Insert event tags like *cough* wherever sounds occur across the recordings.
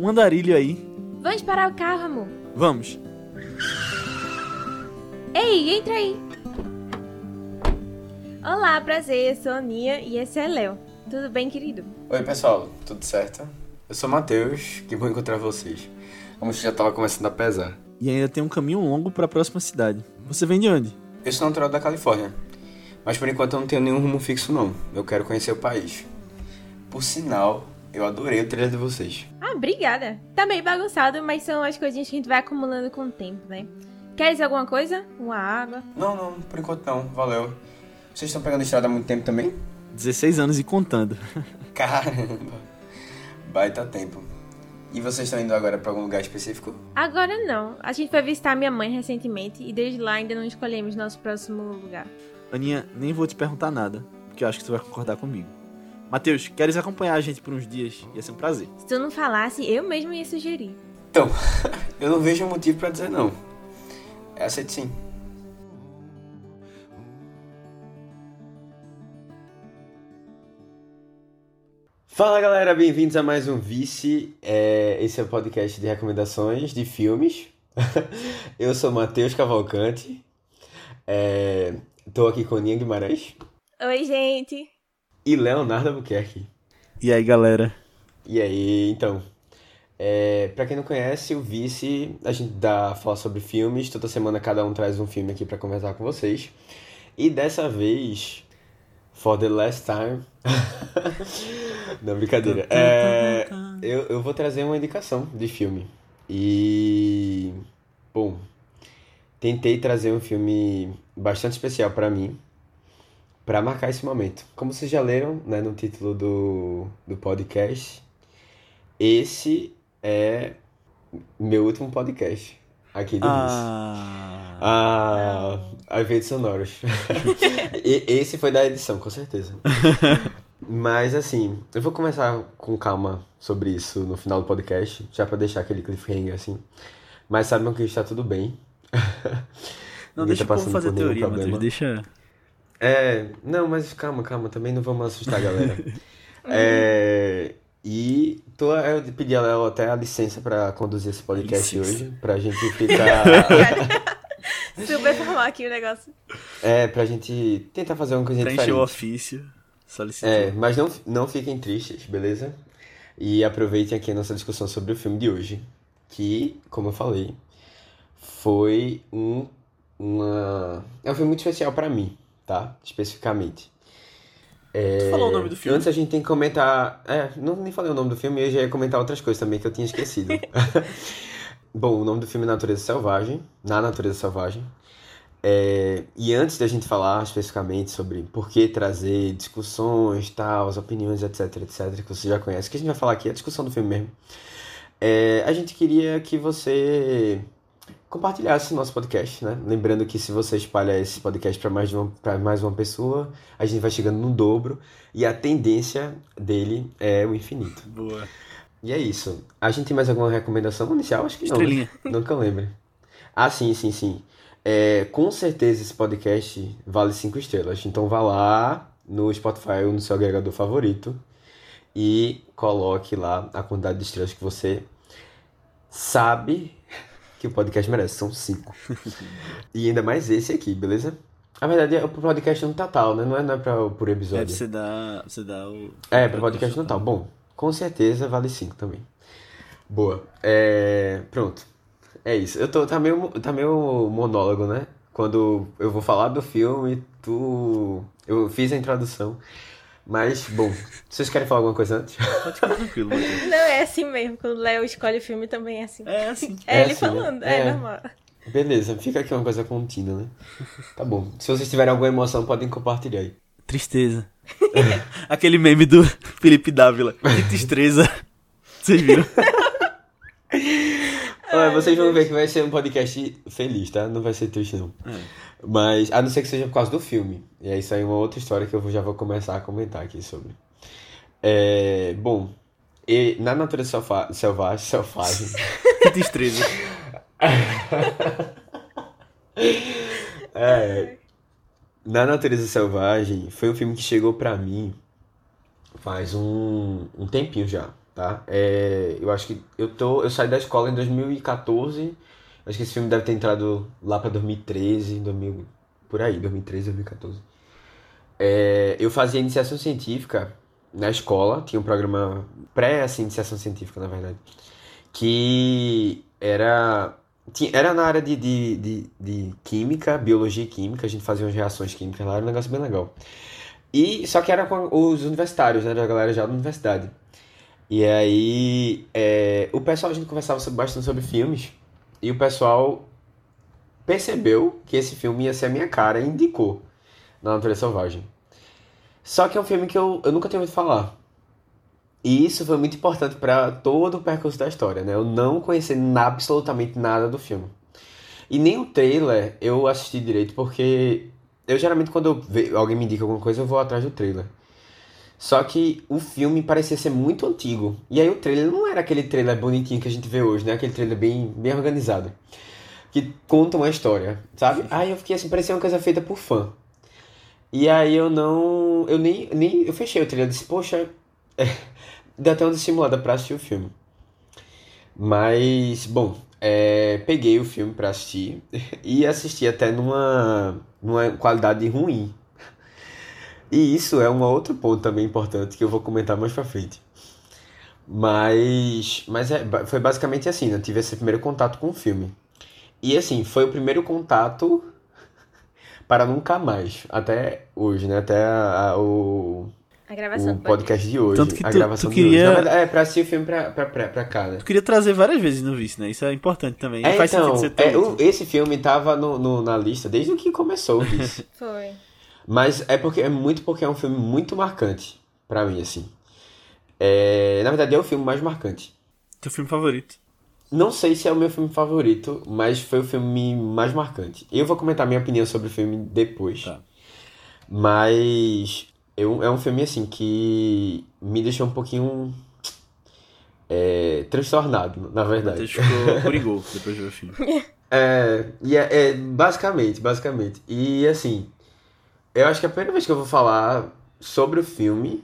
um andarilho aí. Vamos parar o carro, amor. Vamos. Ei, entra aí. Olá, prazer. Eu sou a Aninha e esse é Léo. Tudo bem, querido? Oi, pessoal. Tudo certo? Eu sou o Matheus. Que bom encontrar vocês. Como você já estava começando a pesar. E ainda tem um caminho longo para a próxima cidade. Você vem de onde? Eu sou natural da Califórnia. Mas por enquanto eu não tenho nenhum rumo fixo, não. Eu quero conhecer o país. Por sinal, eu adorei o trailer de vocês. Ah, obrigada. Tá meio bagunçado, mas são as coisinhas que a gente vai acumulando com o tempo, né? Queres alguma coisa? Uma água? Não, não, por enquanto não. Valeu. Vocês estão pegando estrada há muito tempo também? 16 anos e contando. *laughs* Caramba. Baita tempo. E vocês estão indo agora para algum lugar específico? Agora não. A gente foi visitar minha mãe recentemente e desde lá ainda não escolhemos nosso próximo lugar. Aninha, nem vou te perguntar nada, porque eu acho que tu vai concordar comigo. Matheus, queres acompanhar a gente por uns dias? Ia ser um prazer. Se tu não falasse, eu mesmo ia sugerir. Então, *laughs* eu não vejo motivo para dizer não. É aceito sim. Fala galera, bem-vindos a mais um Vice. É, esse é o podcast de recomendações de filmes. *laughs* eu sou Matheus Cavalcante. É, tô aqui com Ninha Guimarães. Oi, gente. E Leonardo Albuquerque. E aí, galera? E aí, então. É, para quem não conhece, o Vice, a gente dá, fala sobre filmes. Toda semana cada um traz um filme aqui para conversar com vocês. E dessa vez, for the last time. *laughs* não, brincadeira. É, eu, eu vou trazer uma indicação de filme. E. Bom. Tentei trazer um filme bastante especial para mim. Para marcar esse momento. Como vocês já leram né, no título do, do podcast, esse é meu último podcast aqui do Ah, ah, a efeitos sonoros. *laughs* E- Esse foi da edição, com certeza. Mas assim, eu vou começar com calma sobre isso no final do podcast, já pra deixar aquele cliffhanger assim. Mas saibam que está tudo bem. não Ninguém deixa tá o povo fazer teoria, Matheus. Deixa. É, não, mas calma, calma, também não vamos assustar a galera. *laughs* É, e tô, eu pedi a Léo até a licença pra conduzir esse podcast Licença. hoje, pra gente ficar. *laughs* Super formal aqui o negócio. é, pra gente tentar fazer uma coisinha Pra diferente. o ofício. Solicitei. É, mas não, não fiquem tristes, beleza? E aproveitem aqui a nossa discussão sobre o filme de hoje, que, como eu falei, foi um, uma... É um filme muito especial pra mim, tá? Especificamente. Tu falou o nome do filme? Antes a gente tem que comentar... É, não nem falei o nome do filme, eu já ia comentar outras coisas também que eu tinha esquecido. *laughs* Bom, o nome do filme é Natureza Selvagem, Na Natureza Selvagem. É, e antes da gente falar especificamente sobre por que trazer discussões, tal, as opiniões, etc, etc, que você já conhece, que a gente vai falar aqui é a discussão do filme mesmo. É, a gente queria que você compartilhasse o nosso podcast, né? Lembrando que se você espalha esse podcast para mais, de uma- mais uma pessoa, a gente vai chegando no dobro e a tendência dele é o infinito. Boa. E é isso. A gente tem mais alguma recomendação inicial? Acho que não. né? Estrelinha. *laughs* Não eu lembre. Ah, sim, sim, sim. É, com certeza esse podcast vale cinco estrelas. Então vá lá no Spotify ou no seu agregador favorito e coloque lá a quantidade de estrelas que você sabe que o podcast merece. São cinco. *laughs* e ainda mais esse aqui, beleza? Na verdade, é pro podcast no total, né? Não é, não é pra, por É, episódio. você dá, você dá o. É, para podcast no tal. Bom, com certeza vale 5 também. Boa. É, pronto. É isso. Eu tô tá meio tá meio monólogo, né? Quando eu vou falar do filme, tu eu fiz a introdução. Mas bom, vocês querem falar alguma coisa antes? Pode ficar tranquilo, Matheus. Não, é assim mesmo. Quando o Léo escolhe o filme também é assim. É assim. É, É ele assim, né? falando, é, É. normal. Beleza, fica aqui uma coisa contínua, né? Tá bom. Se vocês tiverem alguma emoção, podem compartilhar aí. Tristeza. *laughs* Aquele meme do Felipe Dávila. Que tristeza. Vocês viram? *laughs* Olha, vocês vão ver que vai ser um podcast feliz, tá? Não vai ser triste, não. Mas, a não ser que seja por causa do filme. E aí isso aí é uma outra história que eu já vou começar a comentar aqui sobre. É, bom, e na natureza selva- selvagem, selvagem, *laughs* Que tristeza. *laughs* é, na natureza selvagem foi um filme que chegou pra mim faz um, um tempinho já. Tá? É, eu acho que eu tô, eu saí da escola em 2014. Acho que esse filme deve ter entrado lá para 2013, 2000, por aí, 2013, 2014. É, eu fazia iniciação científica na escola, tinha um programa pré assim, iniciação científica, na verdade, que era era na área de, de, de, de química, biologia e química, a gente fazia umas reações químicas lá, era um negócio bem legal. E só que era com os universitários, né, da galera já da universidade. E aí, é, o pessoal, a gente conversava bastante sobre filmes, e o pessoal percebeu que esse filme ia ser a minha cara e indicou na Natureza Selvagem. Só que é um filme que eu, eu nunca tinha ouvido falar. E isso foi muito importante para todo o percurso da história, né? Eu não conhecia absolutamente nada do filme. E nem o trailer eu assisti direito, porque eu geralmente quando eu alguém me indica alguma coisa, eu vou atrás do trailer. Só que o filme parecia ser muito antigo. E aí o trailer não era aquele trailer bonitinho que a gente vê hoje, né? Aquele trailer bem, bem organizado. Que conta uma história, sabe? Aí eu fiquei assim, parecia uma coisa feita por fã. E aí eu não. Eu nem. nem eu fechei o trailer e disse, poxa. *laughs* É, deu até uma dissimulada pra assistir o filme. Mas, bom, é, peguei o filme pra assistir *laughs* e assisti até numa, numa qualidade ruim. E isso é um outro ponto também importante que eu vou comentar mais pra frente. Mas, mas é, foi basicamente assim, né? Eu tive esse primeiro contato com o filme. E assim, foi o primeiro contato *laughs* para nunca mais. Até hoje, né? Até a, a, o, a gravação o podcast de hoje. Tanto que a tu- gravação tu de hoje. queria- verdade, é, pra assistir o filme pra, pra, pra, pra cá, né? Tu queria trazer várias vezes no vice, né? Isso é importante também. É, faz então, sentido ser tão é, o- esse filme tava no, no- na lista desde que começou isso. *laughs* Foi. Mas é porque é muito porque é um filme muito marcante pra mim, assim. É, na verdade, é o filme mais marcante. Teu filme favorito. Não sei se é o meu filme favorito, mas foi o filme mais marcante. Eu vou comentar minha opinião sobre o filme depois. Tá. Mas eu, é um filme assim que me deixou um pouquinho é, transtornado, na verdade. Você ficou *laughs* coringou depois de ver o filme. É, e é, é, basicamente, basicamente. E assim, eu acho que é a primeira vez que eu vou falar sobre o filme,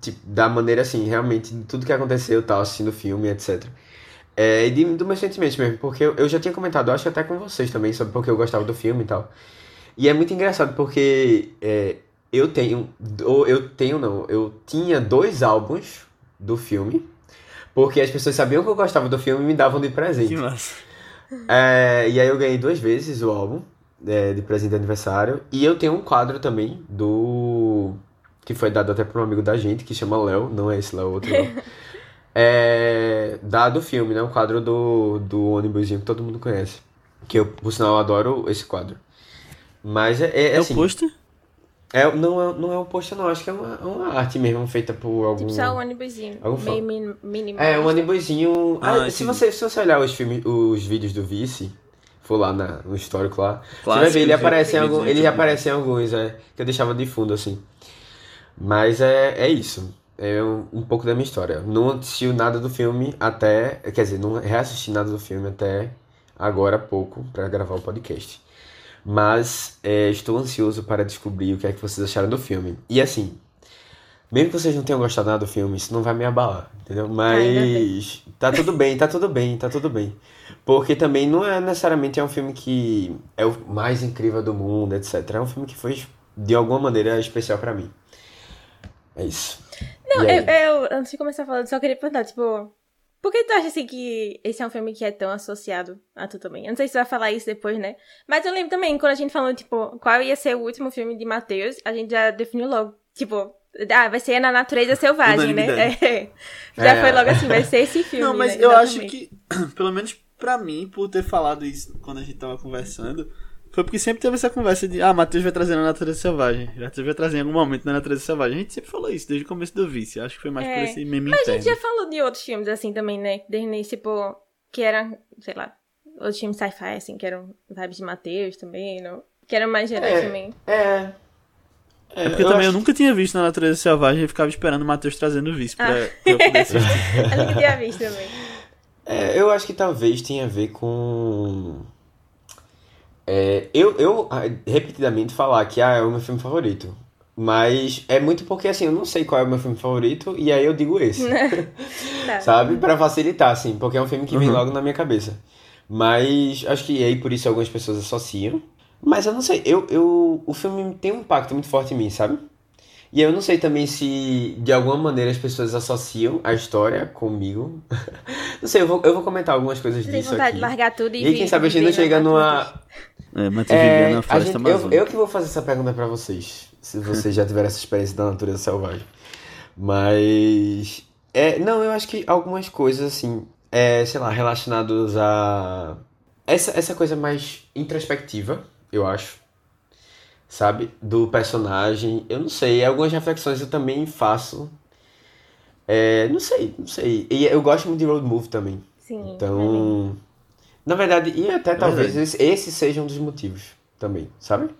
tipo, da maneira assim, realmente, de tudo que aconteceu, tal, assistindo o filme, etc. É, e de, do meus sentimentos mesmo, porque eu, eu já tinha comentado, acho que até com vocês também, sobre porque eu gostava do filme e tal. E é muito engraçado porque é, eu tenho, ou eu tenho não, eu tinha dois álbuns do filme, porque as pessoas sabiam que eu gostava do filme e me davam de presente. Que massa. É, e aí eu ganhei duas vezes o álbum é, de presente de aniversário. E eu tenho um quadro também do. Que foi dado até por um amigo da gente, que chama Léo, não é esse Léo, outro Léo. *laughs* É, dado o filme, né? Um quadro do, do ônibusinho que todo mundo conhece. Que eu, por sinal, eu adoro esse quadro. Mas é, é, É, assim. o pôster? É, não, é, não é um post, não. Acho que é uma, uma arte mesmo feita por algum. Tipo só o ônibusinho. Algum fã. Meio min- minimal. É, um ônibusinho. Ah, Ah, se, você, se você olhar os, filmes, os vídeos do Vice, for lá na, no histórico lá, você vai Clássico ver, ele aparece em, algum, ele aparece em alguns, é, que eu deixava de fundo assim. Mas é, é isso. É um, um pouco da minha história. Não assisti nada do filme até. Quer dizer, não reassisti nada do filme até agora há pouco para gravar o podcast. Mas é, estou ansioso para descobrir o que é que vocês acharam do filme. E assim, mesmo que vocês não tenham gostado nada do filme, isso não vai me abalar, entendeu? bem. Mas tá tudo bem, tá tudo bem, tá tudo bem. Porque também não é necessariamente é um filme que é o mais incrível do mundo, etc. É um filme que foi, de alguma maneira, especial pra mim. É isso. Não, eu, eu, antes de começar falando, só queria perguntar, tipo, por que tu acha assim que esse é um filme que é tão associado a tu também? Eu não sei se tu vai falar isso depois, né? Mas eu lembro também, quando a gente falou, tipo, qual ia ser o último filme de Matheus, a gente já definiu logo, tipo, ah, vai ser Na Natureza Selvagem, né? *laughs* É. Já É. foi logo assim, vai ser esse filme. Não, mas né? eu acho que, *clears throat* pelo menos pra mim, por ter falado isso quando a gente tava conversando, foi porque sempre teve essa conversa de, ah, Matheus vai trazer na natureza selvagem. Matheus vai trazer em algum momento na natureza selvagem. A gente sempre falou isso desde o começo do vice. Acho que foi mais É. por esse meme Mas a interno. gente já falou de outros filmes assim também, né? Desde tipo, que eram, sei lá, outros filmes sci-fi, assim, que eram vibes de Matheus também, não? que eram mais gerais É. também. É. É porque também eu acho- nunca tinha visto na natureza selvagem e ficava esperando o Matheus trazendo o vice pra, Ah. pra eu poder assistir. *laughs* Eu nunca tinha visto também. É, eu acho que talvez tenha a ver com. É, eu, eu ah, repetidamente falar que ah, é o meu filme favorito. Mas é muito porque, assim, eu não sei qual é o meu filme favorito, e aí eu digo esse. *laughs* Tá. *laughs* Sabe? Pra facilitar, assim, porque é um filme que vem Uhum. logo na minha cabeça. Mas acho que aí por isso algumas pessoas associam. Mas eu não sei, eu, eu, o filme tem um impacto muito forte em mim, sabe? E eu não sei também se de alguma maneira as pessoas associam a história comigo. *laughs* não sei, eu vou, eu vou comentar algumas coisas tem disso vontade aqui. de largar tudo e E quem vir sabe a gente não chega na numa. É, Matheus É, na floresta gente- eu, eu que vou fazer essa pergunta pra vocês, se vocês já tiveram essa experiência da natureza selvagem. Mas. É, não, eu acho que algumas coisas, assim, é, sei lá, relacionadas a. Essa, essa coisa mais introspectiva, eu acho. Sabe? Do personagem. Eu não sei, algumas reflexões eu também faço. É, não sei, não sei. E eu gosto muito de road movie também. Sim. também. Então, na verdade, e até talvez verdade. esse, esse seja um dos motivos também, sabe?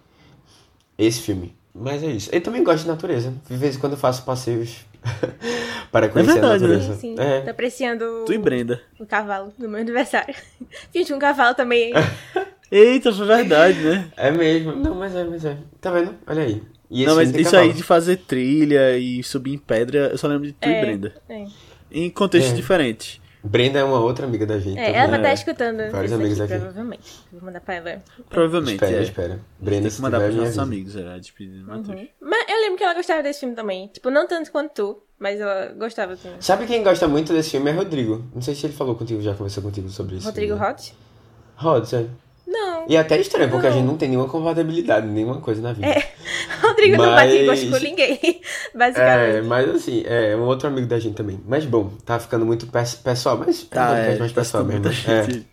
Esse filme. Mas é isso. Eu também gosto de natureza. De vez em quando eu faço passeios *laughs* para conhecer verdade, a né? natureza. Sim, sim. É. Tô apreciando Tu e Brenda. o cavalo no meu aniversário. *laughs* Fiz um cavalo também. *laughs* Eita, foi verdade, né? É mesmo. Não, mas é, mas é. Tá vendo? Olha aí. E esse Não, mas isso aí de fazer trilha e subir em pedra, eu só lembro de tu e É. Brenda. É, Em contextos É. diferentes. Brenda é uma outra amiga da gente. É, também. ela vai É. estar escutando Vários amigos aqui, aqui. provavelmente. Vou mandar pra ela. Provavelmente. Espera, é. espera. Brenda, Tem que mandar pros nossos amigos, era a despedida de Matheus. Uhum. Mas eu lembro que ela gostava desse filme também. Tipo, não tanto quanto tu, mas ela gostava também. Sabe quem gosta muito desse filme é Rodrigo. Não sei se ele falou contigo, já conversou contigo sobre isso. Rodrigo né? Hot? Rod, é. Não. E até estranho, porque a Não. gente não tem nenhuma compatibilidade, nenhuma coisa na vida. *laughs* Rodrigo não bate Mas- gosto com ninguém, *laughs* É, basicamente. mas assim, é um outro amigo da gente também. Mas bom, tá ficando muito pes- pessoal, mas é Tá, podcast é, mais tá pessoal mesmo. muita É. gente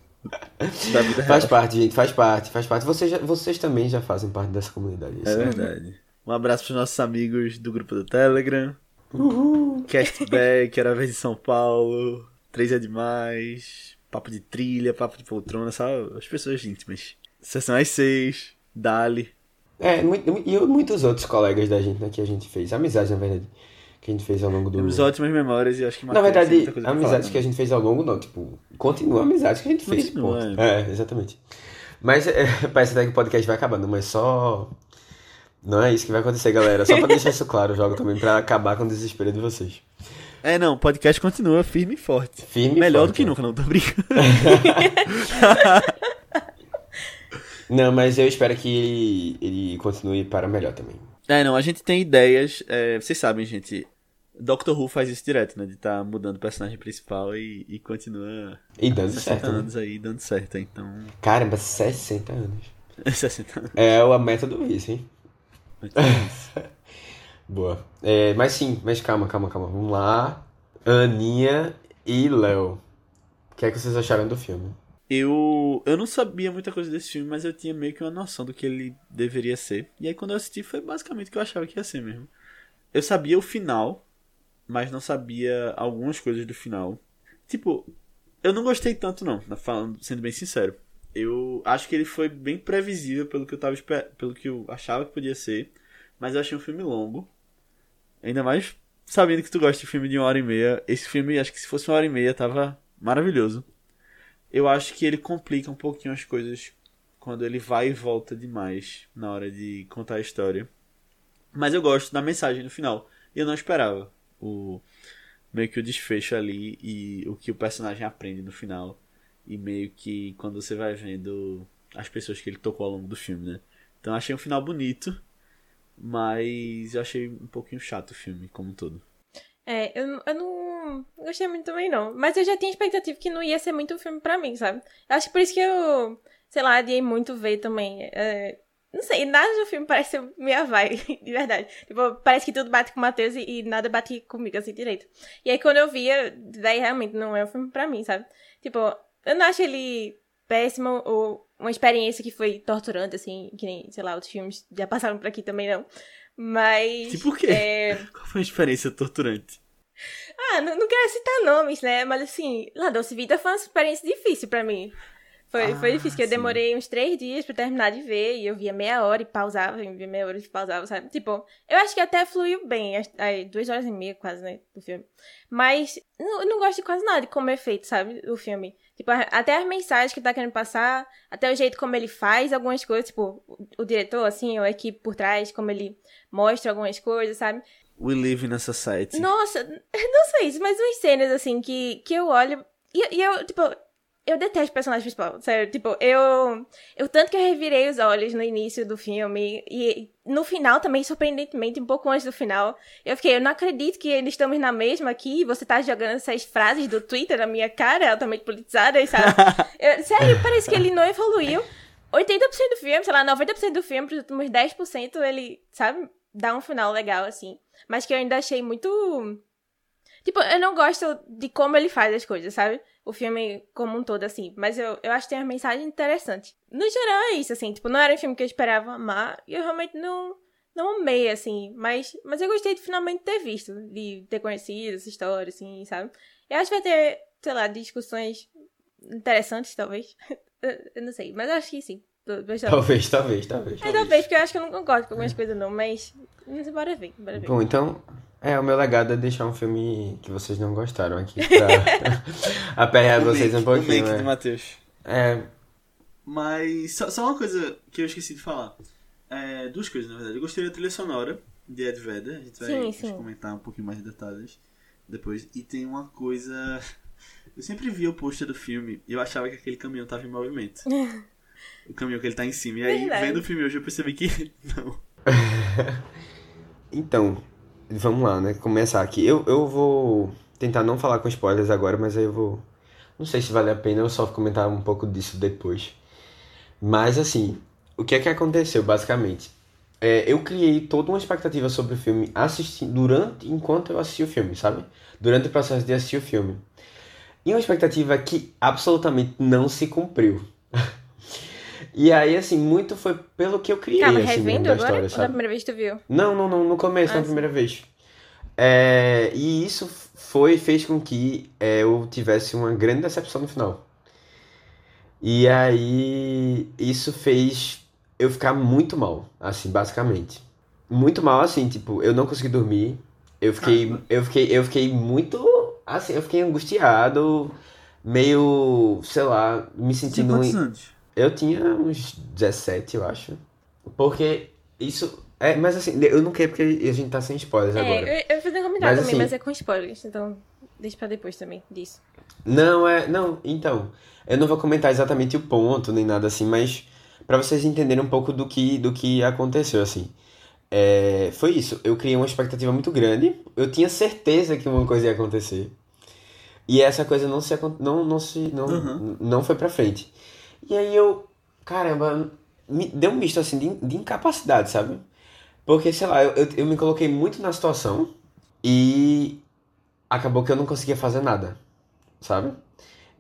da vida Faz real. parte, gente, faz parte, faz parte. Vocês, já- vocês também já fazem parte dessa comunidade. É isso. verdade. Um abraço pros nossos amigos do grupo do Telegram. Uhul. Castback, era vez de São Paulo. Três é demais. Papo de trilha, papo de poltrona, só as pessoas íntimas. Sessão às seis. Dali. É, muito- e muitos outros colegas da gente, né, que a gente fez. Amizades, na verdade, que a gente fez ao longo do... Temos ótimas memórias e acho que Na verdade, amizades falar que a gente fez ao longo, não, tipo, continua a amizade que a gente fez, Continua, ponto. É, exatamente. Mas é, *laughs* parece até que o podcast vai acabando, mas só. Não é isso que vai acontecer, galera. Só pra deixar isso claro, jogo também pra acabar com o desespero de vocês. É, não, o podcast continua firme e forte. Firme Melhor forte, do que né? nunca, não tô brincando. *laughs* Não, mas eu espero que ele, ele continue para melhor também. É, não, a gente tem ideias. é, vocês sabem, gente. Doctor Who faz isso direto, né? De tá mudando o personagem principal e, e continua E dando 60 certo. Né? anos aí dando certo, então. Caramba, 60 anos. *laughs* 60 anos. É a meta do vice, hein? Isso. *laughs* Boa. É, mas sim, mas calma, calma, calma. Vamos lá. Aninha e Léo. O que é que vocês acharam do filme? Eu, eu não sabia muita coisa desse filme, mas eu tinha meio que uma noção do que ele deveria ser. E aí quando eu assisti foi basicamente o que eu achava que ia ser mesmo. Eu sabia o final, mas não sabia algumas coisas do final. Tipo, eu não gostei tanto não, falando, sendo bem sincero. Eu acho que ele foi bem previsível pelo que eu tava pelo que eu achava que podia ser, mas eu achei um filme longo. Ainda mais sabendo que tu gosta de filme de uma hora e meia. Esse filme, acho que se fosse uma hora e meia, tava maravilhoso. Eu acho que ele complica um pouquinho as coisas quando ele vai e volta demais na hora de contar a história. Mas eu gosto da mensagem no final. E eu não esperava o meio que o desfecho ali e o que o personagem aprende no final. E meio que quando você vai vendo as pessoas que ele tocou ao longo do filme, né? Então achei um final bonito, mas eu achei um pouquinho chato o filme como todo. É, eu, eu não gostei muito também, não. Mas eu já tinha expectativa que não ia ser muito um filme pra mim, sabe? Acho que por isso que eu, sei lá, adiei muito ver também. É, não sei, nada do filme parece minha vibe, *laughs* de verdade. Tipo, parece que tudo bate com o Matheus e, e nada bate comigo, assim, direito. E aí quando eu via, daí realmente não é um filme pra mim, sabe? Tipo, eu não acho ele péssimo ou uma experiência que foi torturante, assim, que nem, sei lá, outros filmes já passaram por aqui também, não. Mas... Tipo o quê? É... *laughs* Qual foi a experiência torturante? Ah, não, não quero citar nomes, né? Mas assim, La Doce Vida foi uma experiência difícil pra mim. Foi, foi Ah, difícil, que eu sim. demorei uns três dias pra terminar de ver, e eu via meia hora e pausava, e via meia hora e pausava, sabe? Tipo, eu acho que até fluiu bem, as, as duas horas e meia quase, né, do filme. Mas não- eu não gosto de quase nada de como é feito, sabe, o filme. Tipo, até as mensagens que tá querendo passar, até o jeito como ele faz algumas coisas, tipo, o, o diretor, assim, ou a equipe por trás, como ele mostra algumas coisas, sabe? We live in a society. Nossa, *laughs* não só isso, mas umas cenas assim que, que eu olho. E, e eu, tipo, eu detesto o personagem principal, sério. Tipo, eu. Eu tanto que eu revirei os olhos no início do filme. E no final também, surpreendentemente, um pouco antes do final. Eu fiquei, eu não acredito que eles estamos na mesma aqui. e Você tá jogando essas frases do Twitter na minha cara, altamente politizadas, sabe? *laughs* Eu- sério, parece que ele não evoluiu. 80% do filme, sei lá, 90% do filme, pros últimos 10%, ele, sabe, dá um final legal, assim. Mas que eu ainda achei muito. Tipo, eu não gosto de como ele faz as coisas, sabe? O filme como um todo, assim. Mas eu, eu acho que tem uma mensagem interessante. No geral é isso, assim. Tipo, não era um filme que eu esperava amar. E eu realmente não, não amei, assim. Mas, mas eu gostei de finalmente ter visto. De ter conhecido essa história, assim, sabe? Eu acho que vai ter, sei lá, discussões interessantes, talvez. *laughs* Eu- não sei. Mas acho que sim. Talvez, Talvez, talvez, talvez. é, talvez, porque eu acho que eu não concordo com algumas coisas, não. Mas, mas bora ver, bora ver. Bom, então, é, o meu legado é deixar um filme que vocês não gostaram aqui pra *laughs* aperrear vocês make, um pouquinho, o make né? de Matheus. É, Mas só, só uma coisa que eu esqueci de falar. É, duas coisas, na verdade. Eu gostei da trilha sonora de Ed Vedder. A gente vai Sim, sim. comentar um pouquinho mais de detalhes depois. E tem uma coisa... Eu sempre vi o pôster do filme e eu achava que aquele caminhão tava em movimento. *laughs* o caminhão que ele tá em cima. E aí, Verdade. vendo o filme hoje, eu percebi que *laughs* não. então, vamos lá, né? Começar aqui. Eu, eu vou tentar não falar com spoilers agora, mas aí eu vou. Não sei se vale a pena eu só comentar um pouco disso depois. Mas assim, o que é que aconteceu basicamente? É, eu criei toda uma expectativa sobre o filme assistindo durante enquanto eu assisti o filme, sabe? Durante o processo de assistir o filme. E uma expectativa que absolutamente não se cumpriu. *laughs* e aí, assim, muito foi pelo que eu criei, Calma, assim, revendo da agora? história, Ou da sabe? primeira vez que tu viu? Não, não, não, no começo, Ah, na primeira vez. É, e isso foi, fez com que é, eu tivesse uma grande decepção no final. E aí, isso fez eu ficar muito mal, assim, basicamente. Muito mal, assim, tipo, eu não consegui dormir. Eu fiquei, eu fiquei, eu fiquei muito, assim, eu fiquei angustiado, meio, sei lá, me sentindo... quantos em- anos? Eu tinha uns 17, eu acho. Porque isso. É, mas assim, eu não quero porque a gente tá sem spoilers agora. É, eu, eu fiz um comentário Mas, também, assim- mas é com spoilers, então deixa pra depois também disso. Não, é. Não, então. Eu não vou comentar exatamente o ponto, nem nada assim, mas pra vocês entenderem um pouco do que, do que aconteceu, assim. É, foi isso. Eu criei uma expectativa muito grande. Eu tinha certeza que uma coisa ia acontecer. E essa coisa não se não não se não, Uhum. não foi pra frente. E aí eu, caramba, me deu um misto assim de, de incapacidade, sabe? Porque, sei lá, eu, eu, eu me coloquei muito na situação e acabou que eu não conseguia fazer nada, sabe?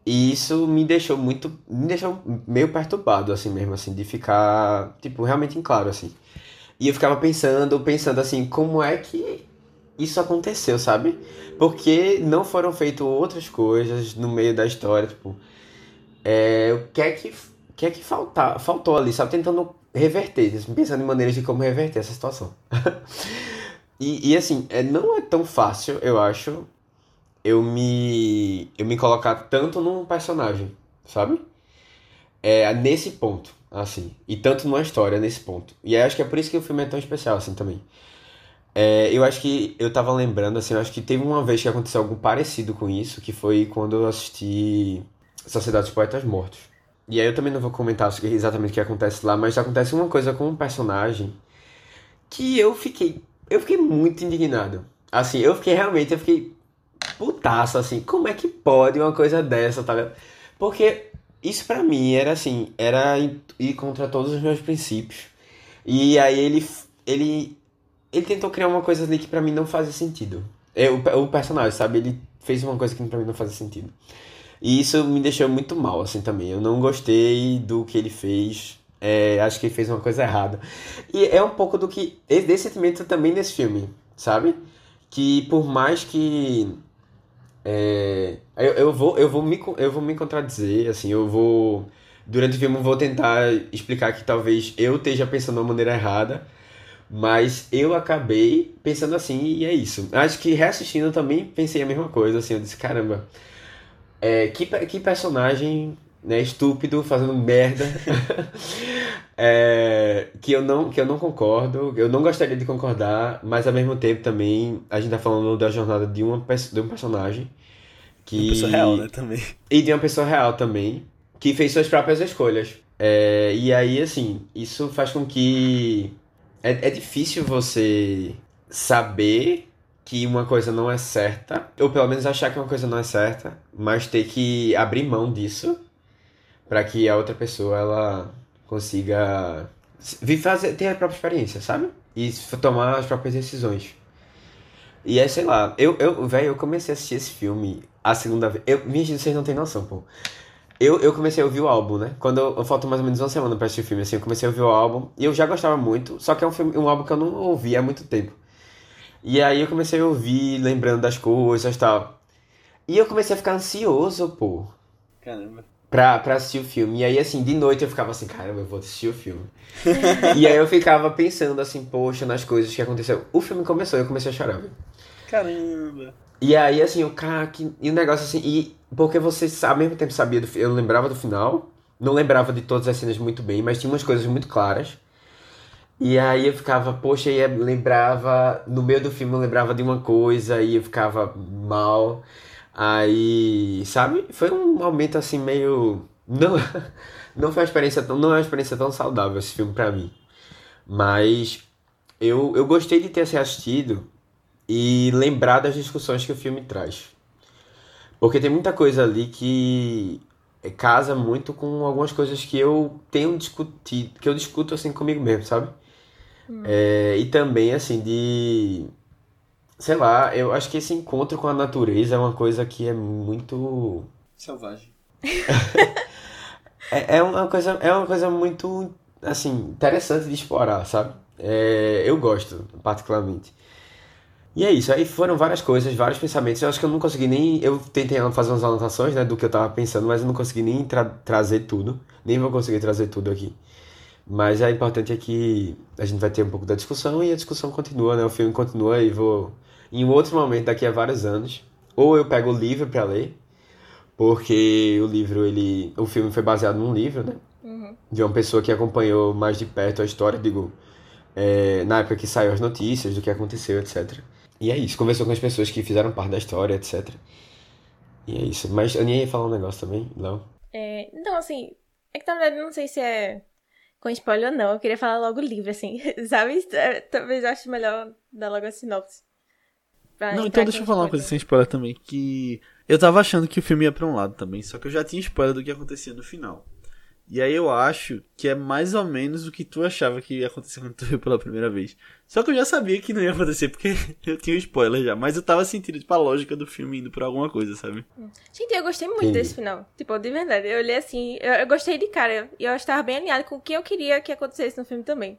E isso me deixou muito, me deixou meio perturbado assim mesmo, assim, de ficar, tipo, realmente em claro, assim. E eu ficava pensando, pensando assim, como é que isso aconteceu, sabe? Porque não foram feitas outras coisas no meio da história, tipo, é, o que é que, que é que falta, faltou ali, sabe? Tentando reverter, assim, pensando em maneiras de como reverter essa situação. *laughs* e, e assim, é, não é tão fácil, eu acho, eu me, eu me colocar tanto num personagem, sabe? É, nesse ponto, assim. E tanto numa história, nesse ponto. E aí acho que é por isso que o filme é tão especial, assim, também. É, eu acho que eu tava lembrando, assim, eu acho que teve uma vez que aconteceu algo parecido com isso, que foi quando eu assisti Sociedade dos Poetas Mortos. E aí eu também não vou comentar exatamente o que acontece lá, mas acontece uma coisa com um personagem que eu fiquei, eu fiquei muito indignado. Assim, eu fiquei realmente, eu fiquei putaço, assim, como é que pode uma coisa dessa, tá ligado? Porque isso pra mim era assim, era ir contra todos os meus princípios. E aí ele, ele, ele tentou criar uma coisa ali que pra mim não fazia sentido. É, o, pe- o personagem, sabe? Ele fez uma coisa que pra mim não fazia sentido. E isso me deixou muito mal, assim, também. Eu não gostei do que ele fez. É, acho que ele fez uma coisa errada. E é um pouco do que. Desse sentimento também nesse filme, sabe? Que por mais que. É, eu, eu, vou, eu, vou me, eu vou me contradizer, assim, eu vou Durante o filme eu vou tentar explicar que talvez eu esteja pensando de uma maneira errada, mas eu acabei pensando assim e é isso. Acho que reassistindo eu também pensei a mesma coisa, assim, eu disse, caramba, é, que, que personagem né, estúpido, fazendo merda, *laughs* é, que, eu não, que eu não concordo, eu não gostaria de concordar, mas ao mesmo tempo também a gente tá falando da jornada de, uma, de um personagem que... Uma pessoa real, né, também. *laughs* E de uma pessoa real também, que fez suas próprias escolhas. É, e aí, assim, isso faz com que... É, é difícil você saber que uma coisa não é certa, ou pelo menos achar que uma coisa não é certa, mas ter que abrir mão disso para que a outra pessoa ela consiga fazer ter a própria experiência, sabe? E tomar as próprias decisões. E é, sei lá, eu, eu velho, eu comecei a assistir esse filme a segunda vez. Eu, minha gente, vocês não têm noção, pô. Eu, eu comecei a ouvir o álbum, né? Quando eu, eu falta mais ou menos uma semana pra assistir o filme, assim, eu comecei a ouvir o álbum e eu já gostava muito, só que é um, filme, um álbum que eu não ouvi há muito tempo. E aí eu comecei a ouvir, lembrando das coisas e tal. E eu comecei a ficar ansioso, pô. Caramba pra, pra assistir o filme. E aí, assim, de noite eu ficava assim, caramba, eu vou assistir o filme. *laughs* e aí eu ficava pensando assim, poxa, nas coisas que aconteceram. O filme começou e eu comecei a chorar, viu? Caramba! E aí, assim, o cara, que, e o negócio assim, e porque você ao mesmo tempo sabia do eu lembrava do final, não lembrava de todas as cenas muito bem, mas tinha umas coisas muito claras. E aí eu ficava, poxa, e lembrava, no meio do filme eu lembrava de uma coisa e eu ficava mal. Aí, sabe? Foi um momento assim meio. Não, *laughs* não foi uma experiência tão, não é uma experiência tão saudável esse filme para mim. Mas eu, eu gostei de ter assistido e lembrar das discussões que o filme traz. Porque tem muita coisa ali que casa muito com algumas coisas que eu tenho discutido, que eu discuto assim comigo mesmo, sabe? Hum. É, e também assim de sei lá, eu acho que esse encontro com a natureza é uma coisa que é muito. Selvagem. *laughs* é, é, uma coisa, é uma coisa muito, assim, interessante de explorar, sabe? É, eu gosto, particularmente. E é isso, aí foram várias coisas, vários pensamentos. Eu acho que eu não consegui nem. Eu tentei fazer umas anotações né, do que eu tava pensando, mas eu não consegui nem tra trazer tudo. Nem vou conseguir trazer tudo aqui. Mas é importante é que a gente vai ter um pouco da discussão e a discussão continua, né? O filme continua e vou em outro momento daqui a vários anos, ou eu pego o livro para ler, porque o livro ele, o filme foi baseado num livro, né? Uhum. De uma pessoa que acompanhou mais de perto a história, digo, é, na época que saiu as notícias do que aconteceu, etc. E é isso, conversou com as pessoas que fizeram parte da história, etc. E é isso. Mas a Aninha ia falar um negócio também, Léo? É, então, assim, é que na verdade não sei se é com spoiler ou não. Eu queria falar logo o livro, assim, *laughs* sabe? Talvez eu ache melhor dar logo a sinopse. Não, então deixa eu falar uma coisa sem spoiler também, que eu tava achando que o filme ia pra um lado também, só que eu já tinha spoiler do que acontecia no final. E aí eu acho que é mais ou menos o que tu achava que ia acontecer quando tu viu pela primeira vez. Só que eu já sabia que não ia acontecer, porque *laughs* eu tinha o spoiler já. Mas eu tava sentindo, tipo, a lógica do filme indo pra alguma coisa, sabe? Gente, eu gostei muito Sim. desse final. Tipo, de verdade. Eu olhei assim, eu, eu gostei de cara. E eu estava bem alinhado com o que eu queria que acontecesse no filme também.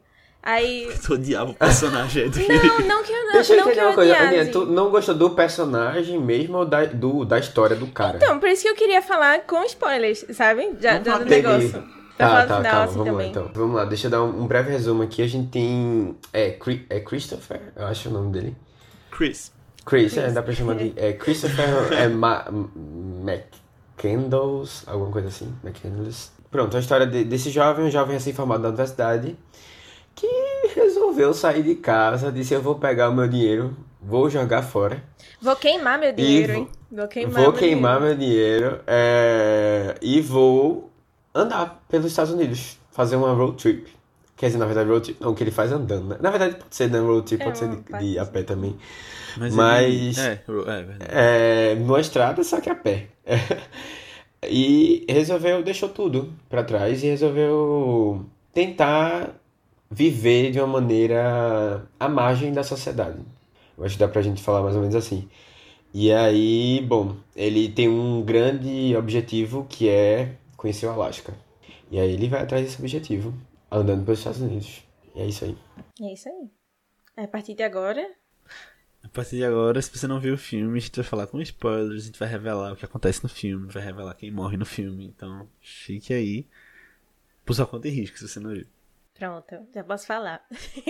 Aí. *laughs* Tu odiava o personagem dele. Não, não que eu não. Deixa eu entender uma coisa, Aninha, tu não gostou do personagem mesmo ou da, do, da história do cara? Então, por isso que eu queria falar com spoilers, sabe? Já, já do negócio. Tá, tá, calma, assim, vamos também. lá então. Vamos lá, deixa eu dar um, um, breve resumo aqui. A gente tem. É, é Christopher, eu acho o nome dele. Chris. Chris, Chris. É, dá pra chamar de. É, Christopher é, Ma, McCandles, alguma coisa assim. McCandles. Pronto, a história de, desse jovem, um jovem recém-formado da universidade que resolveu sair de casa, disse eu vou pegar o meu dinheiro, vou jogar fora. Vou queimar meu dinheiro, hein? Vou queimar, vou meu, queimar dinheiro. meu dinheiro é, e vou andar pelos Estados Unidos, fazer uma road trip. Quer dizer, na verdade, road trip, não, que ele faz andando, né? Na verdade, pode ser né, road trip, é, pode ser de, de, a pé também. Mas, Mas ele... é, é, numa estrada, só que a pé. *laughs* e resolveu, deixou tudo para trás e resolveu tentar viver de uma maneira à margem da sociedade. Eu acho que dá pra gente falar mais ou menos assim. E aí, bom, ele tem um grande objetivo que é conhecer o Alasca. E aí ele vai atrás desse objetivo, andando pelos Estados Unidos. E é isso aí. É isso aí. A partir de agora. A partir de agora, se você não viu o filme, a gente vai falar com spoilers, a gente vai revelar o que acontece no filme, vai revelar quem morre no filme. Então, fique aí. Por sua conta e risco, se você não viu. Pronto, já posso falar. *laughs*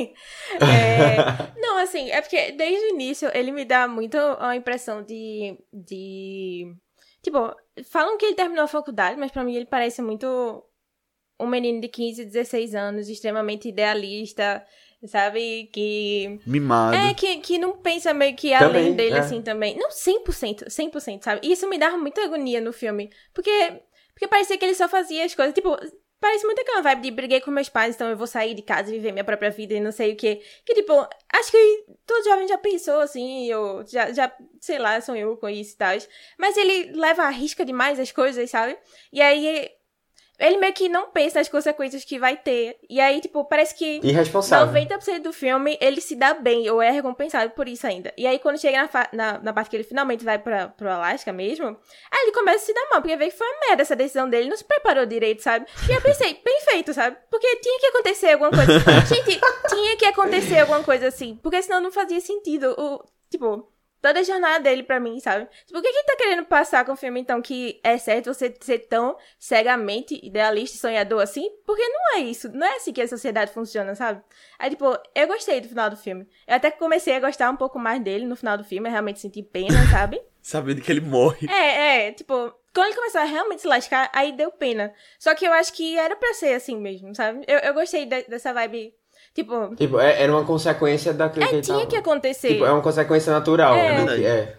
é, não, assim, é porque desde o início ele me dá muito a impressão de. de. Tipo, falam que ele terminou a faculdade, mas pra mim ele parece muito um menino de 15, 16 anos, extremamente idealista, sabe? Que. Mimado. É, que, que não pensa meio que Também, além dele, é. assim, também. Não, 100%, 100%, sabe? E isso me dava muita agonia no filme. Porque, porque parecia que ele só fazia as coisas, tipo... Parece muito aquela vibe de briguei com meus pais, então eu vou sair de casa e viver minha própria vida e não sei o quê. Que, tipo, acho que todo jovem já pensou assim, ou já, já sei lá, sonhou com isso e tal. Mas ele leva a risca demais as coisas, sabe? E aí, ele meio que não pensa nas consequências que vai ter. E aí, tipo, parece que... Irresponsável. 90% do filme ele se dá bem, ou é recompensado por isso ainda. E aí, quando chega na, na, na parte que ele finalmente vai pra, pro Alasca mesmo, aí ele começa a se dar mal, porque vê que foi uma merda essa decisão dele, ele não se preparou direito, sabe? E eu pensei, *laughs* bem feito, sabe? Porque tinha que acontecer alguma coisa. *laughs* Gente, tinha que acontecer alguma coisa assim, porque senão não fazia sentido. O, tipo, toda a jornada dele pra mim, sabe? Tipo, o que que ele tá querendo passar com o filme, então, que é certo você ser tão cegamente idealista e sonhador assim? Porque não é isso, não é assim que a sociedade funciona, sabe? Aí, tipo, eu gostei do final do filme. Eu até comecei a gostar um pouco mais dele no final do filme, eu realmente senti pena, *laughs* sabe? Sabendo que ele morre. É, é, tipo, quando ele começou a realmente se lascar, aí deu pena. Só que eu acho que era pra ser assim mesmo, sabe? Eu, eu gostei de- dessa vibe, tipo, Tipo, é- era uma consequência daquilo que é, ele tinha tava... que acontecer. Tipo, é uma consequência natural. É. né? Verdade. É.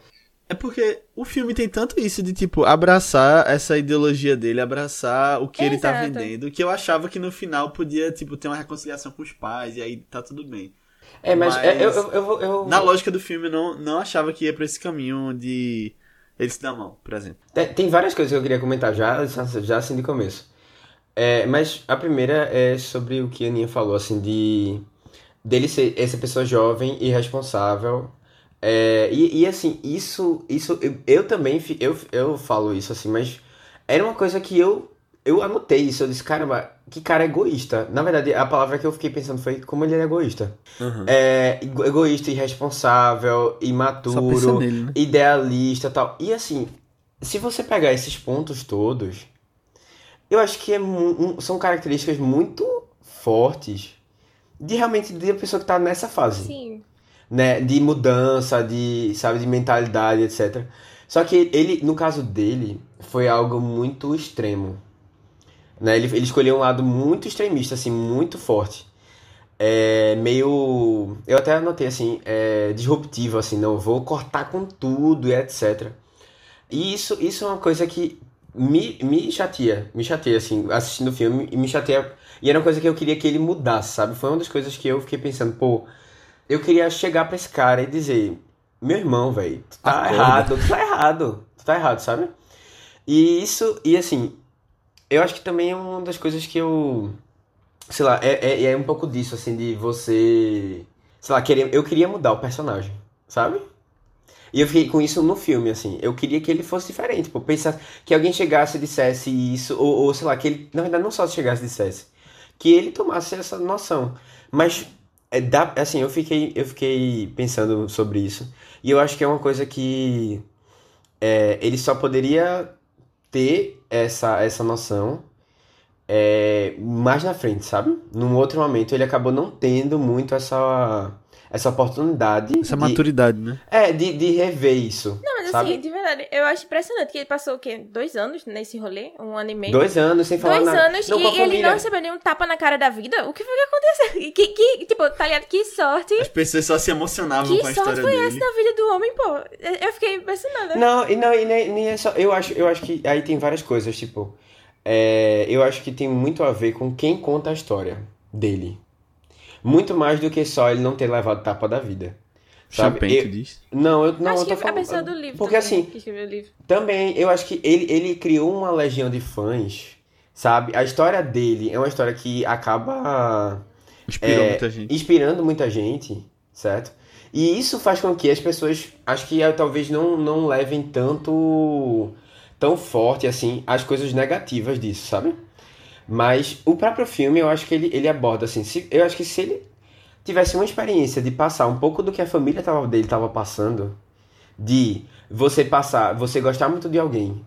É porque o filme tem tanto isso de, tipo, abraçar essa ideologia dele, abraçar o que ele tá Exato. vendendo, que eu achava que no final podia, tipo, ter uma reconciliação com os pais, e aí tá tudo bem. É, mas, Mas- é, eu, eu, eu, vou- eu- Na lógica do filme, eu não, não achava que ia pra esse caminho de ele se dar mão, por exemplo. Tem, tem várias coisas que eu queria comentar já, já assim de começo. É, mas a primeira é sobre o que a Aninha falou, assim, de dele ser essa pessoa jovem e responsável. É, e, e assim, isso, isso eu, eu também eu, eu falo isso assim, mas era uma coisa que eu eu anotei isso, eu disse, caramba, que cara egoísta. Na verdade, a palavra que eu fiquei pensando foi como ele era egoísta. É, ego- egoísta, irresponsável, imaturo, nele, né? idealista tal. E assim, se você pegar esses pontos todos, eu acho que é um- são características muito fortes de realmente de uma pessoa que tá nessa fase, Sim. né? De mudança, de, sabe, de mentalidade, etc. Só que ele, no caso dele, foi algo muito extremo. Né? Ele, ele escolheu um lado muito extremista, assim, muito forte. É meio. Eu até anotei assim, é, disruptivo, assim, não, vou cortar com tudo e etc. E isso, isso é uma coisa que me, me chateia, me chateia, assim, assistindo o filme, e me chateia. E era uma coisa que eu queria que ele mudasse, sabe? Foi uma das coisas que eu fiquei pensando, pô, eu queria chegar pra esse cara e dizer, meu irmão, velho, tu tá Acorda. errado, tu tá errado, tu tá errado, sabe? E isso, e assim, eu acho que também é uma das coisas que eu. Sei lá, é, é, é um pouco disso, assim, de você. Sei lá, querer, eu queria mudar o personagem, sabe? E eu fiquei com isso no filme, assim. Eu queria que ele fosse diferente, tipo, pensar que alguém chegasse e dissesse isso, ou, ou sei lá, que ele, na verdade, não só chegasse e dissesse, que ele tomasse essa noção. Mas, é, dá, assim, eu fiquei, eu fiquei pensando sobre isso, e eu acho que é uma coisa que é, ele só poderia ter essa, essa noção é, mais na frente, sabe? Num outro momento ele acabou não tendo muito essa, essa oportunidade Essa de, maturidade, né? é, de, de rever isso. Não, mas sabe? assim, de verdade, eu acho impressionante que ele passou o quê? Dois anos nesse rolê? Um ano e meio? Dois anos sem falar Dois nada. anos Não, e a ele não recebeu nenhum tapa na cara da vida? O que foi que aconteceu? E *laughs* Que, que, tipo, tá ligado? Que sorte. As pessoas só se emocionavam Que com a sorte história foi dele. essa na vida do homem, pô? Eu eu fiquei impressionada. Não, e não, e nem, nem é só. Eu acho, eu acho que aí tem várias coisas, tipo. é, eu acho que tem muito a ver com quem conta a história dele. Muito mais do que só ele não ter levado tapa da vida. Eu- tu diz? não, eu não acho eu tô que a falando. pessoa do livro Porque também, assim. Também, eu acho que ele, ele criou uma legião de fãs, sabe? A história dele é uma história que acaba Inspirou é, muita gente. inspirando muita gente, certo? E isso faz com que as pessoas, acho que eh, talvez não, não levem tanto, tão forte assim as coisas negativas disso, sabe? Mas o próprio filme, eu acho que ele, ele aborda assim, se, eu acho que se ele tivesse uma experiência de passar um pouco do que a família tava, dele estava passando, de você passar, você gostar muito de alguém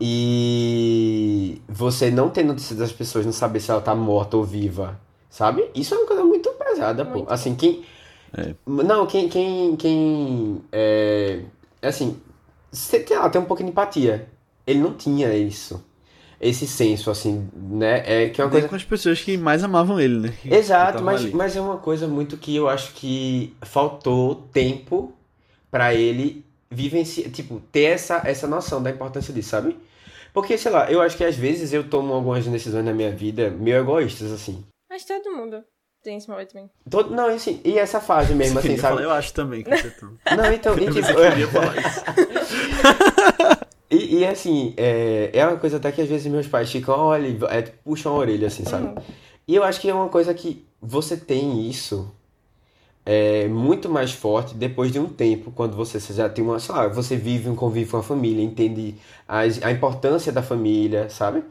E você não ter notícia das pessoas, não saber se ela tá morta ou viva, sabe? Isso é uma coisa muito pesada, pô. Assim, quem. É. Não, quem. quem, quem é, assim, você tem, lá, tem um pouco de empatia. Ele não tinha isso. Esse senso, assim, né? É que é uma coisa. com as pessoas que mais amavam ele, né? Que- Exato, mas, ali. mas é uma coisa muito que eu acho que faltou tempo pra ele vivenciar, tipo, ter essa, essa noção da importância disso, sabe? Porque, sei lá, eu acho que às vezes eu tomo algumas decisões na minha vida meio egoístas, assim. Mas todo mundo tem esse momento também. Todo, não, e assim, e essa fase mesmo, Você assim, sabe? falar, eu acho também que você tão. Não, então, e, Eu tipo, queria falar isso. *laughs* E, e, assim, é, é uma coisa até que às vezes meus pais ficam, olha, é, puxam a orelha, assim, sabe? Uhum. E eu acho que é uma coisa que você tem isso é, muito mais forte depois de um tempo, quando você, já tem uma, sei lá, você vive um convívio com a família, entende as, a importância da família, sabe?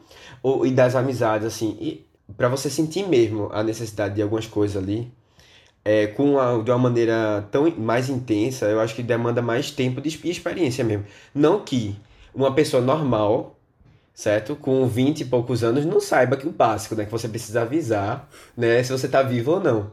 Ou, e das amizades, assim. E para você sentir mesmo a necessidade de algumas coisas ali, é, com a, de uma maneira tão mais intensa, eu acho que demanda mais tempo de, exp- experiência mesmo. Não que uma pessoa normal, certo? Com 20 e poucos anos, não saiba que o básico, né? Que você precisa avisar, né? Se você tá vivo ou não.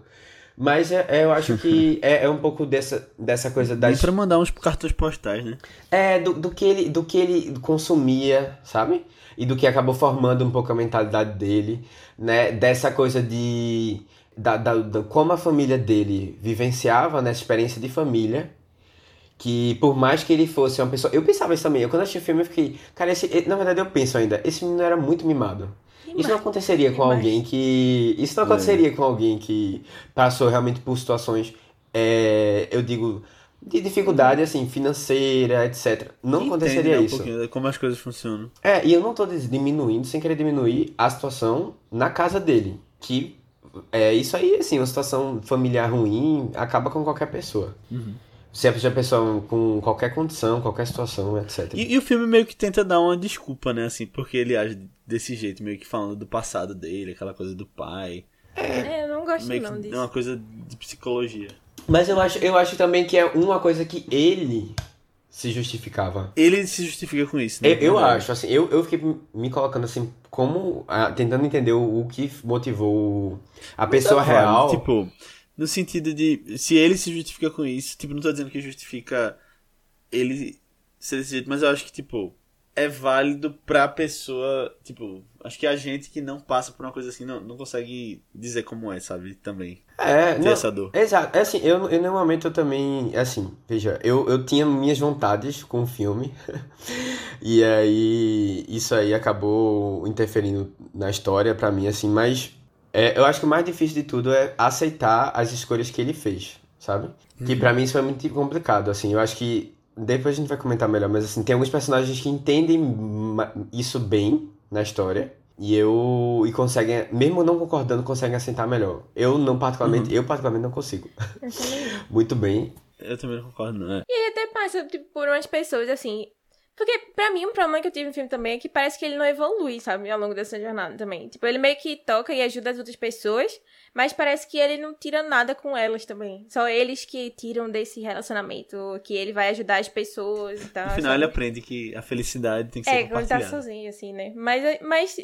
Mas é, é, eu acho que é, é um pouco dessa, dessa coisa Nem das, pra mandar uns cartões postais, né? é, do, do, que ele, do que ele consumia, sabe? E do que acabou formando um pouco a mentalidade dele, né? Dessa coisa de. Da, da, da- como a família dele vivenciava nessa experiência de família. Que por mais que ele fosse uma pessoa. Eu pensava isso também. Eu, quando assisti o filme, eu fiquei. Cara, esse, na verdade eu penso ainda. Esse menino era muito mimado. Isso não aconteceria com alguém que. Isso não aconteceria com alguém que passou realmente por situações. é, eu digo. De dificuldade, assim, financeira, etc. Não Entende, aconteceria né, um isso. de como as coisas funcionam. É, e eu não tô diminuindo, sem querer diminuir, a situação na casa dele. Que é isso aí, assim, uma situação familiar ruim acaba com qualquer pessoa. Uhum. Se a pessoa- a pessoa com qualquer condição, qualquer situação, etc. E, e o filme meio que tenta dar uma desculpa, né? Assim, porque ele age desse jeito, meio que falando do passado dele, aquela coisa do pai. É, eu não gosto Meio não que disso. é uma coisa de psicologia. Mas eu acho, eu acho também que é uma coisa que ele se justificava. Ele se justifica com isso, né? Eu, eu acho, assim, eu, eu fiquei me colocando assim, como. ah, tentando entender o, o que motivou a pessoa real. Tipo, no sentido de. Se ele se justifica com isso, tipo, não tô dizendo que justifica ele ser desse jeito, mas eu acho que, tipo, é válido pra pessoa. Tipo, acho que a gente que não passa por uma coisa assim não, não consegue dizer como é, sabe? Também. é, Ter não, essa dor. Exato, é assim, eu, eu normalmente eu também, assim, veja, eu, eu tinha minhas vontades com o filme, *laughs* e aí isso aí acabou interferindo na história pra mim, assim, mas é, eu acho que o mais difícil de tudo é aceitar as escolhas que ele fez, sabe? Que pra mim isso foi muito complicado, assim, eu acho que depois a gente vai comentar melhor, mas assim, tem alguns personagens que entendem isso bem na história. E eu. E conseguem, mesmo não concordando, conseguem aceitar melhor. Eu não particularmente, eu particularmente não consigo. *laughs* Muito bem. Eu também não concordo, não. É. E ele até passa tipo, por umas pessoas assim. Porque, pra mim, um problema que eu tive no filme também é que parece que ele não evolui, sabe? Ao longo dessa jornada também. Tipo, ele meio que toca e ajuda as outras pessoas, mas parece que ele não tira nada com elas também. Só eles que tiram desse relacionamento, que ele vai ajudar as pessoas e tal. No final sabe? ele aprende que a felicidade tem que ser É, quando ele tá compartilhada. sozinho, assim, né? Mas, mas,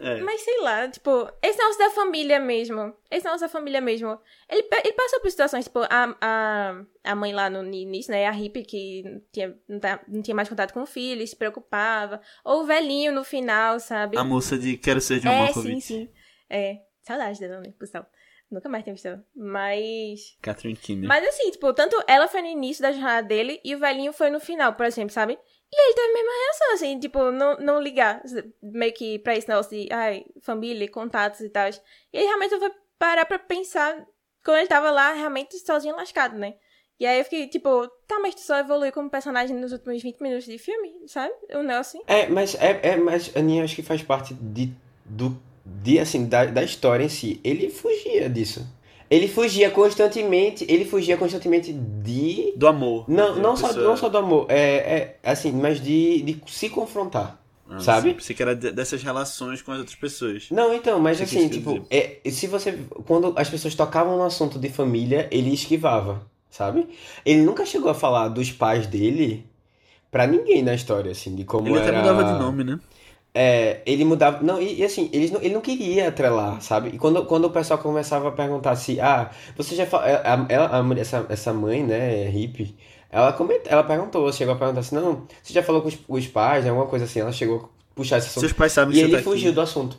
É. mas sei lá, tipo, esse negócio da família mesmo. Esse negócio da família mesmo. Ele, ele passou por situações, tipo, a, a, a mãe lá no início, né? A hippie que não tinha, não, tá- não tinha mais contato com o filho, se preocupava. Ou o velhinho no final, sabe? A moça de Quero Ser de um é, sim, sim. É, saudade dela, né? Por sinal. Nunca mais tinha visto ela. Mas. Catherine Keener. Mas assim, tipo, tanto ela foi no início da jornada dele e o velhinho foi no final, por exemplo, sabe? E ele teve a mesma reação, assim, tipo, não, não ligar meio que pra esse negócio de, ai, família, contatos e tal. E ele realmente foi parar pra pensar quando ele tava lá, realmente sozinho lascado, né? E aí eu fiquei, tipo, tá, mas tu só evoluiu como personagem nos últimos 20 minutos de filme, sabe? Um negócio assim. É, mas é, é mas Aninha acho que faz parte de do de assim da, da história em si. Ele fugia disso. Ele fugia constantemente, ele fugia constantemente de Do amor. não, De não só, não só do amor, é, é assim, mas de, de se confrontar. Ah, sabe? sim, Pensei que era de- dessas relações com as outras pessoas. Não, então, mas que assim, tipo, é, se você. Quando as pessoas tocavam no assunto de família, ele esquivava, sabe? Ele nunca chegou a falar dos pais dele pra ninguém na história, assim, de como Ele era... até mudava de nome, né? É, ele mudava. Não, e, e assim, ele não, ele não queria atrelar, sabe? E quando, quando o pessoal começava a perguntar assim, ah, você já falou. Ela, ela- essa, essa mãe, né, hippie, ela, coment, ela perguntou, chegou a perguntar assim, não, você já falou com os, os pais, né, alguma coisa assim, ela chegou a puxar esse assunto. Seus pais sabem E ele tá aqui. fugiu do assunto.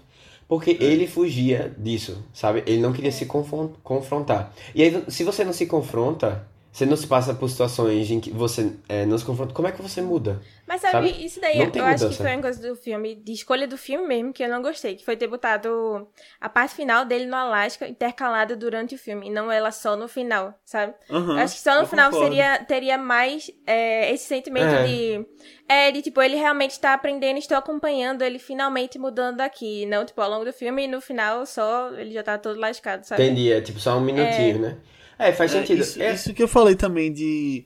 Porque ele fugia disso, sabe? Ele não queria se confron- confrontar. E aí, se você não se confronta, você não se passa por situações em que você é, não se confronta, como é que você muda? Mas sabe, Sabe? isso daí Não eu acho que foi uma coisa do filme, de escolha do filme mesmo, que eu não gostei, que foi ter botado a parte final dele no Alasca intercalada durante o filme, e não ela só no final, sabe? Eu acho que só no final concordo. seria, teria mais é, esse sentimento É. de. É, de tipo, ele realmente tá aprendendo, estou acompanhando ele finalmente mudando aqui. Não, tipo, ao longo do filme e no final só ele já tá todo lascado, sabe? Entendi, é tipo só um minutinho, né? É, faz É, sentido. isso, É, isso que eu falei também de,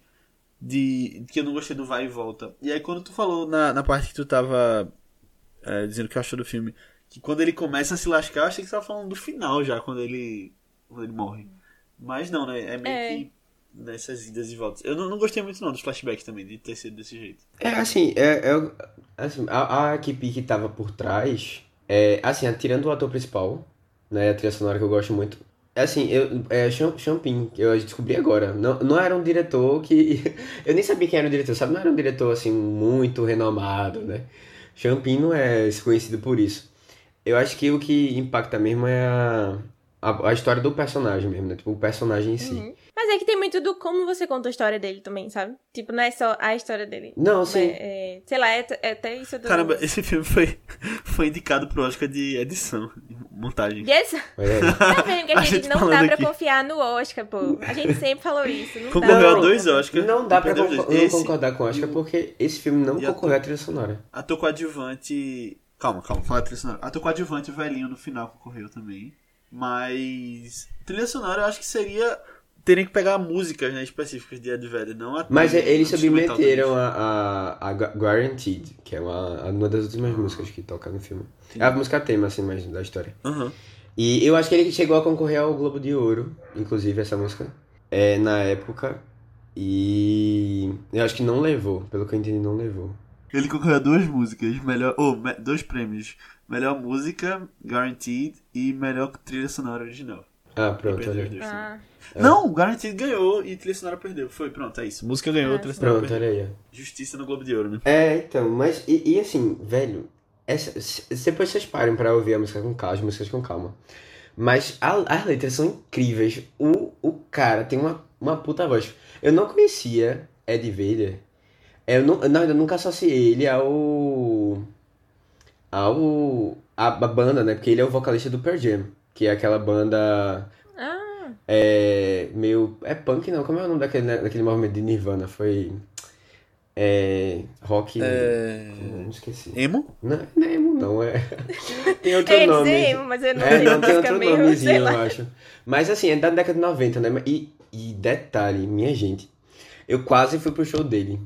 de. que eu não gostei do vai e volta. E aí quando tu falou na, na parte que tu tava é, dizendo o que achou do filme, que quando ele começa a se lascar, eu achei que você tava falando do final já, quando ele. quando ele morre. Mas não, né? É meio É. que nessas idas e voltas. Eu não, não gostei muito não dos flashbacks também, de ter sido desse jeito. É assim, é, é- assim, a, a equipe que tava por trás, é, assim, tirando o ator principal, né, a trilha sonora que eu gosto muito, é assim, eu, é Cham- Champin, eu descobri agora, não, não era um diretor que, *laughs* eu nem sabia quem era o diretor, sabe, não era um diretor, assim, muito renomado, né, Champin não é conhecido por isso. Eu acho que o que impacta mesmo é a, a, a história do personagem mesmo, né, tipo, o personagem em si. Uhum. Mas é que tem muito do como você conta a história dele também, sabe? Tipo, não é só a história dele. Não, sim. É, é, sei lá, é, é até isso do. Caramba, esse filme foi, *laughs* foi indicado pro Oscar de edição, de montagem. Yes. Aí. *laughs* Tá vendo que a, A gente, gente não dá pra aqui. confiar no Oscar, pô. A gente sempre falou isso. Não Concorreu dá a dois. Oscars. Não dá pra Esse concordar com o Oscar porque esse filme não a concorreu à trilha sonora. Ator coadjuvante. Calma, calma, fala a trilha sonora. Ator coadjuvante, o velhinho no final concorreu também. Mas. Trilha sonora eu acho que seria. Terem que pegar músicas né, específicas de Ed Vedder, não a Mas trilha eles submeteram a, a, a Gu- Guaranteed, que é uma, uma das últimas músicas que toca no filme. É a música tema, assim, mais da história. Aham. E eu acho que ele chegou a concorrer ao Globo de Ouro, inclusive, essa música, é, na época. E eu acho que não levou, pelo que eu entendi, não levou. Ele concorreu a duas músicas, melhor. Oh, me- dois prêmios. Melhor música, Guaranteed, e melhor trilha sonora original. Ah, pronto, perdeu olha. Ah, Não, o Guaranteed ganhou e trilha sonora perdeu. Foi, pronto, é isso. Música ganhou, trilha sonora Pronto, perdeu. olha aí. Justiça no Globo de Ouro, né? É, então, mas e, e assim, velho, essa, se- depois vocês parem pra ouvir a música com calma, as músicas com calma. Mas a- as letras são incríveis. O, o cara tem uma, uma puta voz. Eu não conhecia Ed Vedder. Eu, não, não, eu nunca associei ele ao. ao. a, a banda, né? Porque ele é o vocalista do Pearl Jam, que é aquela banda. ah, É. meio. É punk não, como é o nome daquele, né, daquele movimento de Nirvana? Foi. É. rock. É. Não esqueci. Emo? Não, não é emo, não, é. *laughs* Tem outro ia nome. dizer emo, mas eu não É, sei. não, tem outro meio, nomezinho, eu acho. Mas assim, é da década de 90, né? E, e detalhe, minha gente, eu quase fui pro show dele.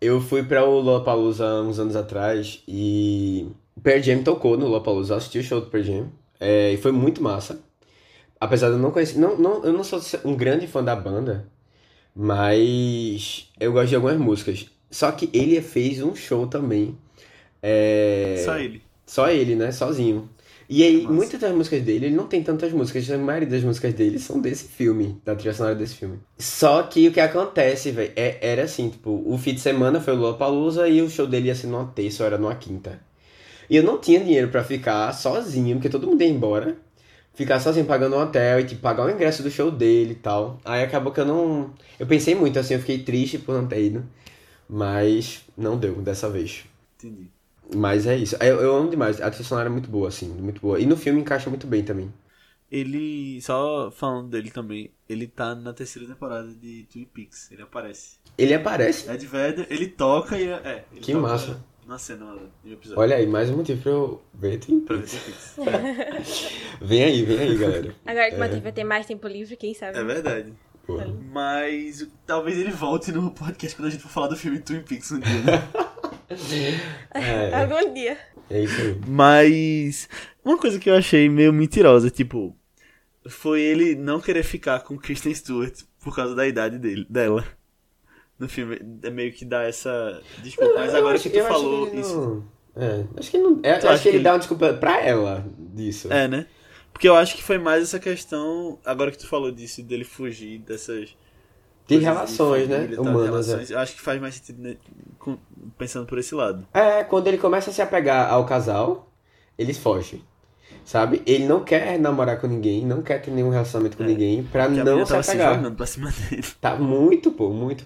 Eu fui pra o Lollapalooza uns anos atrás e o Pearl Jam tocou no Lollapalooza, eu assisti o show do Pearl Jam. É, e foi muito massa. Apesar de eu não conhecer, não, não, eu não sou um grande fã da banda, mas eu gosto de algumas músicas. Só que ele fez um show também. É... Só ele. Só ele, né? Sozinho. E aí, Massa. muitas das músicas dele, ele não tem tantas músicas, a maioria das músicas dele são desse filme, da trilha sonora desse filme. Só que o que acontece, velho, é, era assim, tipo, o fim de semana foi o Lollapalooza e o show dele ia ser numa terça ou era numa quinta. E eu não tinha dinheiro pra ficar sozinho, porque todo mundo ia embora. Ficar sozinho pagando um hotel e, tipo, pagar o ingresso do show dele e tal. Aí acabou que eu não... Eu pensei muito, assim, eu fiquei triste por não ter ido. Mas não deu dessa vez. Entendi. Mas é isso. Eu, eu amo demais. A trilha sonora é muito boa, assim, muito boa. E no filme encaixa muito bem também. Ele, só falando dele também, ele tá na terceira temporada de Twin Peaks. Ele aparece. Ele aparece. Ed Vedder, ele toca e. É, ele Que toca massa. Na cena lá do episódio. Olha aí, mais um motivo pra eu ver Twin Peaks. Twin Peaks. *laughs* Vem aí, vem aí, galera. Agora que o Matheus vai ter mais tempo livre, quem sabe? É verdade. Pô. Mas talvez ele volte no podcast quando a gente for falar do filme Twin Peaks um dia. né? *laughs* É, *laughs* Algum dia. é isso aí. Mas uma coisa que eu achei meio mentirosa, tipo, foi ele não querer ficar com Kristen Stewart por causa da idade dele, dela. No filme. É meio que dá essa desculpa. Mas agora que tu falou acho que isso. não- É, acho que ele não. é, Tu acho acha que ele que- dá uma desculpa pra ela disso. É, né? Porque eu acho que foi mais essa questão. Agora que tu falou disso, dele fugir dessas. De relações, né? família Humanas. é. relações. Eu acho que faz mais sentido né, pensando por esse lado. É, quando ele começa a se apegar ao casal, eles fogem. Sabe? Ele não quer namorar com ninguém, não quer ter nenhum relacionamento com É. ninguém, pra Porque não se se apegar. jogando pra cima dele. Tá muito, pô, muito.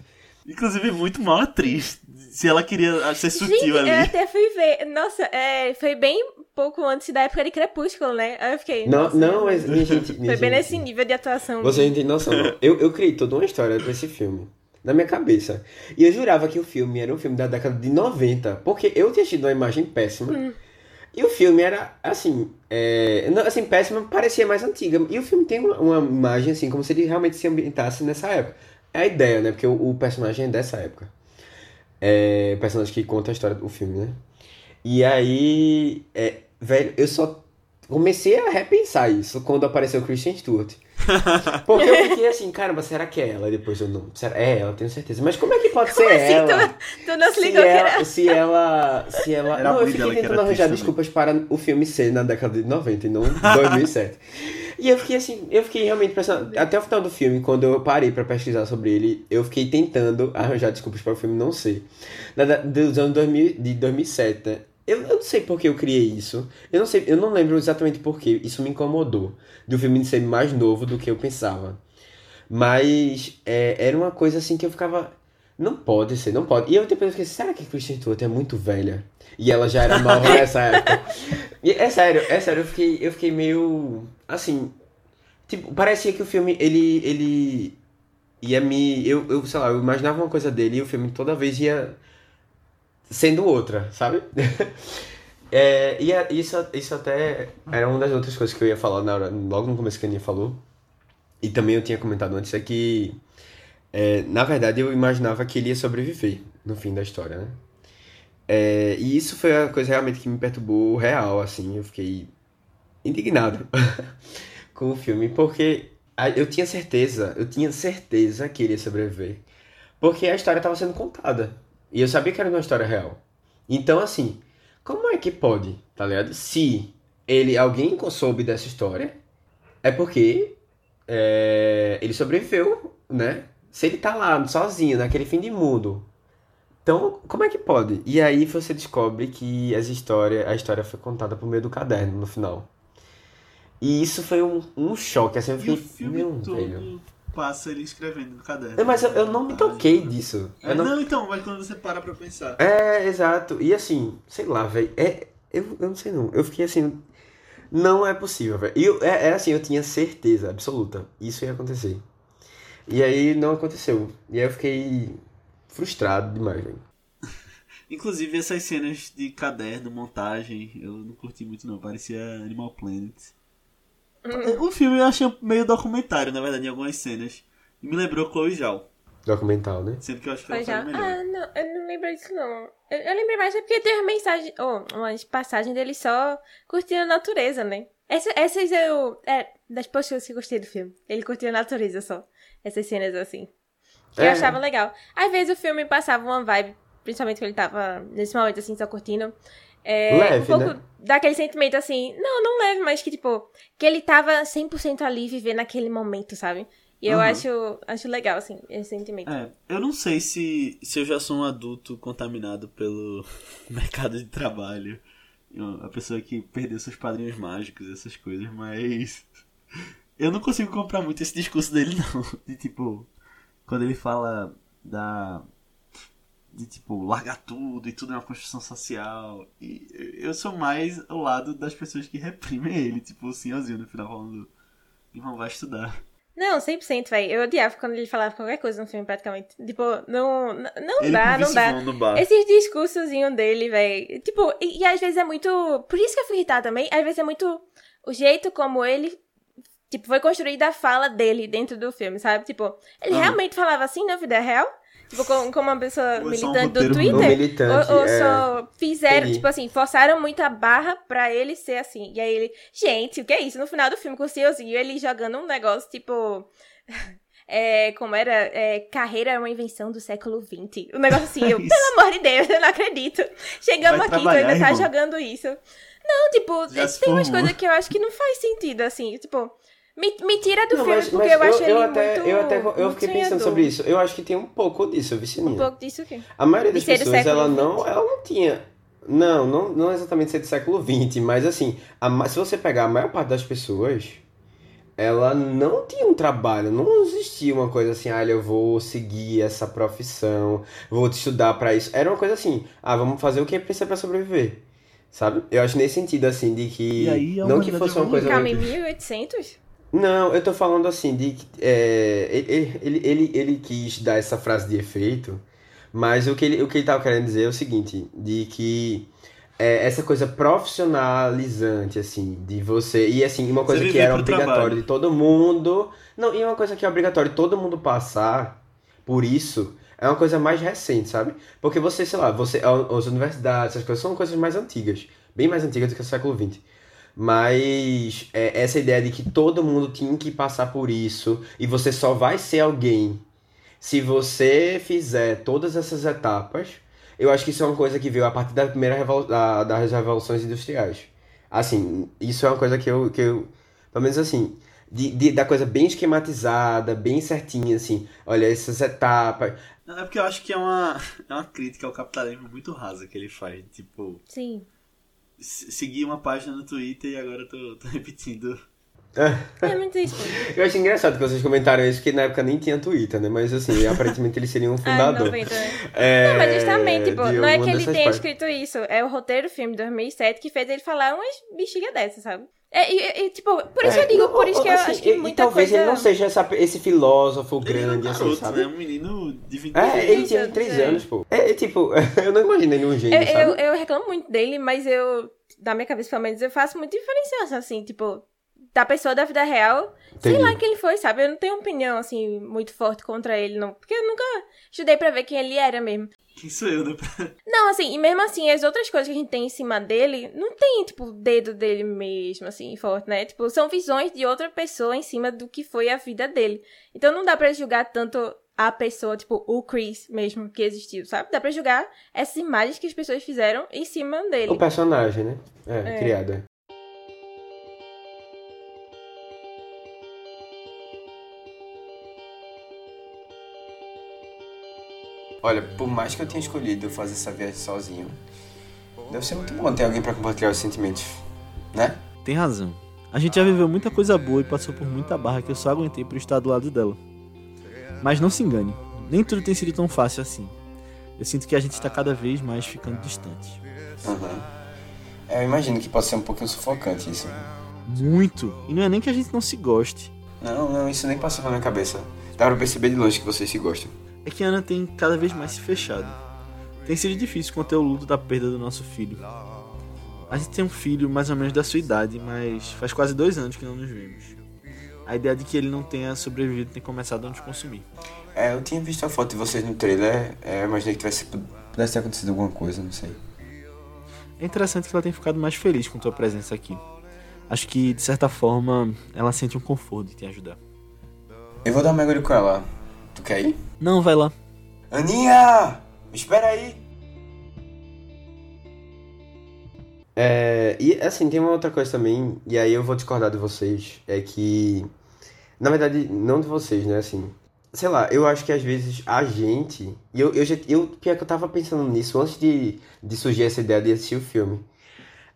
Inclusive, muito mal atriz. Se ela queria ser sutil Gente, ali. eu até fui ver. Nossa, é, foi bem pouco antes da época de Crepúsculo, né? Aí eu fiquei. Não, nossa, não, mas minha gente. minha Foi bem gente, nesse nível de atuação. Você não tem noção, não. Eu, eu criei toda uma história pra esse filme. Na minha cabeça. E eu jurava que o filme era um filme da década de 90. Porque eu tinha tido uma imagem péssima. Hum. E o filme era, assim, é, não, assim, péssima, parecia mais antiga. E o filme tem uma, uma imagem, assim, como se ele realmente se ambientasse nessa época. É a ideia, né? Porque o, o personagem é dessa época. É o personagem que conta a história do filme, né? E aí, é, velho, eu só comecei a repensar isso quando apareceu o Christian Stewart. *laughs* Porque eu fiquei assim, caramba, será que é ela? E depois eu não. Será, é ela, tenho certeza. Mas como é que pode ser assim, ela? Tu não se se ligou que ela, era. se ela. Se ela. Era não, eu fiquei tentando arranjar atriz desculpas para o filme ser na década de 90 e não 2007. E eu fiquei assim, eu fiquei realmente pensando. Até o final do filme, quando eu parei pra pesquisar sobre ele, eu fiquei tentando arranjar desculpas para o filme não ser. Da- dos anos 2000, de 2007, né? Eu, eu não sei por que eu criei isso. Eu não sei, eu não lembro exatamente por que isso me incomodou. Do filme ser mais novo do que eu pensava. Mas é, era uma coisa assim que eu ficava. Não pode ser, não pode. E eu depois fiquei, será que Kristen Stewart é muito velha? E ela já era nova *laughs* nessa época. E é sério, é sério, eu fiquei, eu fiquei meio. Assim. Tipo, parecia que o filme, ele. ele ia me. Eu, eu, sei lá, eu imaginava uma coisa dele e o filme toda vez ia sendo outra, sabe? *laughs* É, e a- isso, isso até era uma das outras coisas que eu ia falar na hora, logo no começo que a Aninha falou. E também eu tinha comentado antes, é que, é, na verdade, eu imaginava que ele ia sobreviver no fim da história, né? É, e isso foi a coisa realmente que me perturbou real, assim, eu fiquei indignado *laughs* com o filme, porque eu tinha certeza, eu tinha certeza que ele ia sobreviver, porque a história estava sendo contada, e eu sabia que era uma história real. Então, assim, como é que pode, tá ligado? Se ele, alguém soube dessa história, é porque é, ele sobreviveu, né? Se ele tá lá sozinho, naquele fim de mundo. Então, como é que pode? E aí você descobre que as histórias, a história foi contada por meio do caderno no final. E isso foi um, um choque, assim, eu E o fiquei, filme meu todo velho. passa ele escrevendo no caderno. É, Mas eu, eu não me toquei disso. É, não... não- então, mas quando você para pra pensar. É, exato. E assim, sei lá, velho. É, eu, eu não sei não. Eu fiquei assim. Não é possível, velho. É, é assim, eu tinha certeza absoluta. Isso ia acontecer. E aí não aconteceu. E aí eu fiquei frustrado demais, velho. *laughs* Inclusive, essas cenas de caderno, montagem, eu não curti muito não. Parecia Animal Planet. O filme eu achei meio documentário, na verdade, em algumas cenas. E me lembrou Chloe Zhao. Documental, né? Sendo que eu acho que Foi ela já? faz melhor. Ah, não, eu não lembro disso, não. Eu, eu lembrei mais é porque teve uma mensagem, ou umas passagens dele só curtindo a natureza, né? Essa, essas eu. É, das posturas que eu gostei do filme. Ele curtiu a natureza só. Essas cenas assim. Que eu É. achava legal. Às vezes o filme passava uma vibe, principalmente quando ele tava nesse momento assim, só curtindo. É, Leve, um pouco né? daquele sentimento assim, não, não leve, mas que tipo, que ele tava 100% ali vivendo naquele momento, sabe? E eu Uhum. acho, acho legal, assim, esse sentimento. É, eu não sei se, se eu já sou um adulto contaminado pelo *laughs* mercado de trabalho. A pessoa que perdeu seus padrinhos mágicos, essas coisas, mas. *laughs* Eu não consigo comprar muito esse discurso dele, *laughs* não. De tipo. Quando ele fala da. De tipo, largar tudo e tudo é uma construção social. E eu sou mais ao lado das pessoas que reprimem ele, tipo o senhorzinho no final falando. Irmão, vai estudar. Não, 100%, velho. Eu odiava quando ele falava qualquer coisa no filme, praticamente. Tipo, não, não, ele dá, não dá. Bar. Esses discursozinhos dele, velho. Tipo, e, e às vezes é muito. Por isso que eu fui irritar também. Às vezes é muito o jeito como ele. Tipo, foi construída a fala dele dentro do filme, sabe? Tipo, ele Ah. realmente falava assim na vida real? Tipo, como, uma pessoa Ou é militante do Twitter? Militante, ou ou é. só fizeram, tipo assim, forçaram muito a barra pra ele ser assim. E aí ele, gente, o que é isso? No final do filme, com o senhorzinho, ele jogando um negócio, tipo. *laughs* é, como era, é, carreira é uma invenção do século XX. O um negócio assim, eu, *laughs* pelo amor de Deus, eu não acredito. Chegamos Vai aqui, tu ainda tá jogando isso. Não, tipo, Já tem umas coisas que eu acho que não faz sentido, assim, tipo, me, me tira do Não, filme mas, porque mas eu acho ele até, muito eu até eu fiquei pensando sonhador. sobre isso. Eu acho que tem um pouco disso, Vicininha. Um pouco disso aqui. A maioria das pessoas, ela não, ela não tinha. Não, não, não exatamente ser do século XX, mas assim, a se você pegar a maior parte das pessoas, ela não tinha um trabalho, não existia uma coisa assim, ah, eu vou seguir essa profissão, vou estudar pra isso. Era uma coisa assim, ah, vamos fazer o que precisa pra sobreviver. Sabe? Eu acho nesse sentido, assim, de que. E aí, não que fosse uma coisa. Calma, em muito- 1800? Não, eu tô falando assim, de que é, ele, ele, ele, ele quis dar essa frase de efeito, mas o que ele, o que ele tava querendo dizer é o seguinte, de que é, essa coisa profissionalizante, assim, de você, e assim, uma coisa que era obrigatório de todo mundo, não, e uma coisa que é obrigatório de todo mundo passar por isso, é uma coisa mais recente, sabe? Porque você, sei lá, você, as universidades, essas coisas são coisas mais antigas, bem mais antigas do que o século XX. Mas é, essa ideia de que todo mundo tinha que passar por isso e você só vai ser alguém se você fizer todas essas etapas, eu acho que isso é uma coisa que veio a partir da primeira revolu da, das revoluções industriais. Assim, isso é uma coisa que eu, que eu pelo menos assim, de, de- da coisa bem esquematizada, bem certinha, assim, olha, essas etapas. É porque eu acho que é uma, é uma crítica ao capitalismo muito rasa que ele faz. Tipo, Sim. Se- seguir uma página no Twitter e agora eu tô, tô repetindo. É muito isso. Eu acho engraçado que vocês comentaram isso, porque na época nem tinha Twitter, né? Mas assim, aparentemente ele seria um *laughs* fundador. 90, né? É, Não, mas justamente, tipo, não é que ele tenha partes. escrito isso, é o roteiro do filme de 2007 que fez ele falar umas bexigas dessas, sabe? É, e, e, tipo, por isso É, eu digo, não, por isso que eu assim, acho que e- e muita talvez coisa... ele não seja essa- esse filósofo Ele é um grande, assim, garoto, sabe? né? Um menino de 20 É, ele Isso, tinha 3 é. anos, pô. É, é, tipo, *laughs* eu não imagino ele um gênio, Eu, sabe? eu, eu reclamo muito dele, mas eu, da minha cabeça pelo menos, eu faço muita diferenciação, assim, tipo, da pessoa da vida real, sei Entendi. lá quem ele foi, sabe? Eu não tenho opinião, assim, muito forte contra ele, não, porque eu nunca estudei pra ver quem ele era mesmo. Quem sou eu, né? *laughs* Não, assim, e mesmo assim, as outras coisas que a gente tem em cima dele, não tem, tipo, o dedo dele mesmo, assim, forte, né? Tipo, são visões de outra pessoa em cima do que foi a vida dele. Então não dá pra julgar tanto a pessoa, tipo, o Chris mesmo que existiu, sabe? Dá pra julgar essas imagens que as pessoas fizeram em cima dele. O personagem, né? É, É. criado. Olha, por mais que eu tenha escolhido fazer essa viagem sozinho, deve ser muito bom ter alguém pra compartilhar os sentimentos, né? Tem razão. A gente já viveu muita coisa boa e passou por muita barra que eu só aguentei por estar do lado dela. Mas não se engane, nem tudo tem sido tão fácil assim. Eu sinto que a gente está cada vez mais ficando distante. Uhum. Eu imagino que possa ser um pouquinho sufocante isso. Muito! E não é nem que a gente não se goste. Não, não, isso nem passou pela minha cabeça. Dá pra perceber de longe que vocês se gostam. É que Ana tem cada vez mais se fechado. Tem sido difícil conter o luto da perda do nosso filho. A gente tem um filho mais ou menos da sua idade, mas faz quase dois anos que não nos vemos. A ideia de que ele não tenha sobrevivido tem começado a nos consumir. É, eu tinha visto a foto de vocês no trailer, é, eu imaginei que tivesse, pudesse ter acontecido alguma coisa, não sei. É interessante que ela tenha ficado mais feliz com tua presença aqui. Acho que, de certa forma, ela sente um conforto de te ajudar. Eu vou dar um mergulho com ela. Tu quer ir? Não, vai lá. Aninha! Me espera aí! É, e assim, tem uma outra coisa também, e aí eu vou discordar de vocês, é que, na verdade, não de vocês, né, assim, sei lá, eu acho que às vezes a gente, e eu, eu, já, eu, pior que eu tava pensando nisso antes de, de surgir essa ideia de assistir o filme,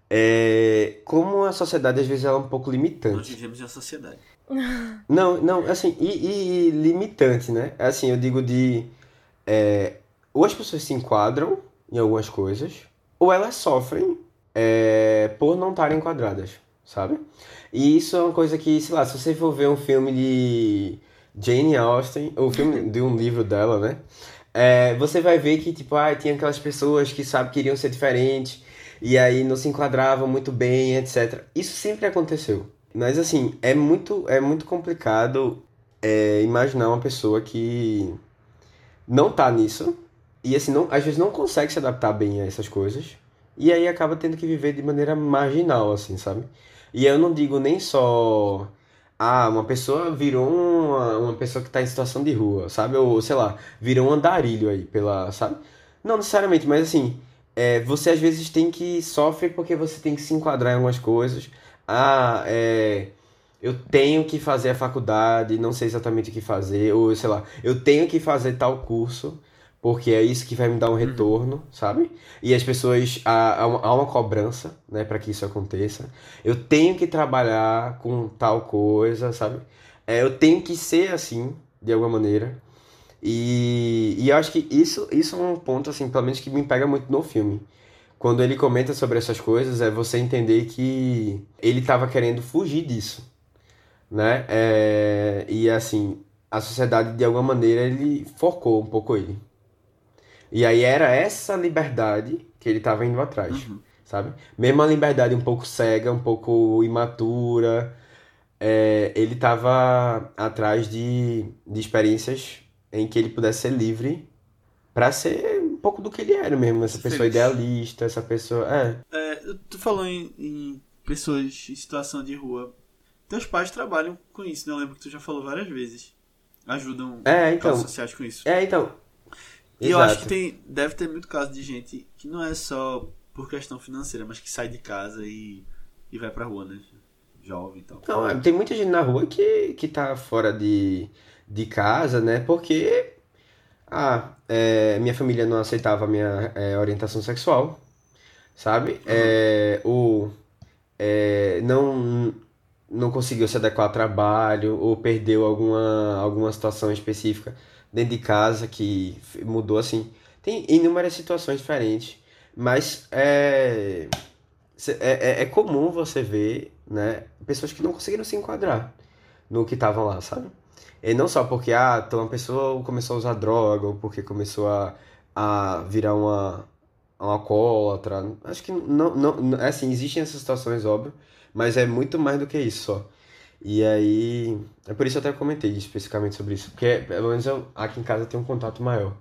é, como a sociedade às vezes ela é um pouco limitante. Nós vivemos em uma sociedade. Não, não, assim, e, e limitante, né? Assim, eu digo de. é, ou as pessoas se enquadram em algumas coisas, ou elas sofrem é, por não estarem enquadradas, sabe? E isso é uma coisa que, sei lá, se você for ver um filme de Jane Austen, ou filme de um livro dela, né? É, você vai ver que, tipo, ah, tinha aquelas pessoas que, sabe, queriam ser diferentes, e aí não se enquadravam muito bem, etc. Isso sempre aconteceu. Mas assim, é muito, é muito complicado é, imaginar uma pessoa que não tá nisso e assim, não, às vezes não consegue se adaptar bem a essas coisas e aí acaba tendo que viver de maneira marginal, assim, sabe? E eu não digo nem só ah, uma pessoa virou uma, uma pessoa que tá em situação de rua, sabe? Ou, sei lá, virou um andarilho aí pela, sabe? Não necessariamente, mas assim, é, você às vezes tem que sofrer porque você tem que se enquadrar em algumas coisas. Ah, é, eu tenho que fazer a faculdade, não sei exatamente o que fazer, ou sei lá, eu tenho que fazer tal curso porque é isso que vai me dar um retorno, sabe? E as pessoas há, há uma cobrança, né, para que isso aconteça. Eu tenho que trabalhar com tal coisa, sabe? É, eu tenho que ser assim, de alguma maneira. E, e eu acho que isso, isso é um ponto, assim, pelo menos que me pega muito no filme. Quando ele comenta sobre essas coisas, é você entender que ele estava querendo fugir disso, né? É, e assim, a sociedade, de alguma maneira, ele focou um pouco ele. E aí era essa liberdade que ele estava indo atrás, Uhum. sabe? Mesmo a liberdade um pouco cega, um pouco imatura, é, ele estava atrás de, de experiências em que ele pudesse ser livre para ser pouco do que ele era mesmo, essa pessoa Feliz. idealista, essa pessoa, é. É, tu falou em, em pessoas em situação de rua. Teus pais trabalham com isso, né? Eu lembro que tu já falou várias vezes. Ajudam É, então. sociais com isso. É, então. E eu acho Exato. que tem, deve ter muito caso de gente que não é só por questão financeira, mas que sai de casa e, e vai pra rua, né? Jovem e tal. Não, é, tem muita gente na rua que, que tá fora de, de casa, né? Porque ah, é, minha família não aceitava a minha é, orientação sexual, sabe? É, ou é, não, não conseguiu se adequar ao trabalho, ou perdeu alguma, alguma situação específica dentro de casa que mudou assim. Tem inúmeras situações diferentes, mas é, é, é- é comum você ver, né, pessoas que não conseguiram se enquadrar no que estavam lá, sabe? E não só porque ah, então a pessoa começou a usar droga, ou porque começou a, a virar uma, uma alcoólatra. Acho que não, não, não- assim, existem essas situações, óbvio, mas é muito mais do que isso só. E aí, é por isso eu até comentei especificamente sobre isso, porque pelo menos eu, aqui em casa tenho um contato maior.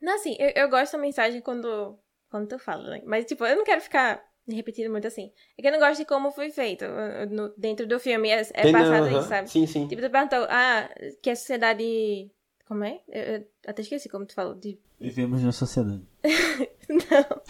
Não, assim, eu, eu gosto da mensagem quando, quando tu fala, né? Mas, tipo, eu não quero ficar repetindo muito assim. É que eu não gosto de como foi feito uh, no- dentro do filme. É, é passado aham, isso, sabe? Sim, sim. Tipo, tu perguntou, ah, que a sociedade. Como é? Eu, eu até esqueci como tu falou. De... *laughs* Vivemos numa sociedade. Não.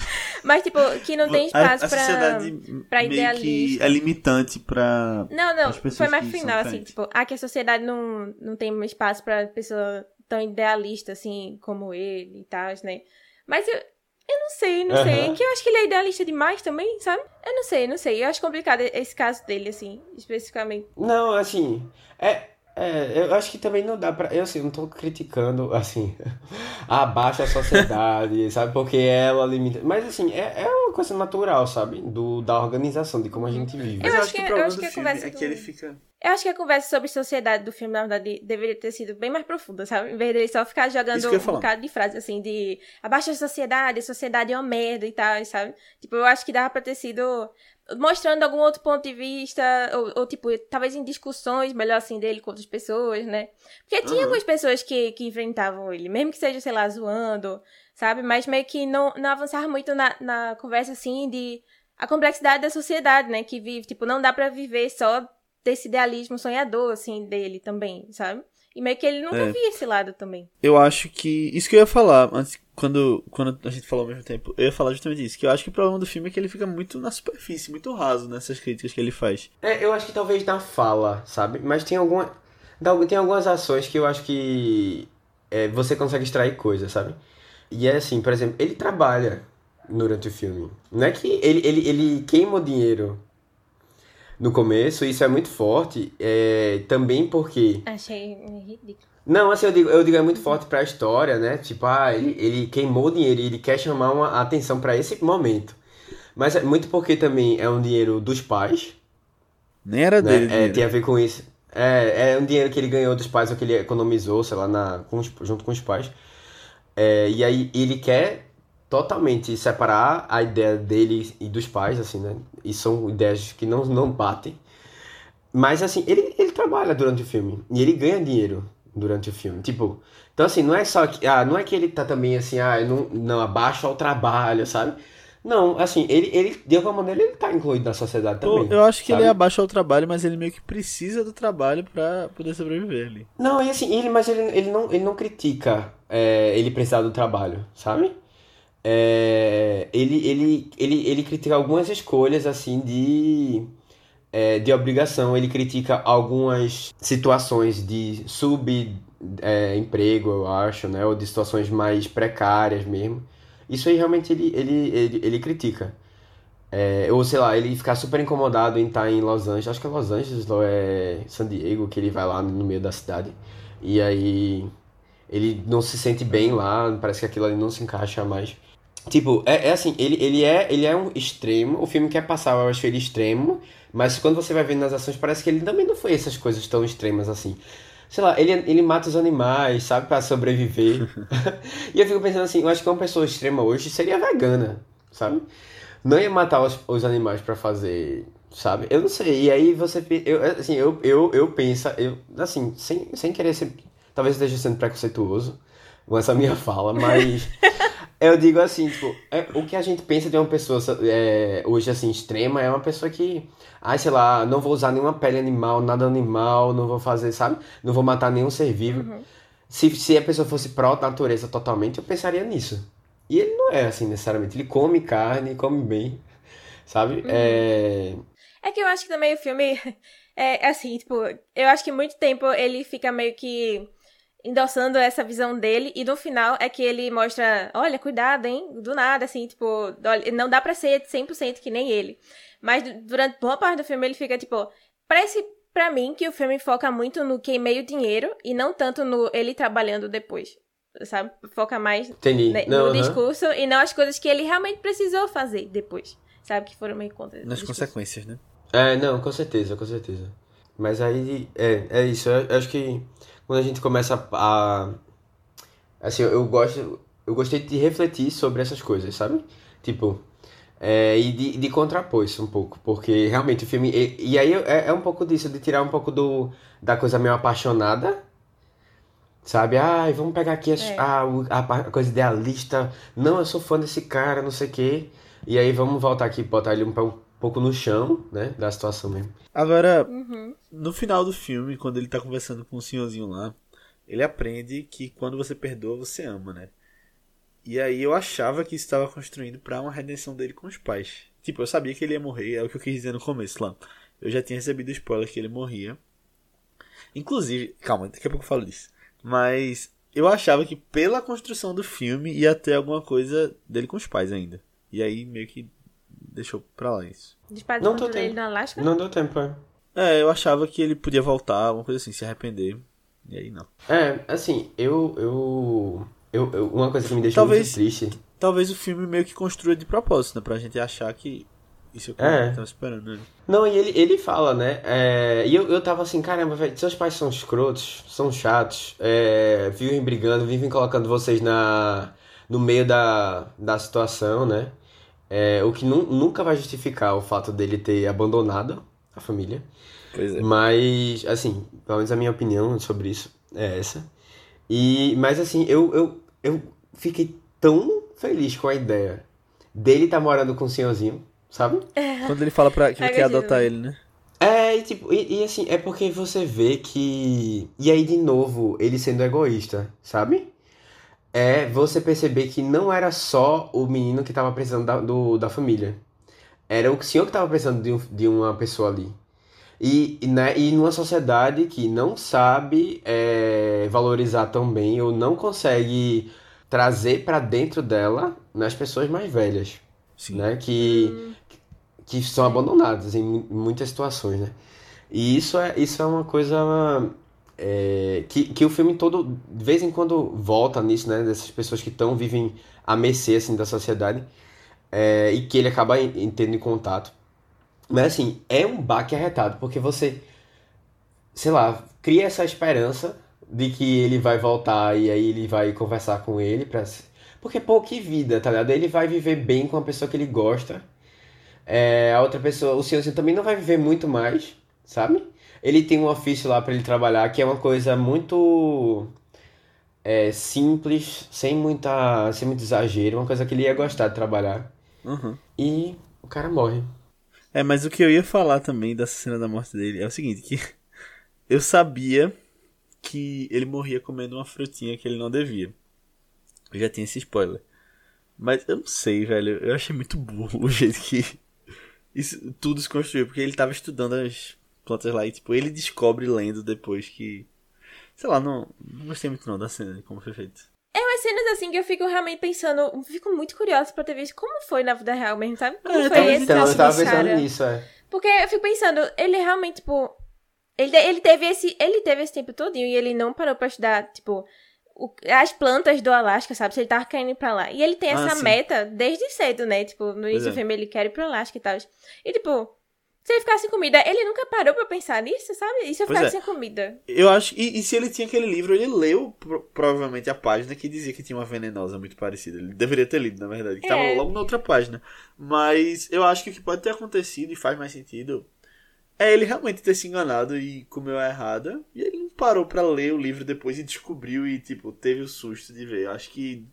Mas, tipo, que não tem espaço a, a pra. sociedade pra meio que idealista. é limitante pra. Não, não, foi mais final, assim, tipo, ah, que a sociedade não, não tem espaço pra pessoa tão idealista, assim, como ele e tal, né? Mas eu, eu não sei, não sei, Aham. que eu acho que ele é idealista demais também, sabe? Eu não sei, não sei, eu acho complicado esse caso dele, assim, especificamente. Não, assim, é, é, eu acho que também não dá pra. Eu assim, não tô criticando, assim, *laughs* a sociedade, *laughs* sabe? Porque ela limita. Mas assim, é, é uma coisa natural, sabe? Do, da organização, de como a gente vive. Mas Eu eu, acho acho que, que- o problema do que a filme conversa é que ele fica. Eu acho que a conversa sobre sociedade do filme, na verdade, deveria ter sido bem mais profunda, sabe? Em vez dele só ficar jogando um bocado de frases assim, de abaixo a sociedade, a sociedade é uma merda e tal, sabe? Tipo, eu acho que dava pra ter sido mostrando algum outro ponto de vista, ou, ou, tipo, talvez em discussões melhor assim dele com outras pessoas, né? Porque tinha Uhum. algumas pessoas que, que enfrentavam ele, mesmo que seja, sei lá, zoando, sabe? Mas meio que não, não avançava muito na, na conversa assim de a complexidade da sociedade, né? Que vive, tipo, não dá pra viver só desse idealismo sonhador, assim, dele também, sabe? E meio que ele nunca É. via esse lado também. Eu acho que. Isso que eu ia falar, antes, quando, quando a gente falou ao mesmo tempo, eu ia falar justamente isso. Que eu acho que o problema do filme é que ele fica muito na superfície, muito raso nessas críticas que ele faz. É, eu acho que talvez na fala, sabe? Mas tem alguma. Tem algumas ações que eu acho que é, você consegue extrair coisas, sabe? E é assim, por exemplo, ele trabalha durante o filme. Não é que ele, ele, ele queima o dinheiro no começo, isso é muito forte. É, também porque. Achei ridículo. Não, assim, eu digo, eu digo é muito forte pra história, né? Tipo, ah, ele, ele queimou o dinheiro e ele quer chamar uma atenção pra esse momento. Mas é muito porque também é um dinheiro dos pais, Nem era né? dele. É, dinheiro. tem a ver com isso. É, é um dinheiro que ele ganhou dos pais ou que ele economizou, sei lá, na, com os- junto com os pais. É, e aí ele quer totalmente separar a ideia dele e dos pais, assim, né? E são ideias que não, não batem. Mas assim, ele, ele trabalha durante o filme. E ele ganha dinheiro durante o filme. Tipo, então assim, não é só que. Ah, não é que ele tá também assim, ah, eu não, não abaixa ao trabalho, sabe? Não, assim, ele, ele de alguma maneira ele tá incluído na sociedade também. Eu, eu acho que sabe? ele é abaixo ao trabalho, mas ele meio que precisa do trabalho pra poder sobreviver ali. Não, e assim, ele, mas ele, ele, não, ele não critica é, ele precisar do trabalho, sabe? É, ele, ele, ele, ele critica algumas escolhas, assim, de, é, de obrigação. Ele critica algumas situações de subemprego, eu acho, né? Ou de situações mais precárias mesmo. Isso aí realmente ele, ele, ele, ele critica. É, ou sei lá, ele ficar super incomodado em estar em Los Angeles. Acho que é Los Angeles ou é San Diego, que ele vai lá no meio da cidade. E aí ele não se sente bem lá, parece que aquilo ali não se encaixa mais. Tipo, é, é assim, ele, ele, é, ele é um extremo, o filme quer passar, eu acho ele extremo, mas quando você vai vendo nas ações, parece que ele também não foi essas coisas tão extremas assim. Sei lá, ele, ele mata os animais, sabe, pra sobreviver. *laughs* *laughs* e eu fico pensando assim, eu acho que uma pessoa extrema hoje seria vegana, sabe? Não ia matar os, os animais pra fazer, sabe? Eu não sei, e aí você, eu, assim, eu, eu, eu penso, eu, assim, sem, sem querer ser, talvez esteja sendo preconceituoso com essa minha fala, mas... *laughs* Eu digo assim, tipo, é, o que a gente pensa de uma pessoa é, hoje, assim, extrema, é uma pessoa que, ai, sei lá, não vou usar nenhuma pele animal, nada animal, não vou fazer, sabe? Não vou matar nenhum ser vivo. Uhum. Se, se a pessoa fosse pró-natureza totalmente, eu pensaria nisso. E ele não é assim, necessariamente. Ele come carne, come bem, sabe? Uhum. É... É que eu acho que também o filme *laughs* é assim, tipo, eu acho que muito tempo ele fica meio que endossando essa visão dele e no final é que ele mostra, olha, cuidado, hein? Do nada, assim, tipo, olha, não dá pra ser 100% que nem ele. Mas durante boa parte do filme ele fica, tipo, parece pra mim que o filme foca muito no queimei o dinheiro e não tanto no ele trabalhando depois. Sabe? Foca mais Entendi. né, Não, no discurso e não as coisas que ele realmente precisou fazer depois. Sabe? Que foram meio contra. Nas discurso. consequências, né? É, não, com certeza, com certeza. Mas aí, é, é isso. Eu, eu acho que quando a gente começa a. Assim, eu, gosto. Eu gostei de refletir sobre essas coisas, sabe? Tipo. É, e de, de contrapor isso um pouco. Porque realmente o filme. E, e aí é, é um pouco disso, de tirar um pouco do, da coisa meio apaixonada. Sabe? Ai, vamos pegar aqui as- É. a, a, a coisa idealista. Não, eu sou fã desse cara, não sei o quê. E aí vamos voltar aqui botar ele um, um pouco no chão, né? Da situação mesmo. Agora, Uhum. no final do filme, quando ele tá conversando com o senhorzinho lá, ele aprende que quando você perdoa, você ama, né? E aí eu achava que isso estava construindo pra uma redenção dele com os pais. Tipo, eu sabia que ele ia morrer, é o que eu quis dizer no começo lá. Eu já tinha recebido spoiler que ele morria. Inclusive, calma, daqui a pouco eu falo disso. Mas eu achava que pela construção do filme ia ter alguma coisa dele com os pais ainda. E aí meio que deixou pra lá isso. Dispara Não de tô conta dele tendo. no Alasca? Não deu tempo, é. É, eu achava que ele podia voltar, alguma coisa assim, se arrepender. E aí não. É, assim, eu, eu, eu, eu- uma coisa que me deixa Talvez- muito triste. Talvez o filme meio que construa de propósito, né? Pra gente achar que isso é o que É. estamos esperando. Né? Não, e ele, ele fala, né? é, e eu, eu tava assim, caramba, velho, seus pais são escrotos, são chatos, é, vivem brigando, vivem colocando vocês na, no meio da, da situação, né? É, o que nu- nunca vai justificar o fato dele ter abandonado a família. Pois é. Mas, assim, pelo menos a minha opinião sobre isso é essa. E, mas assim, eu, eu, eu fiquei tão feliz com a ideia dele tá morando com o senhorzinho, sabe? Quando ele fala pra, que É quer adotar ele, né? É, e tipo, e, e assim, é porque você vê que. E aí, de novo, ele sendo egoísta, sabe? É você perceber que não era só o menino que tava precisando da, do, da família. Era o senhor que tava precisando de, um- de uma pessoa ali. E, e, né, e numa sociedade que não sabe é, valorizar tão bem ou não consegue trazer pra dentro dela nas pessoas mais velhas Sim. né? Que, que são abandonadas em mu- muitas situações, né? E isso é, isso é uma coisa é, que, que o filme todo, de vez em quando, volta nisso, né? Dessas pessoas que estão, vivem à mercê, assim, da sociedade é, e que ele acaba en- en- tendo em contato. Mas, assim, é um baque arretado, porque você, sei lá, cria essa esperança de que ele vai voltar e aí ele vai conversar com ele pra... Porque, pô, que vida, tá ligado? Ele vai viver bem com a pessoa que ele gosta. É, a outra pessoa, o senhorzinho também não vai viver muito mais, sabe? Ele tem um ofício lá pra ele trabalhar, que é uma coisa muito é, simples, sem muita, sem muito exagero, uma coisa que ele ia gostar de trabalhar. Uhum. E o cara morre. É, mas o que eu ia falar também dessa cena da morte dele é o seguinte, que eu sabia que ele morria comendo uma frutinha que ele não devia. Eu já tinha esse spoiler. Mas eu não sei, velho. Eu achei muito burro o *laughs* jeito que isso, tudo se construiu. Porque ele tava estudando as plantas lá e, tipo, ele descobre lendo depois que. Sei lá, não, não gostei muito não da cena, como foi feito. É umas cenas assim que eu fico realmente pensando, fico muito curiosa pra ter visto como foi na vida real mesmo, sabe? Como É, foi esse Então, eu tava pensando cara. nisso, é. Porque eu fico pensando, ele realmente, tipo. Ele, ele teve esse. Ele teve esse tempo todinho e ele não parou pra estudar, tipo, o- as plantas do Alasca, sabe? Se ele tava querendo ir pra lá. E ele tem Ah, essa sim. meta desde cedo, né? Tipo, no início é. do filme ele quer ir pro Alasca e tal. E tipo, se ele ficar sem comida, ele nunca parou pra pensar nisso, sabe? E se eu Pois ficar é. sem comida? Eu acho. E, e se ele tinha aquele livro, ele leu pro- provavelmente a página que dizia que tinha uma venenosa muito parecida. Ele deveria ter lido, na verdade. Que tava É. logo na outra página. Mas eu acho que o que pode ter acontecido e faz mais sentido é ele realmente ter se enganado e comeu a errada. E ele não parou pra ler o livro depois e descobriu e, tipo, teve o susto de ver. Eu acho que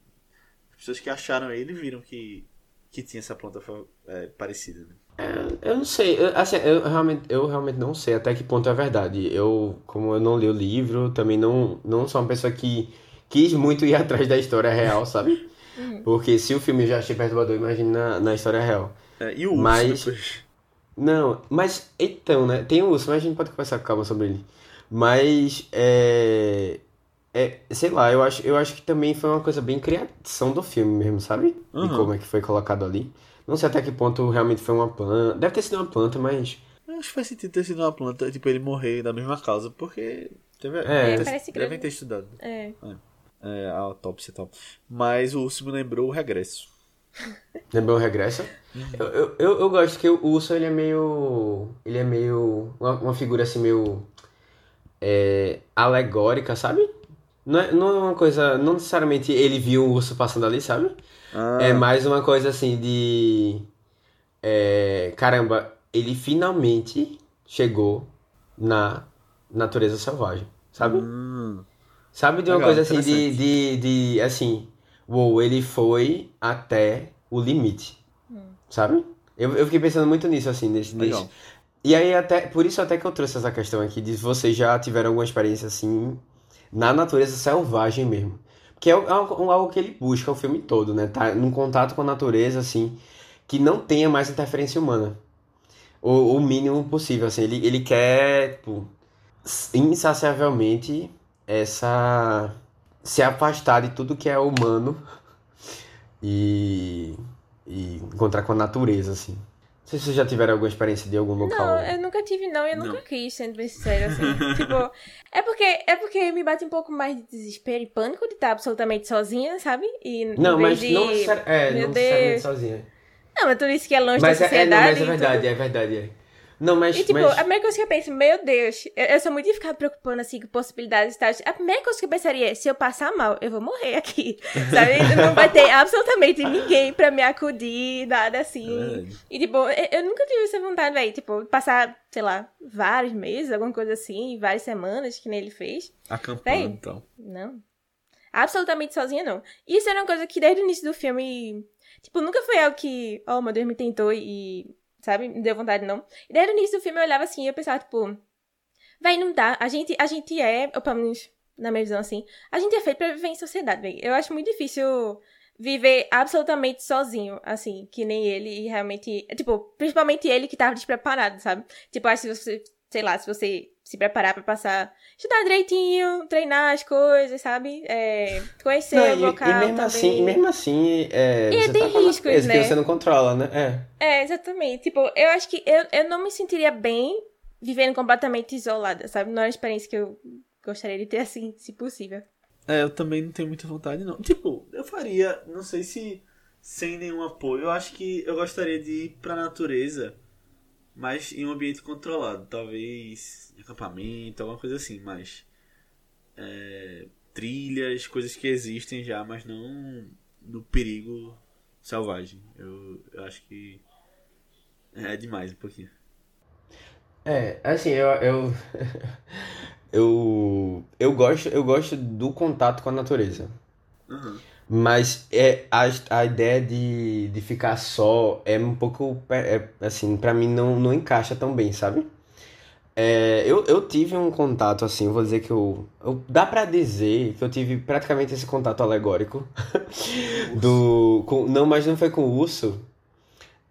as pessoas que acharam ele viram que, que tinha essa planta é, parecida, né? Eu não sei, eu, assim, eu realmente, eu realmente não sei até que ponto é verdade. Eu, como eu não li o livro, também não, não sou uma pessoa que quis muito ir *laughs* atrás da história real, sabe? Porque se o filme já achei perturbador, imagine na, na história real. É, e o urso Mas- depois. Não, mas então, né? Tem o urso, mas a gente pode conversar com calma sobre ele. Mas é. É, sei lá, eu acho, eu acho que também foi uma coisa bem criação do filme mesmo, sabe? De Uhum. como é que foi colocado ali. Não sei até que ponto realmente foi uma planta. Deve ter sido uma planta, mas. Eu acho que faz sentido ter sido uma planta, tipo, ele morrer da mesma causa, porque teve, É. deve ter- Parece devem ter estudado É. é, a autópsia e tal. Mas o urso me lembrou o regresso. *laughs* Lembrou o regresso? Eu, eu, eu, eu gosto que o urso ele é meio. Ele é meio. Uma, uma figura assim meio. É, alegórica, sabe? Não é, não é uma coisa. Não necessariamente ele viu o urso passando ali, sabe? Ah, É mais uma coisa assim de. é, caramba, ele finalmente chegou na natureza selvagem, sabe? hum, Sabe de uma Legal, coisa assim de, de, de. Assim. Uou, ele foi até o limite. Sabe? Eu, eu fiquei pensando muito nisso, assim, nesse, nesse- E aí, até. Por isso até que eu trouxe essa questão aqui de vocês já tiveram alguma experiência assim. Na natureza selvagem mesmo. Que é algo, algo que ele busca o filme todo, né? Tá num contato com a natureza, assim, que não tenha mais interferência humana. O, o mínimo possível, assim. Ele, ele quer, tipo, insaciavelmente essa. se afastar de tudo que é humano *laughs* e. e encontrar com a natureza, assim. Sei se vocês já tiveram alguma experiência de algum local. Não, eu nunca tive, não, e eu Não. nunca quis, sendo bem sincero, assim. *laughs* tipo, é porque, é porque me bate um pouco mais de desespero e pânico de estar absolutamente sozinha, sabe? E Não, mas de... não, necessari- é, Meu não necessariamente sozinha. Não, mas tu disse que é longe Mas da é, é, sociedade. não, mas é e tudo. verdade, é verdade. Não, mas. E tipo, mas... a primeira coisa que eu penso, meu Deus, eu, eu sou muito de ficar preocupando assim com possibilidades e tal. A primeira coisa que eu pensaria é, se eu passar mal, eu vou morrer aqui. *laughs* Sabe? Não vai ter absolutamente ninguém pra me acudir, nada assim. É. E tipo, eu, eu nunca tive essa vontade, velho. Tipo, passar, sei lá, vários meses, alguma coisa assim, várias semanas, que nem ele fez. acampando Bem. e tal. Não. Absolutamente sozinha, não. Isso era uma coisa que desde o início do filme. Tipo, nunca foi algo que, oh meu Deus, me tentou e. Sabe? Me deu vontade, não. E desde o início do filme eu olhava assim e eu pensava, tipo. Véi, não dá. A gente, a gente é, ou pelo menos na minha visão assim, a gente é feito pra viver em sociedade, véi. Eu acho muito difícil viver absolutamente sozinho, assim, que nem ele e realmente. Tipo, principalmente ele que tava despreparado, sabe? Tipo, acho que se você, sei lá, se você se preparar pra passar, estudar direitinho, treinar as coisas, sabe? É, conhecer Não, o e, local e mesmo também. assim, e mesmo assim, é, E você tem tá com a riscos, né? que você não controla, né? É. É, exatamente. Tipo, eu acho que eu, eu não me sentiria bem vivendo completamente isolada, sabe? Não é uma experiência que eu gostaria de ter assim, se possível. É, eu também não tenho muita vontade, não. Tipo, eu faria, não sei se sem nenhum apoio. Eu acho que eu gostaria de ir pra natureza, mas em um ambiente controlado. Talvez acampamento, alguma coisa assim, mas. é, trilhas, coisas que existem já, mas não no perigo selvagem. Eu, eu acho que. É demais um pouquinho. É, assim, eu, eu, *laughs* eu, eu gosto, eu gosto do contato com a natureza. Uhum. Mas é, a, a ideia de, de ficar só é um pouco, é, assim, pra mim não, não encaixa tão bem, sabe? É, eu, eu tive um contato, assim, vou dizer que eu, eu. Dá pra dizer que eu tive praticamente esse contato alegórico. *laughs* do. Com, não, mas não foi com o urso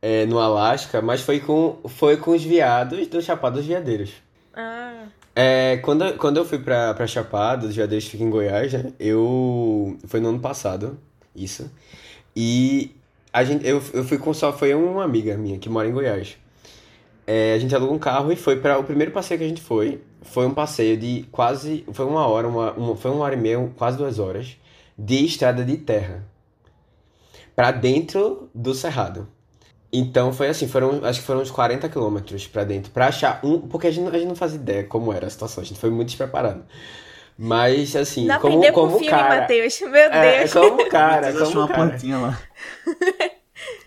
é, no Alasca, mas foi com, foi com os viados do Chapada dos Veadeiros. Ah. É, quando, quando eu fui pra, pra Chapada, dos Veadeiros fica em Goiás, né? Eu. Foi no ano passado, isso. E a gente, eu, eu fui com só. Foi uma amiga minha que mora em Goiás. É, a gente alugou um carro e foi para o primeiro passeio que a gente foi. Foi um passeio de quase. Foi uma hora, uma, uma foi uma hora e meia, quase duas horas, de estrada de terra. Pra dentro do Cerrado. Então foi assim, foram, acho que foram uns 40 quilômetros pra dentro, pra achar um. Porque a gente, a gente não faz ideia como era a situação, a gente foi muito despreparado. Mas assim, Não como, como com o filme, cara. Matheus. *laughs* Meu É, Deus. como cara, Matheus achou como uma cara. plantinha lá. *laughs*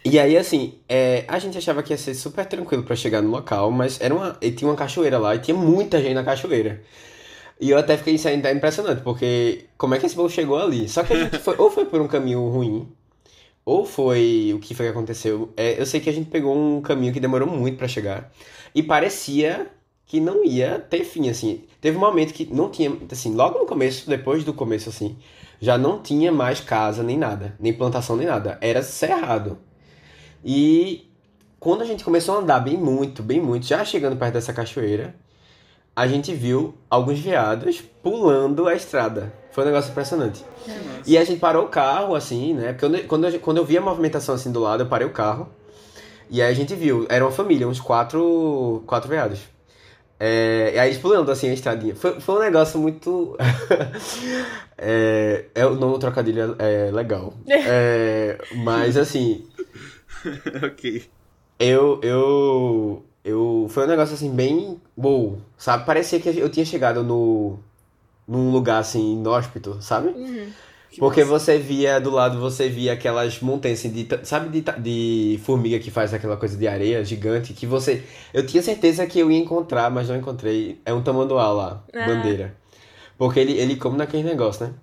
E aí, assim, é, a gente achava que ia ser super tranquilo pra chegar no local, mas era uma, e tinha uma cachoeira lá e tinha muita gente na cachoeira. E eu até fiquei isso ainda impressionante, porque como é que esse povo chegou ali? Só que a gente foi, ou foi por um caminho ruim, ou foi o que foi que aconteceu. É, eu sei que a gente pegou um caminho que demorou muito pra chegar e parecia que não ia ter fim, assim. Teve um momento que não tinha, assim, logo no começo, depois do começo, assim, já não tinha mais casa nem nada, nem plantação nem nada. Era cerrado. E quando a gente começou a andar bem muito, bem muito, já chegando perto dessa cachoeira, a gente viu alguns veados pulando a estrada. Foi um negócio impressionante. E a gente parou o carro, assim, né? Porque quando, quando, eu, quando eu vi a movimentação assim do lado, eu parei o carro. E aí a gente viu, era uma família, uns quatro, quatro veados. É, e aí eles pulando assim a estradinha. Foi, foi um negócio muito. *laughs* é, é, o nome do trocadilho é, é legal. É, mas assim, *laughs* ok. eu, eu, eu, foi um negócio assim bem, wow, sabe? Parecia que eu tinha chegado no, num lugar assim inóspito, sabe? Uhum. Que Porque massa. você via do lado, você via aquelas montanhas assim, de, sabe de, de formiga que faz aquela coisa de areia gigante que você, eu tinha certeza que eu ia encontrar, mas não encontrei. É um tamanduá lá, Ah. bandeira. Porque ele, ele come naquele negócio, né?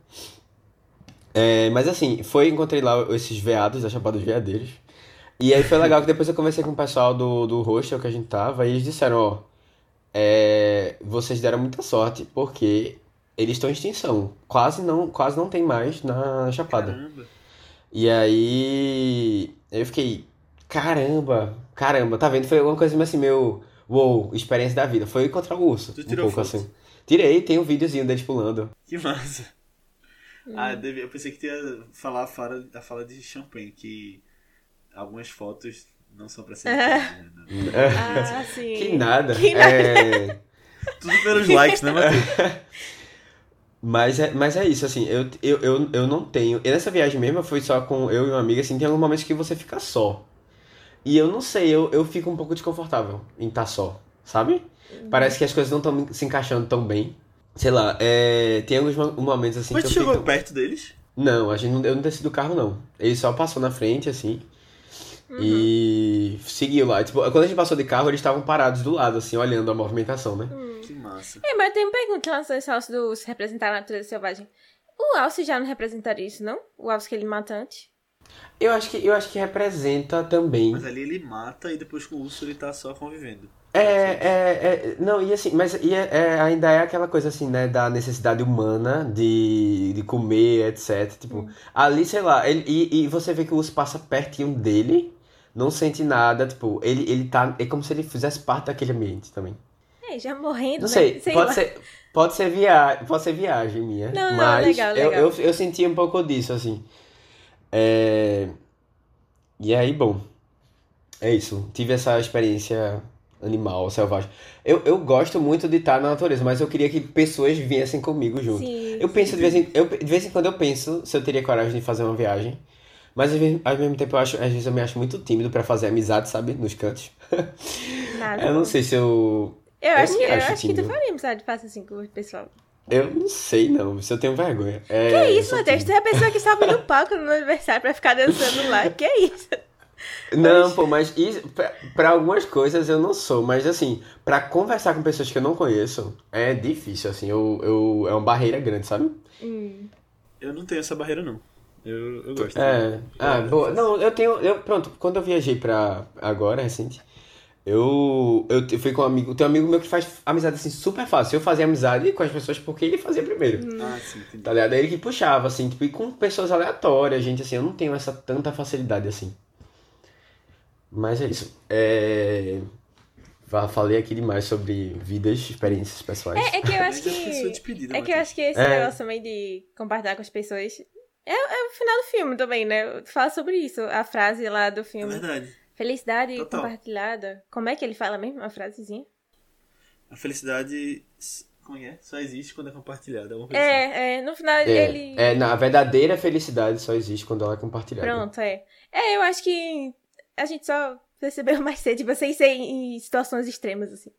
É, mas assim, foi encontrei lá esses veados da Chapada dos Veadeiros. E aí foi legal que depois eu conversei com o pessoal do, do hostel que a gente tava e eles disseram, ó, é, vocês deram muita sorte porque eles estão em extinção. Quase não, quase não tem mais na Chapada. Caramba. E aí eu fiquei, caramba, caramba, tá vendo? Foi alguma coisa assim, meu, uou, experiência da vida. Foi encontrar o urso, Tu um tirou pouco foto? assim. Tirei, tem um videozinho deles pulando. Que massa. Ah, eu pensei que tu ia falar a fala, a fala de Champagne, que algumas fotos não são pra ser É. né? Ah, sim. Que nada. Que nada. É, Tudo pelos likes, né, Matheus? *laughs* mas, é, mas é isso, assim, eu, eu, eu, eu não tenho. E nessa viagem mesmo foi só com eu e uma amiga, assim, tem alguns momentos que você fica só. E eu não sei, eu, eu fico um pouco desconfortável em estar só, sabe? Parece que as coisas não estão se encaixando tão bem. Sei lá, é, tem alguns mo- momentos assim Mas que eu chegou fico. perto deles? Não, a gente não, eu não desci do carro, não. Ele só passou na frente, assim. E seguiu lá. Tipo, quando a gente passou de carro, eles estavam parados do lado, assim, olhando a movimentação, né? Que massa. É, mas eu tenho uma pergunta em relação a esse alce do se representar a natureza selvagem. O alce já não representaria isso, não? O alce que ele mata antes? Eu acho que, eu acho que representa também. Mas ali ele mata e depois com o urso ele tá só convivendo. É, é, é, não, e assim, mas e é, é- ainda é aquela coisa assim, né, da necessidade humana de, de comer, etc. Tipo, ali, sei lá, ele, e, e você vê que o urso passa pertinho dele, não sente nada, tipo, ele, ele tá, é como se ele fizesse parte daquele ambiente também. É, já morrendo, Não né? sei, pode lá. ser, pode ser viagem, pode ser viagem minha, Não, não, mas legal, eu, legal. eu, eu senti um pouco disso, assim. É, E aí, bom, é isso. Tive essa experiência animal, selvagem. Eu, eu gosto muito de estar na natureza, mas eu queria que pessoas viessem comigo junto. Sim. Eu penso de vez em, eu, de vez em quando eu penso se eu teria coragem de fazer uma viagem. Mas ao mesmo- ao mesmo tempo eu acho, às vezes eu me acho muito tímido pra fazer amizade, sabe? Nos cantos. Nada. Eu não sei se eu. Eu eu acho, que, eu acho acho que tu faria amizade fácil assim com o pessoal. Eu não sei, não. Se eu tenho vergonha. É, Que isso, Matheus? Tu é a pessoa que sobe no palco no aniversário pra ficar dançando lá. Que isso? Não, pô, mas isso, pra, pra algumas coisas eu não sou, mas assim, pra conversar com pessoas que eu não conheço, é difícil, assim, eu, eu, é uma barreira grande, sabe? Hum. Eu não tenho essa barreira, não. Eu, eu gosto. É. Ah, boa. Não, eu tenho. Eu, pronto, quando eu viajei pra agora, recente, eu, eu fui com um amigo. Tem um amigo meu que faz amizade assim super fácil. Eu fazia amizade com as pessoas porque ele fazia primeiro. Ah, sim, entendi. Tá ligado? É ele que puxava, assim, tipo, e com pessoas aleatórias, gente, assim, eu não tenho essa tanta facilidade assim. Mas é isso. É. fa- Falei aqui demais sobre vidas, experiências pessoais. É, é que eu acho é que. É que eu acho que esse É. negócio também de compartilhar com as pessoas. É, é o final do filme também, né? Fala sobre isso. A frase lá do É filme. verdade. Felicidade Total. compartilhada. Como é que ele fala mesmo? Uma frasezinha? A felicidade. Como é? Só existe quando é compartilhada. alguma coisa assim. É, é, no final É, ele. é, na verdadeira felicidade só existe quando ela é compartilhada. Pronto, é. É, eu acho que a gente só percebeu *laughs* mais cedo, tipo, sem ser em situações extremas, assim.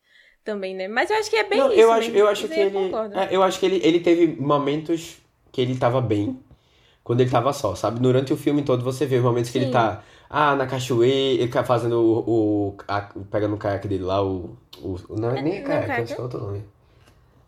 Também, né? Mas eu acho que é bem Não, isso. eu acho, mesmo. eu acho Mas que eu ele. é, eu acho que ele, ele teve momentos que ele tava bem quando ele tava só, sabe? Durante o filme todo você vê os momentos que ele Sim. tá. Ah, na cachoeira, ele tá fazendo o. o a- pegando o caiaque dele lá, o. o não é nem não é caiaque, caiaque, acho que é outro nome.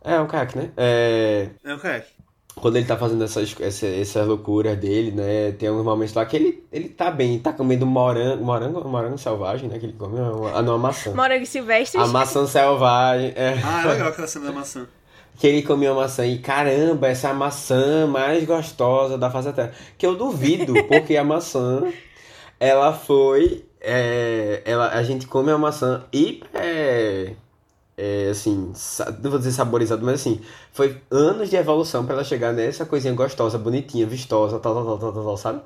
É, um caiaque, né? É. É o kayak. Quando ele tá fazendo essas, essa- essas loucuras dele, né? Tem alguns momentos lá que ele, ele tá bem, tá comendo morango, morango, morango selvagem, né? Que ele come, ah, não, a maçã. Morango silvestres. A maçã selvagem, é. Ah, é legal aquela cena da maçã. Que ele comia uma maçã e caramba, essa é a maçã mais gostosa da face da terra. Que eu duvido, *laughs* porque a maçã, ela foi. é, ela, a gente come a maçã e é, é, assim, não vou dizer saborizado, mas assim, foi anos de evolução pra ela chegar nessa coisinha gostosa, bonitinha, vistosa, tal, tal, tal, tal, tal, tal, sabe?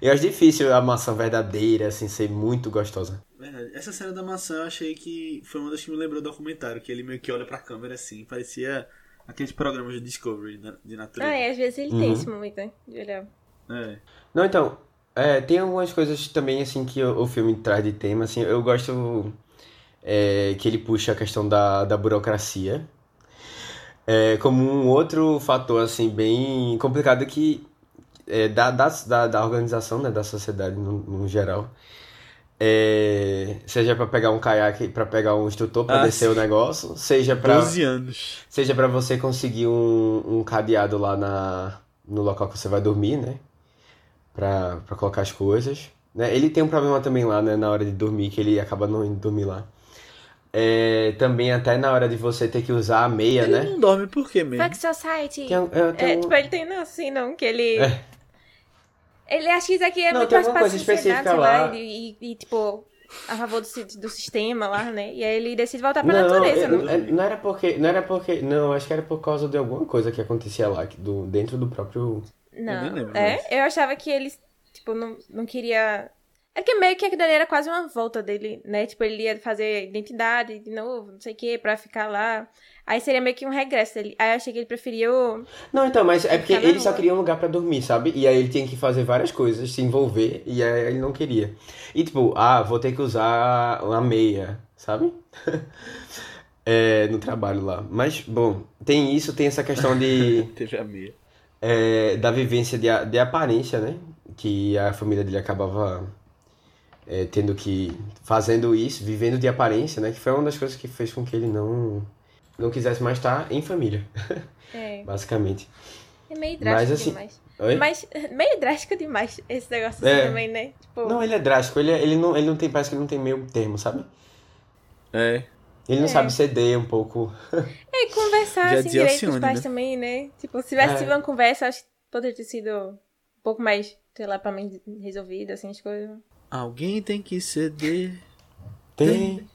Eu acho difícil a maçã verdadeira, assim, ser muito gostosa. Verdade. Essa cena da maçã eu achei que foi uma das que me lembrou do documentário, que ele meio que olha pra câmera assim, parecia aqueles programas de Discovery na- de natureza. Ah, é, às vezes ele Uhum. tem esse momento, né? De olhar. É. Não, então, é, tem algumas coisas também, assim, que o, o filme traz de tema, assim, eu gosto é, que ele puxa a questão da, da burocracia é, como um outro fator, assim, bem complicado que é, da, da, da, da organização, né, da sociedade no, no geral. É, seja pra pegar um caiaque, pra pegar um instrutor pra Ah, descer o negócio, seja pra... 12 anos. Seja pra você conseguir um, um cadeado lá na, no local que você vai dormir, né? Pra, pra colocar as coisas. Né? Ele tem um problema também lá, né? Na hora de dormir, que ele acaba não indo dormir lá. É, também até na hora de você ter que usar a meia, Ele né? não dorme por quê mesmo? Fuck Society. Tem, é, tem É, um- tipo, ele tem, não, assim, não, que ele... É. Ele acha que isso aqui é Não, muito mais coisa sociedade, sei lá, lá. e, e, e, tipo, a favor do, do sistema lá, né? E aí ele decide voltar pra Não, natureza, é- né? é- não era porque. Não era porque. Não, acho que era por causa de alguma coisa que acontecia lá, do, dentro do próprio. Não, nem lembro é? mais. Eu achava que ele, tipo, não, não queria... É que meio que aquilo ali era quase uma volta dele, né? Tipo, ele ia fazer identidade de novo, não sei o quê, pra ficar lá. Aí seria meio que um regresso dele. Aí eu achei que ele preferiu... Não, então, mas é porque ele só queria um lugar pra dormir, sabe? E aí ele tinha que fazer várias coisas, se envolver, e aí ele não queria. E tipo, ah, vou ter que usar uma meia, sabe? *laughs* É, no trabalho lá. Mas, bom, tem isso, tem essa questão de, *laughs* Teve a meia. é, da vivência de, de aparência, né? Que a família dele acabava é, tendo que. fazendo isso, vivendo de aparência, né? Que foi uma das coisas que fez com que ele não, não quisesse mais estar em família, É, *laughs* basicamente. é meio Mas, drástico assim, demais. Oi? Mas *laughs* meio drástico demais esse negócio É. assim também, né? Tipo, Não, ele é drástico, ele, é- ele, não, ele não tem, parece que ele não tem meio termo, sabe? É. Ele não É. sabe ceder um pouco. é *laughs* conversar Já assim direito com os pais né? também, né? Tipo, se tivesse É. tido uma conversa, acho que poderia ter sido um pouco mais, sei lá, pra mim resolvido, assim, as coisas. Alguém tem que ceder. Tem.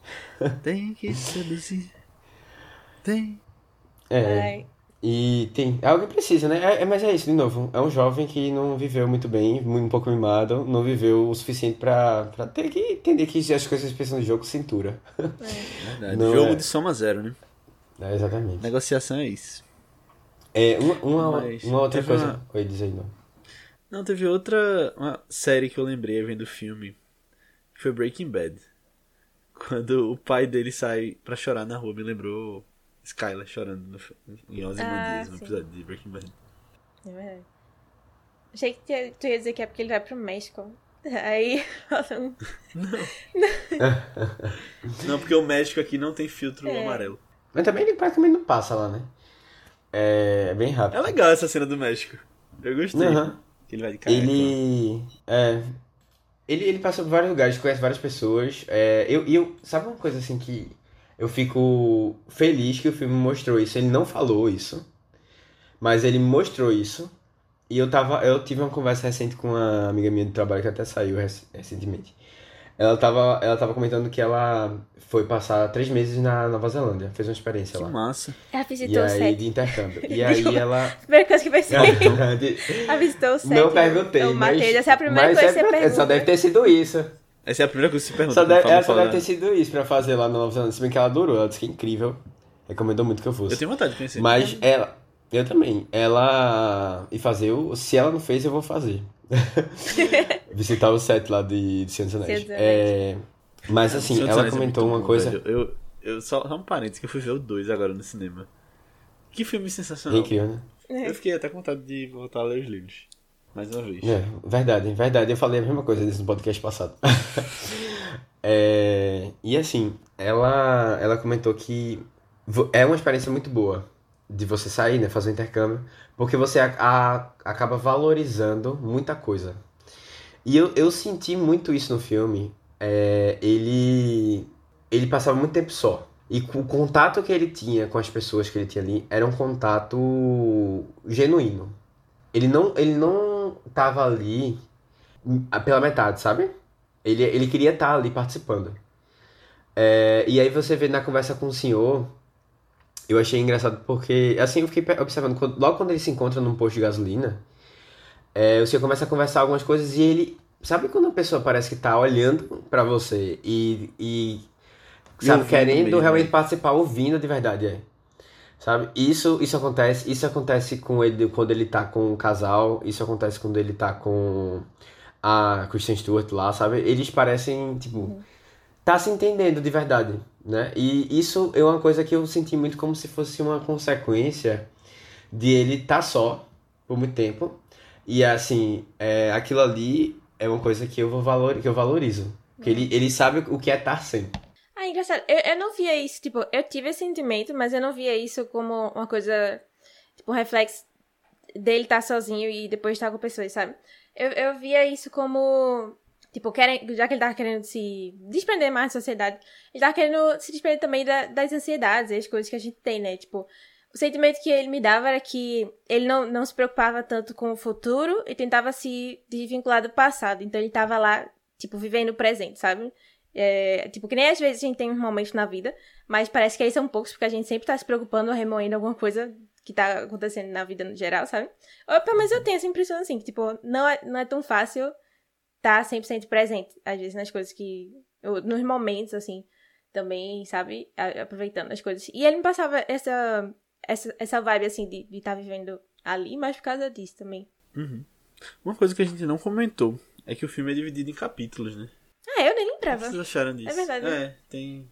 Tem que ceder sim. Tem. É. Ai, E tem. É algo que precisa, né? É, é- mas é isso, de novo. É um jovem que não viveu muito bem, um pouco mimado, não viveu o suficiente pra, pra ter que entender que as coisas precisam de jogo cintura. *laughs* Verdade. Não Jogo é. de soma zero, né? É, exatamente. Negociação é isso. É, uma, uma, Mas uma outra coisa. uma- Oi, diz aí, não. Não, teve outra uma série que eu lembrei vendo o filme. Foi Breaking Bad. Quando o pai dele sai pra chorar na rua, me lembrou Skylar chorando no, em Ah, Ozymandias, no sim. episódio de Breaking Bad. é verdade. Achei que tu ia- dizer que é porque ele vai pro México. Aí, *laughs* um- *laughs* Não, porque o México aqui não tem filtro É. amarelo. Mas também ele praticamente não passa lá, né? É bem É rápido. legal essa cena do México. Eu gostei. Que ele vai de careca. Ele. É. Ele, ele passa por vários lugares, conhece várias pessoas. É, eu, e eu. Sabe uma coisa assim que eu fico feliz que o filme mostrou isso? Ele não falou isso, mas ele mostrou isso. E eu tava. Eu tive uma conversa recente com uma amiga minha de trabalho que até saiu rec- recentemente. Ela tava, ela tava comentando que ela foi passar três meses na Nova Zelândia, fez uma experiência Que lá. massa. Ela E visitou o aí, set. de intercâmbio. E *laughs* aí ela. Primeira coisa que pensei. *laughs* Ela visitou o set. Não perguntei, Eu mas. matei. Essa é a primeira mas coisa que é- você pergunta. Só deve ter sido isso. Essa é a primeira coisa que você pergunta. Deve, ela só fala- deve ter sido isso pra fazer lá na Nova Zelândia. Se bem que ela adorou, ela disse que é incrível. Recomendou muito que eu fosse. Eu tenho vontade de conhecer. Mas ela. Eu também. Ela. E fazer o. Se ela não fez, eu vou fazer. *laughs* Visitar o set lá de, de dos Anéis. É, mas assim, ela Anéis é comentou muito uma bom, coisa. velho. Eu, eu só, só um parênteses que eu fui ver o 2 agora no cinema. Que filme É sensacional. incrível, né? Eu fiquei até com vontade de voltar a ler os livros. Mais uma vez. É, verdade, verdade. Eu falei a mesma coisa nesse podcast passado. *laughs* É, e assim, ela, ela comentou que é uma experiência muito boa de você sair, né, fazer um intercâmbio, porque você a- a- acaba valorizando muita coisa. E eu, eu senti muito isso no filme. É, ele, ele passava muito tempo só. E o contato que ele tinha com as pessoas que ele tinha ali era um contato genuíno. Ele não, ele não tava ali pela metade, sabe? Ele, ele queria estar ali participando. É, e aí você vê na conversa com o senhor, eu achei engraçado porque, assim, eu fiquei observando, quando- logo quando ele se encontra num posto de gasolina, é, o senhor começa a conversar algumas coisas e ele, sabe quando a pessoa parece que tá olhando pra você e, e sabe, querendo mesmo, realmente né? participar, ouvindo de verdade, é. Sabe? Isso, isso acontece, isso acontece com ele quando ele tá com o casal, isso acontece quando ele tá com a Kristen Stewart lá, sabe? Eles parecem, tipo, tá se entendendo de verdade, né? E isso é uma coisa que eu senti muito como se fosse uma consequência de ele tá só por muito tempo. E assim, é, aquilo ali é uma coisa que eu vou valor, que eu valorizo. Ele, ele sabe o que é estar sem. Ah, engraçado. Eu, eu não via isso, tipo, eu tive esse sentimento, mas eu não via isso como uma coisa, tipo, um reflexo dele estar sozinho e depois estar com pessoas, sabe? Eu, eu via isso como, tipo, querem, já que ele tava querendo se desprender mais da sociedade, ele tava querendo se desprender também da- das ansiedades e as coisas que a gente tem, né? Tipo, o sentimento que ele me dava era que ele não, não se preocupava tanto com o futuro e tentava se desvincular do passado. Então ele tava lá, tipo, vivendo o presente, sabe? É, tipo, que nem às vezes a gente tem uns momentos na vida, mas parece que eles são poucos porque a gente sempre tá se preocupando ou remoendo alguma coisa que tá acontecendo na vida no geral, sabe? Ou pelo menos eu tenho essa impressão assim, que tipo, não é, não é tão fácil tá 100% presente, às vezes, nas coisas que. nos momentos, assim, também, sabe? A- Aproveitando as coisas. E ele me passava essa, essa, essa vibe, assim, de estar tá vivendo ali, mas por causa disso também. Uhum. Uma coisa que a gente não comentou é que o filme é dividido em capítulos, né? Ah, eu nem lembrava. vocês acharam disso? É verdade, né? É, tem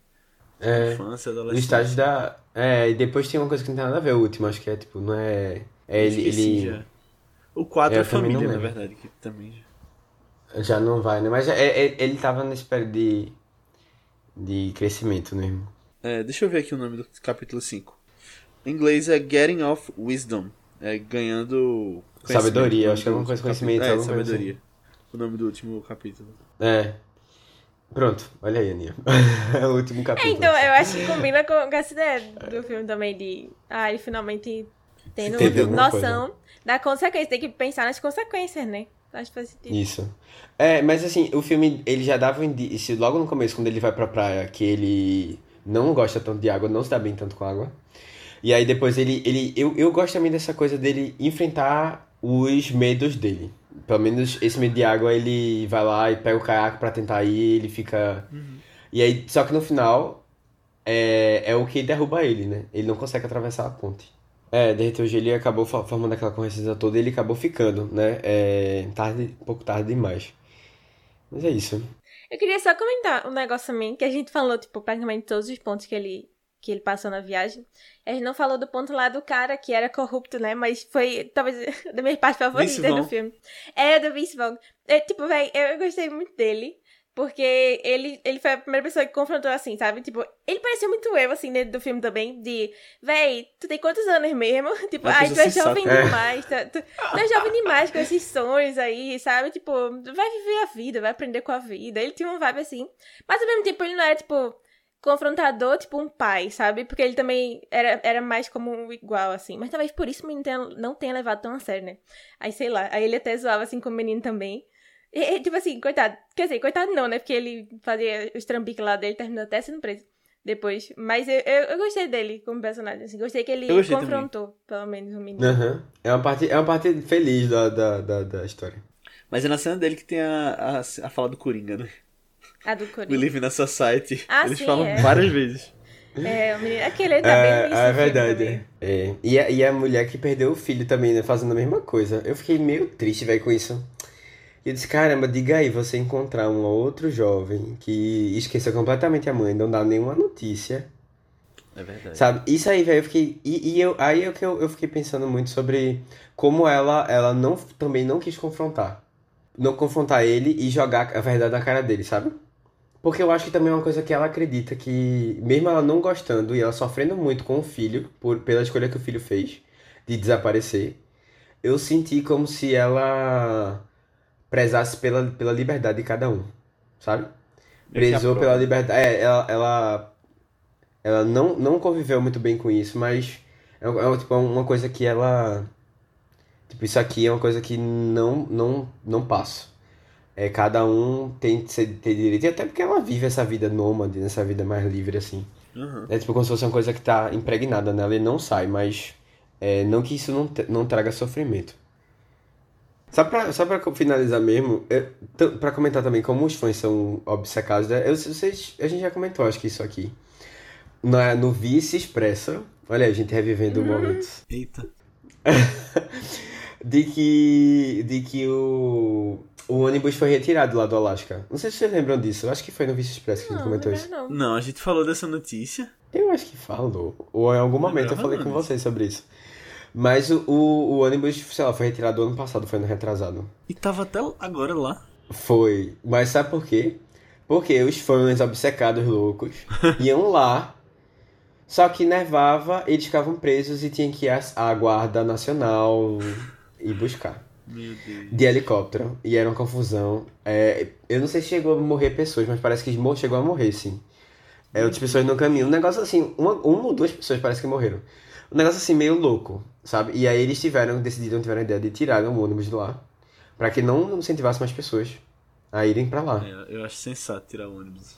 É, infância, adolescência. estágio da. É, e depois tem uma coisa que não tem nada a ver, o último, acho que é tipo, não é. É ele. Ele já. O 4 É, é, família, na verdade, que também já. já não vai, né? Mas é, é- ele tava nesse período de. de crescimento mesmo. É, deixa eu ver aqui o nome do capítulo 5. Em inglês é Getting Off Wisdom. É ganhando. Sabedoria, o acho que é alguma coisa conhecimento. É, coisa sabedoria. O nome do último capítulo. É. Pronto, olha aí, Aninha. *laughs* é o último É, capítulo. então, eu acho que combina com, essa ideia do filme também de. Ah, ele finalmente tendo noção da consequência. Tem que pensar nas consequências, né? Acho que faz sentido. Isso. É, mas assim, o filme, ele já dava um indício, logo no começo, quando ele vai pra praia, que ele não gosta tanto de água, não se dá bem tanto com água. E aí depois ele, ele eu, eu gosto também dessa coisa dele enfrentar os medos dele. Pelo menos esse medo de água, ele vai lá e pega o caiaque pra tentar ir, ele fica... E aí, só que no final, é, é o que derruba ele, né? Ele não consegue atravessar a ponte. É, derreteu o gelo e acabou fo- formando aquela correnteza toda e ele acabou ficando, né? É, tarde, um pouco tarde demais. Mas é isso. Eu queria só comentar um negócio também, que a gente falou, tipo, praticamente todos os pontos que ele, que ele passou na viagem. A gente não falou do ponto lá do cara que era corrupto, né? Mas foi, talvez, *laughs* da minha parte favorita do filme. É, do Vince Vaughn. É, tipo, velho, eu gostei muito dele. Porque ele, ele foi a primeira pessoa que confrontou assim, sabe? Tipo, ele parecia muito eu, assim, dentro do filme também, de, véi, tu tem quantos anos mesmo? *laughs* Tipo, ai, tu é jovem É. demais, tu, tu, tu é jovem demais com esses sonhos aí, sabe? Tipo, vai viver a vida, vai aprender com a vida. Ele tinha uma vibe assim. Mas ao mesmo tempo ele não era, tipo, confrontador, tipo um pai, sabe? Porque ele também era, era mais como um igual, assim. Mas talvez por isso o menino tenha- não tenha levado tão a sério, né? Aí, sei lá, aí ele até zoava, assim, com o menino também. E, e, tipo assim, coitado. Quer dizer, coitado não, né? Porque ele fazia os trambiques lá dele, terminou até sendo preso depois. Mas eu, eu, eu gostei dele como personagem, assim. Gostei que ele gostei confrontou, pelo menos, o menino. Aham. É uma parte, é uma parte feliz da, da, da, da história. Mas é na cena dele que tem a, a, a fala do Coringa, né? A do Coringa. live in a society. Ah, Eles sim, falam é. várias vezes. É, o menino. Aquele tá É, bem no é do filme verdade. É. E, a, e a mulher que perdeu o filho também, né? Fazendo a mesma coisa. Eu fiquei meio triste, velho, com isso. E eu disse, caramba, diga aí, você encontrar um outro jovem que esqueceu completamente a mãe, não dá nenhuma notícia. É verdade. Sabe? Isso aí, velho, eu fiquei. E, e eu, aí é que eu, eu fiquei pensando muito sobre como ela, ela não, também não quis confrontar. Não confrontar ele e jogar a verdade na cara dele, sabe? Porque eu acho que também é uma coisa que ela acredita que, mesmo ela não gostando e ela sofrendo muito com o filho, por, pela escolha que o filho fez de desaparecer, eu senti como se ela prezasse pela, pela liberdade de cada um, sabe? Que Prezou pela liberdade. É, ela, ela, ela não, não conviveu muito bem com isso, mas é, é, tipo, uma coisa que ela. Tipo, isso aqui é uma coisa que não, não, não passa. É, cada um tem que ter direito, e até porque ela vive essa vida nômade, nessa vida mais livre, assim. Uhum. É tipo como se fosse uma coisa que tá impregnada nela e não sai, mas é, não que isso não, não traga sofrimento. Só pra, só pra finalizar mesmo, eu, t- pra comentar também como os fãs são obcecados, né? Eu, vocês, a gente já comentou, acho que isso aqui. Na, no Vice Expressa, olha aí, a gente revivendo o momento. Eita. *laughs* De que, de que o, o ônibus foi retirado lá do Alasca. Não sei se vocês lembram disso, eu acho que foi no Vice Express que a gente Não, comentou não, isso. não. Não, a gente falou dessa notícia. Eu acho que falou. Ou em algum momento eu falei não com vocês sobre isso. Mas o, o, o ônibus, sei lá, foi retirado ano passado, foi no retrasado. E tava até agora lá. Foi. Mas sabe por quê? Porque os fãs obcecados loucos *laughs* iam lá. Só que nevava, eles ficavam presos e tinham que ir à Guarda Nacional e buscar. Meu Deus. De helicóptero. E era uma confusão. É, eu não sei se chegou a morrer pessoas, mas parece que mo- chegou a morrer, sim. É, outras pessoas no caminho. Um negócio assim, uma, uma ou duas pessoas parece que morreram. Um negócio assim meio louco, sabe? E aí eles tiveram, decidiram, tiveram a ideia de tirar o ônibus de lá. Pra que não incentivasse mais pessoas a irem pra lá. É, eu acho sensato tirar o ônibus.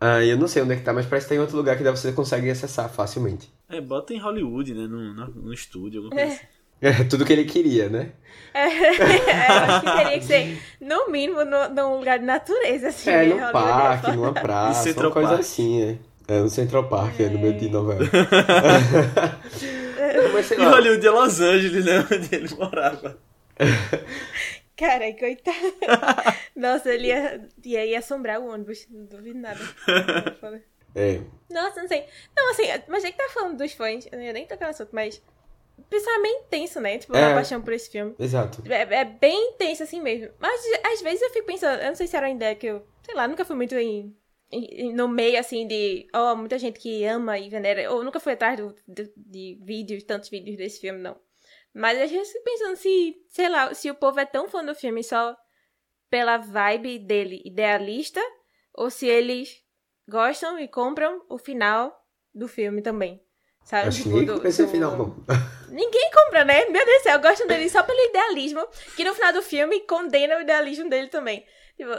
Ah, eu não sei onde é que tá, mas parece que tem outro lugar que você consegue acessar facilmente. É, bota em Hollywood, né? No, no, no estúdio, alguma coisa assim. É *laughs* tudo que ele queria, né? *laughs* É, eu acho que teria que ser, no mínimo, no, num lugar de natureza, assim. É, né? num Hollywood parque, numa praça, uma coisa assim, é. É, no Central Park, é, no meio de novela. *laughs* Mas sei E lá. Hollywood é Los Angeles, né? Onde ele morava. Cara, coitado. Nossa, ele ia, ia, ia assombrar o ônibus, não duvido nada. É, Nossa, não sei. Não, assim, mas já que tá falando dos fãs, eu não ia nem tocar no assunto, mas. É meio intenso, né? Tipo, É. a paixão por esse filme. exato. É, é bem intenso assim mesmo. Mas às vezes eu fico pensando, eu não sei se era uma ideia que eu, sei lá, nunca fui muito em, em- no meio assim de, ó, muita gente que ama e venera, ou nunca fui atrás do, de, de vídeos, tantos vídeos desse filme, não. Mas às vezes eu fico pensando se, sei lá, se o povo é tão fã do filme só pela vibe dele idealista, ou se eles gostam e compram o final do filme também. Sabe? Acho que Tipo, do- compra esse do- final, não. Ninguém compra, né? Meu Deus do céu, gostam dele só pelo idealismo, que no final do filme condena o idealismo dele também. Tipo,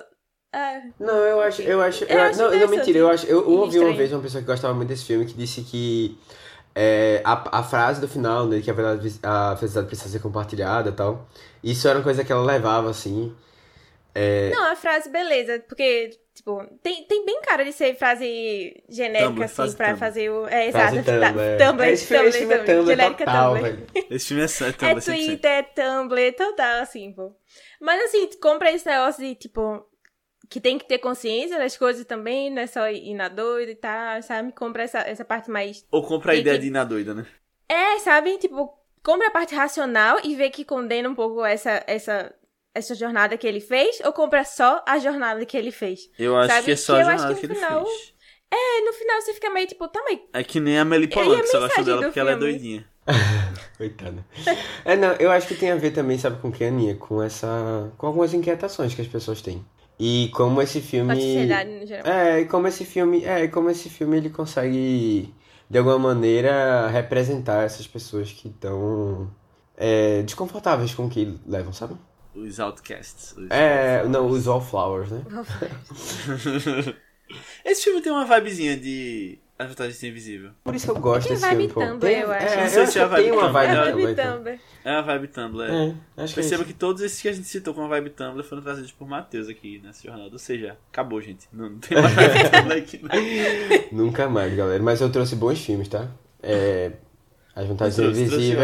ah, Não, eu acho, eu acho, Eu eu- acho não, não, interessante mentira, eu acho, eu, eu ouvi uma vez uma pessoa que gostava muito desse filme que disse que é, a, a frase do final, né, que a verdade, a felicidade precisa ser compartilhada e tal, isso era uma coisa que ela levava, assim, Não, a frase, beleza, porque, tipo, tem, tem bem cara de ser frase genérica, Tumblr, assim, frase pra Tumblr. fazer o. É, exato. Tumblr. tá- Tumblr, É, esse filme, esse filme é Tumblr genérica total, Tumblr. velho. Esse filme é É Tumblr 100%. Twitter, Tumblr, total, assim, pô. Mas assim, compra esse negócio de, tipo, que tem que ter consciência das coisas também, não é só ir na doida e tal, sabe? Compra essa, essa parte mais Ou compra a ideia que- de ir na doida, né? É, sabe? Tipo, compra a parte racional e vê que condena um pouco essa, essa essa jornada que ele fez ou compra só a jornada que ele fez? Eu acho Sabe? que é só Que a eu acho jornada que que, no ele final- fez. É, no final você fica meio tipo, tá, mas É que nem a Amelie Polan, que só mensagem dela do porque ela é filme? doidinha. *laughs* Coitada. É, não, eu acho que tem a ver também, sabe com o que, Aninha? Com essa. com algumas inquietações que as pessoas têm. E como esse filme. com a sociedade no geral. É, e como esse filme. É, e como esse filme ele consegue, de alguma maneira, representar essas pessoas que estão é, desconfortáveis com o que levam, sabe? Os Outcasts. os É, não, os Wallflowers, né? *laughs* Esse filme tem uma vibezinha de As Vantagens de Ser Invisível. Por isso que eu gosto desse vibe filme. Tumblr, Tem- eu acho. É, Não eu sei acho se é a que tem vibe uma Tumblr. vibe É É, a Tumblr, então. Tumblr. É uma vibe Tumblr. é. É, acho que Perceba isso. que todos esses que a gente citou com a vibe Tumblr foram trazidos por Matheus aqui nessa jornada. Ou seja, acabou, gente. Não, não tem mais vibe *laughs* Tumblr aqui. Não. *laughs* Nunca mais, galera. Mas eu trouxe bons filmes, tá? É, As Vantagens outros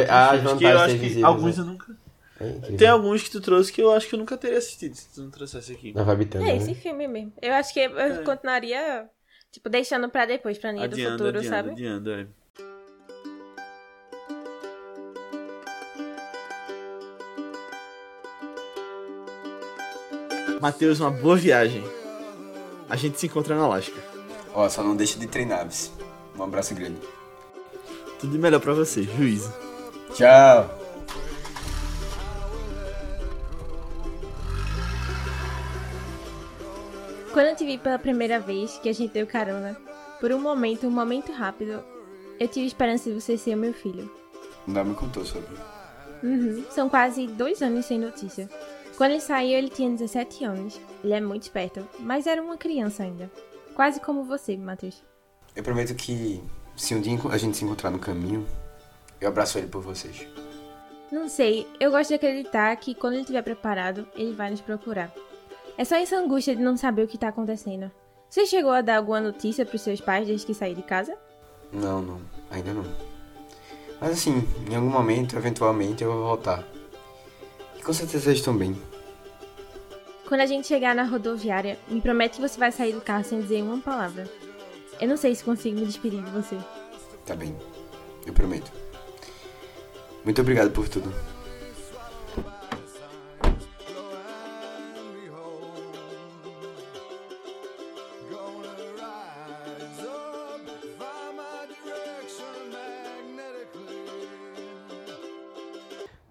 Ah, As que Vantagens eu que Invisível. Alguns eu nunca. É. Tem alguns que tu trouxe que eu acho que eu nunca teria assistido se tu não trouxesse aqui. Na vibe É né? esse filme mesmo. Eu acho que eu É. continuaria, tipo, deixando pra depois, pra Nia do Futuro, adiando, sabe? adiando, é. Matheus, uma boa viagem. A gente se encontra na Alasca. Ó, só não deixa de treinar, vice. Um abraço grande. Tudo de melhor pra você, juízo. Tchau. Quando eu te vi pela primeira vez, que a gente deu carona, por um momento, um momento rápido, eu tive esperança de você ser o meu filho. Não me contou sobre. Uhum. São quase dois anos sem notícia. Quando ele saiu, ele tinha 17 anos. Ele é muito esperto, mas era uma criança ainda. Quase como você, Matheus. Eu prometo que se um dia a gente se encontrar no caminho, eu abraço ele por vocês. Não sei, eu gosto de acreditar que quando ele estiver preparado, ele vai nos procurar. É só essa angústia de não saber o que tá acontecendo. Você chegou a dar alguma notícia pros seus pais desde que saiu de casa? Não, não. Ainda não. Mas assim, em algum momento, eventualmente, eu vou voltar. E com certeza eles estão bem. Quando a gente chegar na rodoviária, me promete que você vai sair do carro sem dizer uma palavra. Eu não sei se consigo me despedir de você. Tá bem. Eu prometo. Muito obrigado por tudo.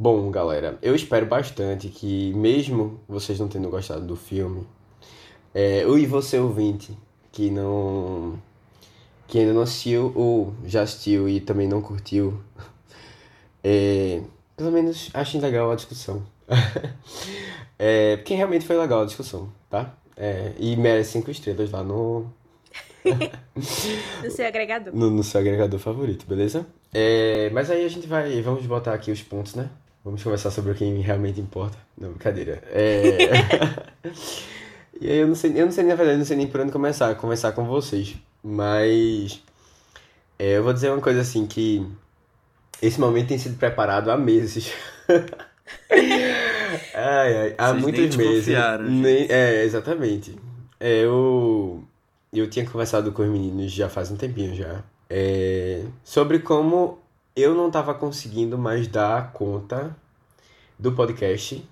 Bom, galera, eu espero bastante que, mesmo vocês não tendo gostado do filme, é, eu e você ouvinte, que não. que ainda não assistiu ou já assistiu e também não curtiu, é, pelo menos achem legal a discussão. *laughs* é, porque realmente foi legal a discussão, tá? É, e merece cinco estrelas lá no, *laughs* Do seu agregador. no, no seu agregador favorito, beleza? É, mas aí a gente vai. Vamos botar aqui os pontos, né? Vamos conversar sobre o que realmente importa. Não, brincadeira. É... *laughs* e aí eu não sei, eu não sei, na verdade, não sei nem por onde começar, conversar com vocês. Mas é, eu vou dizer uma coisa assim que esse momento tem sido preparado há meses. *laughs* ai, ai, há Vocês muitos meses. Nem- é, exatamente. É, eu, eu tinha conversado com os meninos já faz um tempinho já. é, sobre como eu não estava conseguindo mais dar conta do podcast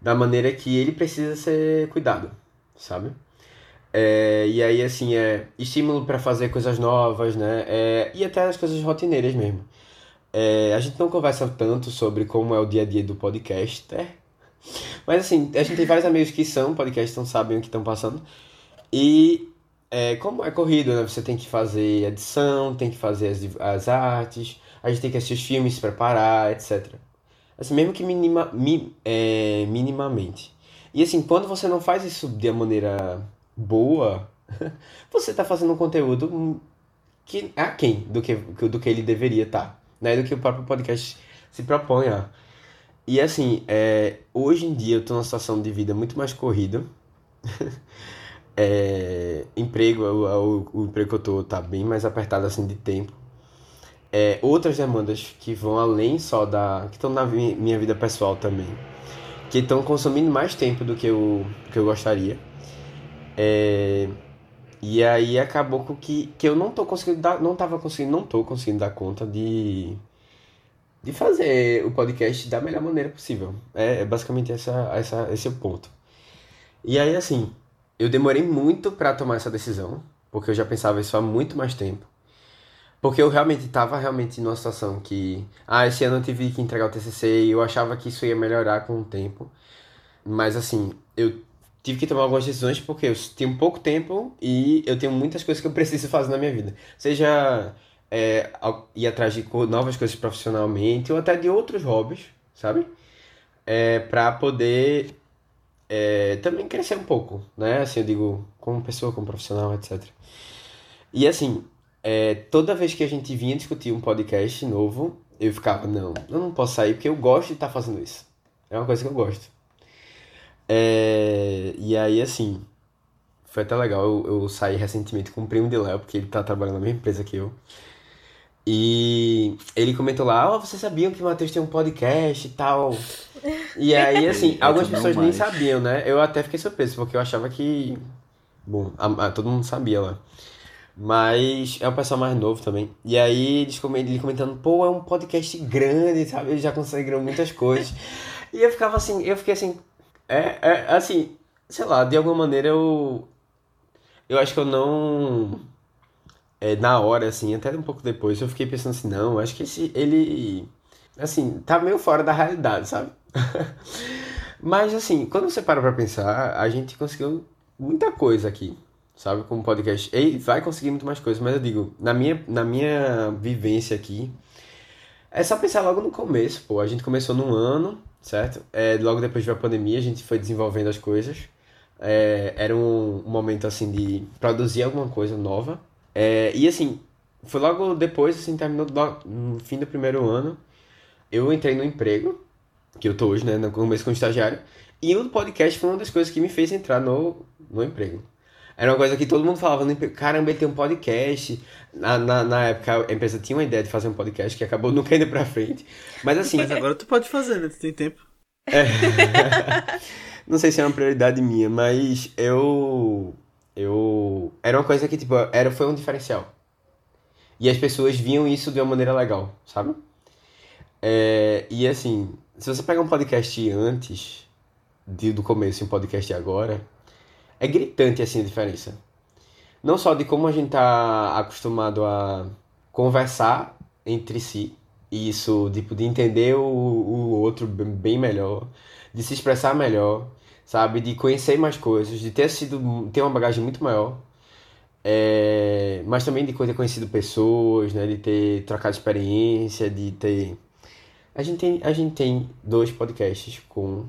da maneira que ele precisa ser cuidado, sabe? É, e aí, assim, é estímulo para fazer coisas novas, né? É, e até as coisas rotineiras mesmo. É, a gente não conversa tanto sobre como é o dia a dia do podcaster, mas assim, a gente tem vários amigos que são podcasters, então sabem o que estão passando. E é, como é corrido, né? Você tem que fazer edição, tem que fazer as, as artes, a gente tem que assistir os filmes, se preparar, etc. Assim, mesmo que minima, mi- é, minimamente. E assim, quando você não faz isso de uma maneira boa, *laughs* você está fazendo um conteúdo que é aquém do que, do que ele deveria estar, né? Do que o próprio podcast se propõe a. E assim, é, hoje em dia eu tô numa situação de vida muito mais corrida. *laughs* É, emprego, o, o, o emprego que eu tô tá bem mais apertado assim de tempo. É, outras demandas que vão além só da. que estão na mi- minha vida pessoal também. Que estão consumindo mais tempo do que eu, que eu gostaria. É, e aí acabou com que, que eu não tô conseguindo dar. Não tava conseguindo, não tô conseguindo dar conta de. de fazer o podcast da melhor maneira possível. É, é basicamente essa, essa, esse é o ponto. E aí, assim, eu demorei muito para tomar essa decisão, porque eu já pensava isso há muito mais tempo. Porque eu realmente estava realmente numa situação que, ah, esse ano eu tive que entregar o TCC e eu achava que isso ia melhorar com o tempo. Mas assim, eu tive que tomar algumas decisões porque eu tenho pouco tempo e eu tenho muitas coisas que eu *laughs* preciso fazer na minha vida. Seja é, ir atrás de novas coisas profissionalmente ou até de outros hobbies, sabe? É, para poder é, também crescer um pouco, né? Assim, eu digo, como pessoa, como profissional, etc. E assim, é, toda vez que a gente vinha discutir um podcast novo, eu ficava, não, eu não posso sair porque eu gosto de estar tá fazendo isso. É uma coisa que eu gosto. É, e aí, assim, foi até legal. Eu, eu saí recentemente com o primo de Léo, porque ele tá trabalhando na mesma empresa que eu. E ele comentou lá, ó, oh, vocês sabiam que o Matheus tem um podcast e tal. E *laughs* aí, assim, algumas pessoas nem sabiam, né? Eu até fiquei surpreso, porque eu achava que. Bom, a, a, todo mundo sabia lá. Mas é um pessoal mais novo também. E aí ele comentando, pô, é um podcast grande, sabe? Eles já conseguiram muitas coisas. e eu ficava assim, eu fiquei assim, é, é assim, sei lá, de alguma maneira eu. Eu acho que eu não. É, na hora, assim, até um pouco depois, eu fiquei pensando assim, não, acho que esse, ele. Assim, tá meio fora da realidade, sabe? *laughs* Mas, assim, quando você para pra pensar, a gente conseguiu muita coisa aqui, sabe? Como podcast. E vai conseguir muito mais coisas, mas eu digo, na minha, na minha vivência aqui, é só pensar logo no começo, pô. A gente começou num ano, certo? É, logo depois veio a pandemia, a gente foi desenvolvendo as coisas. É, era um, um, momento, assim, de produzir alguma coisa nova. É, e, assim, foi logo depois, assim, terminou no fim do primeiro ano. Eu entrei no emprego, que eu tô hoje, né, no começo como estagiário. E o podcast foi uma das coisas que me fez entrar no, no emprego. Era uma coisa que todo mundo falava, caramba, ele tem um podcast. Na, na, na, época a empresa tinha uma ideia de fazer um podcast que acabou *laughs* nunca indo pra frente. Mas assim. Mas agora tu pode fazer, né? Tu tem tempo. É. *laughs* Não sei se é uma prioridade minha, mas eu. Eu. Era uma coisa que, tipo, era, foi um diferencial. E as pessoas viam isso de uma maneira legal, sabe? É, e assim, se você pegar um podcast antes de, do começo e um podcast agora, é gritante assim a diferença. Não só de como a gente tá acostumado a conversar entre si, e isso, tipo, de entender o, o outro bem melhor, de se expressar melhor, sabe? De conhecer mais coisas, de ter sido ter uma bagagem muito maior. É, mas também de ter conhecido pessoas, né? De ter trocado experiência, de ter. A gente tem, a gente tem dois podcasts com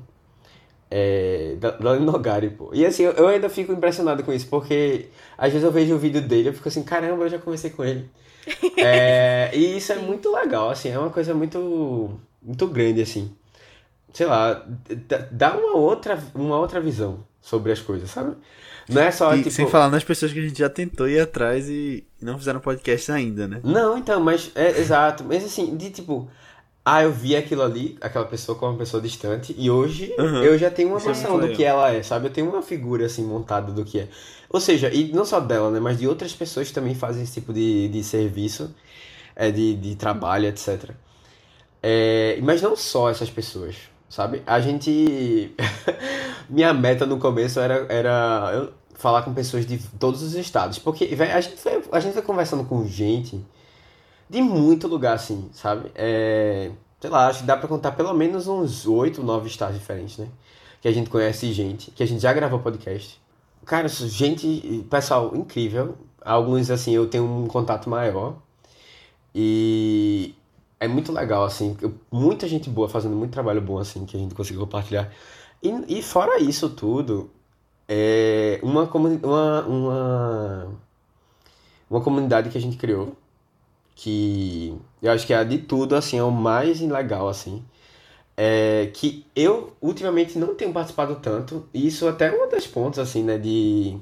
é, da, da Nogari, pô. E assim, eu ainda fico impressionado com isso, porque às vezes eu vejo o vídeo dele e eu fico assim, caramba, eu já conversei com ele. *laughs* é, e isso é muito legal, assim, é uma coisa muito, muito grande, assim. Sei lá, dá uma outra, uma outra visão sobre as coisas, sabe? Não é só, e, tipo... Sem falar nas pessoas que a gente já tentou ir atrás e não fizeram podcast ainda, né? Não, então, mas, é, exato, mas assim, de tipo ah, eu vi aquilo ali, aquela pessoa como uma pessoa distante, e hoje uhum. eu já tenho uma Isso é noção do que ela é, sabe? Eu tenho uma figura assim montada do que é. Ou seja, e não só dela, né? Mas de outras pessoas que também fazem esse tipo de, de serviço, é, de, de trabalho, etc. É, mas não só essas pessoas, sabe? A gente. *laughs* Minha meta no começo era, era falar com pessoas de todos os estados. Porque véio, a, gente foi, a gente foi conversando com gente de muito lugar, assim, sabe? É, sei lá, acho que dá pra contar pelo menos uns oito, nove estados diferentes, né? Que a gente conhece gente, que a gente já gravou podcast. Cara, gente, pessoal, incrível. Alguns, assim, eu tenho um contato maior. E é muito legal, assim. Muita gente boa fazendo muito trabalho bom, assim, que a gente conseguiu compartilhar. E, e fora isso tudo, é uma, uma, uma, uma comunidade que a gente criou que eu acho que é de tudo, assim, é o mais legal, assim. É que eu, ultimamente, não tenho participado tanto, e isso até é uma das pontos, assim, né, de...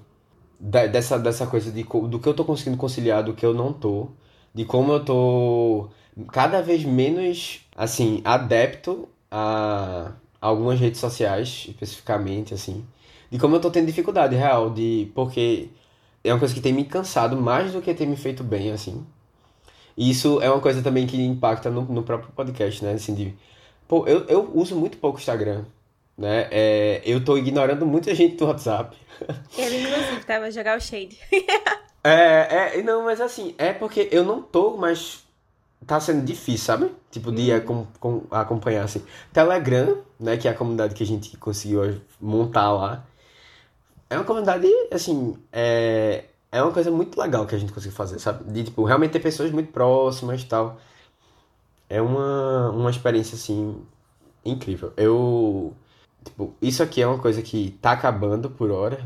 dessa, dessa coisa de, do que eu tô conseguindo conciliar, do que eu não tô, de como eu tô cada vez menos, assim, adepto a algumas redes sociais, especificamente, assim, de como eu tô tendo dificuldade real, de... porque é uma coisa que tem me cansado mais do que tem me feito bem, assim. E isso é uma coisa também que impacta no, no próprio podcast, né? Assim, de, pô, eu, eu uso muito pouco o Instagram, né? É, eu tô ignorando muita gente do WhatsApp. *laughs* Ele, inclusive, tava a jogar o shade. *laughs* É, é, não, mas assim, é porque eu não tô mais. Tá sendo difícil, sabe? Tipo, de acom- com- acompanhar, assim. Telegram, né, que é a comunidade que a gente conseguiu montar lá. É uma comunidade, assim, é, é uma coisa muito legal que a gente conseguiu fazer, sabe? De, tipo, realmente ter pessoas muito próximas e tal. É uma, uma experiência, assim, incrível. Eu, tipo, isso aqui é uma coisa que tá acabando por hora.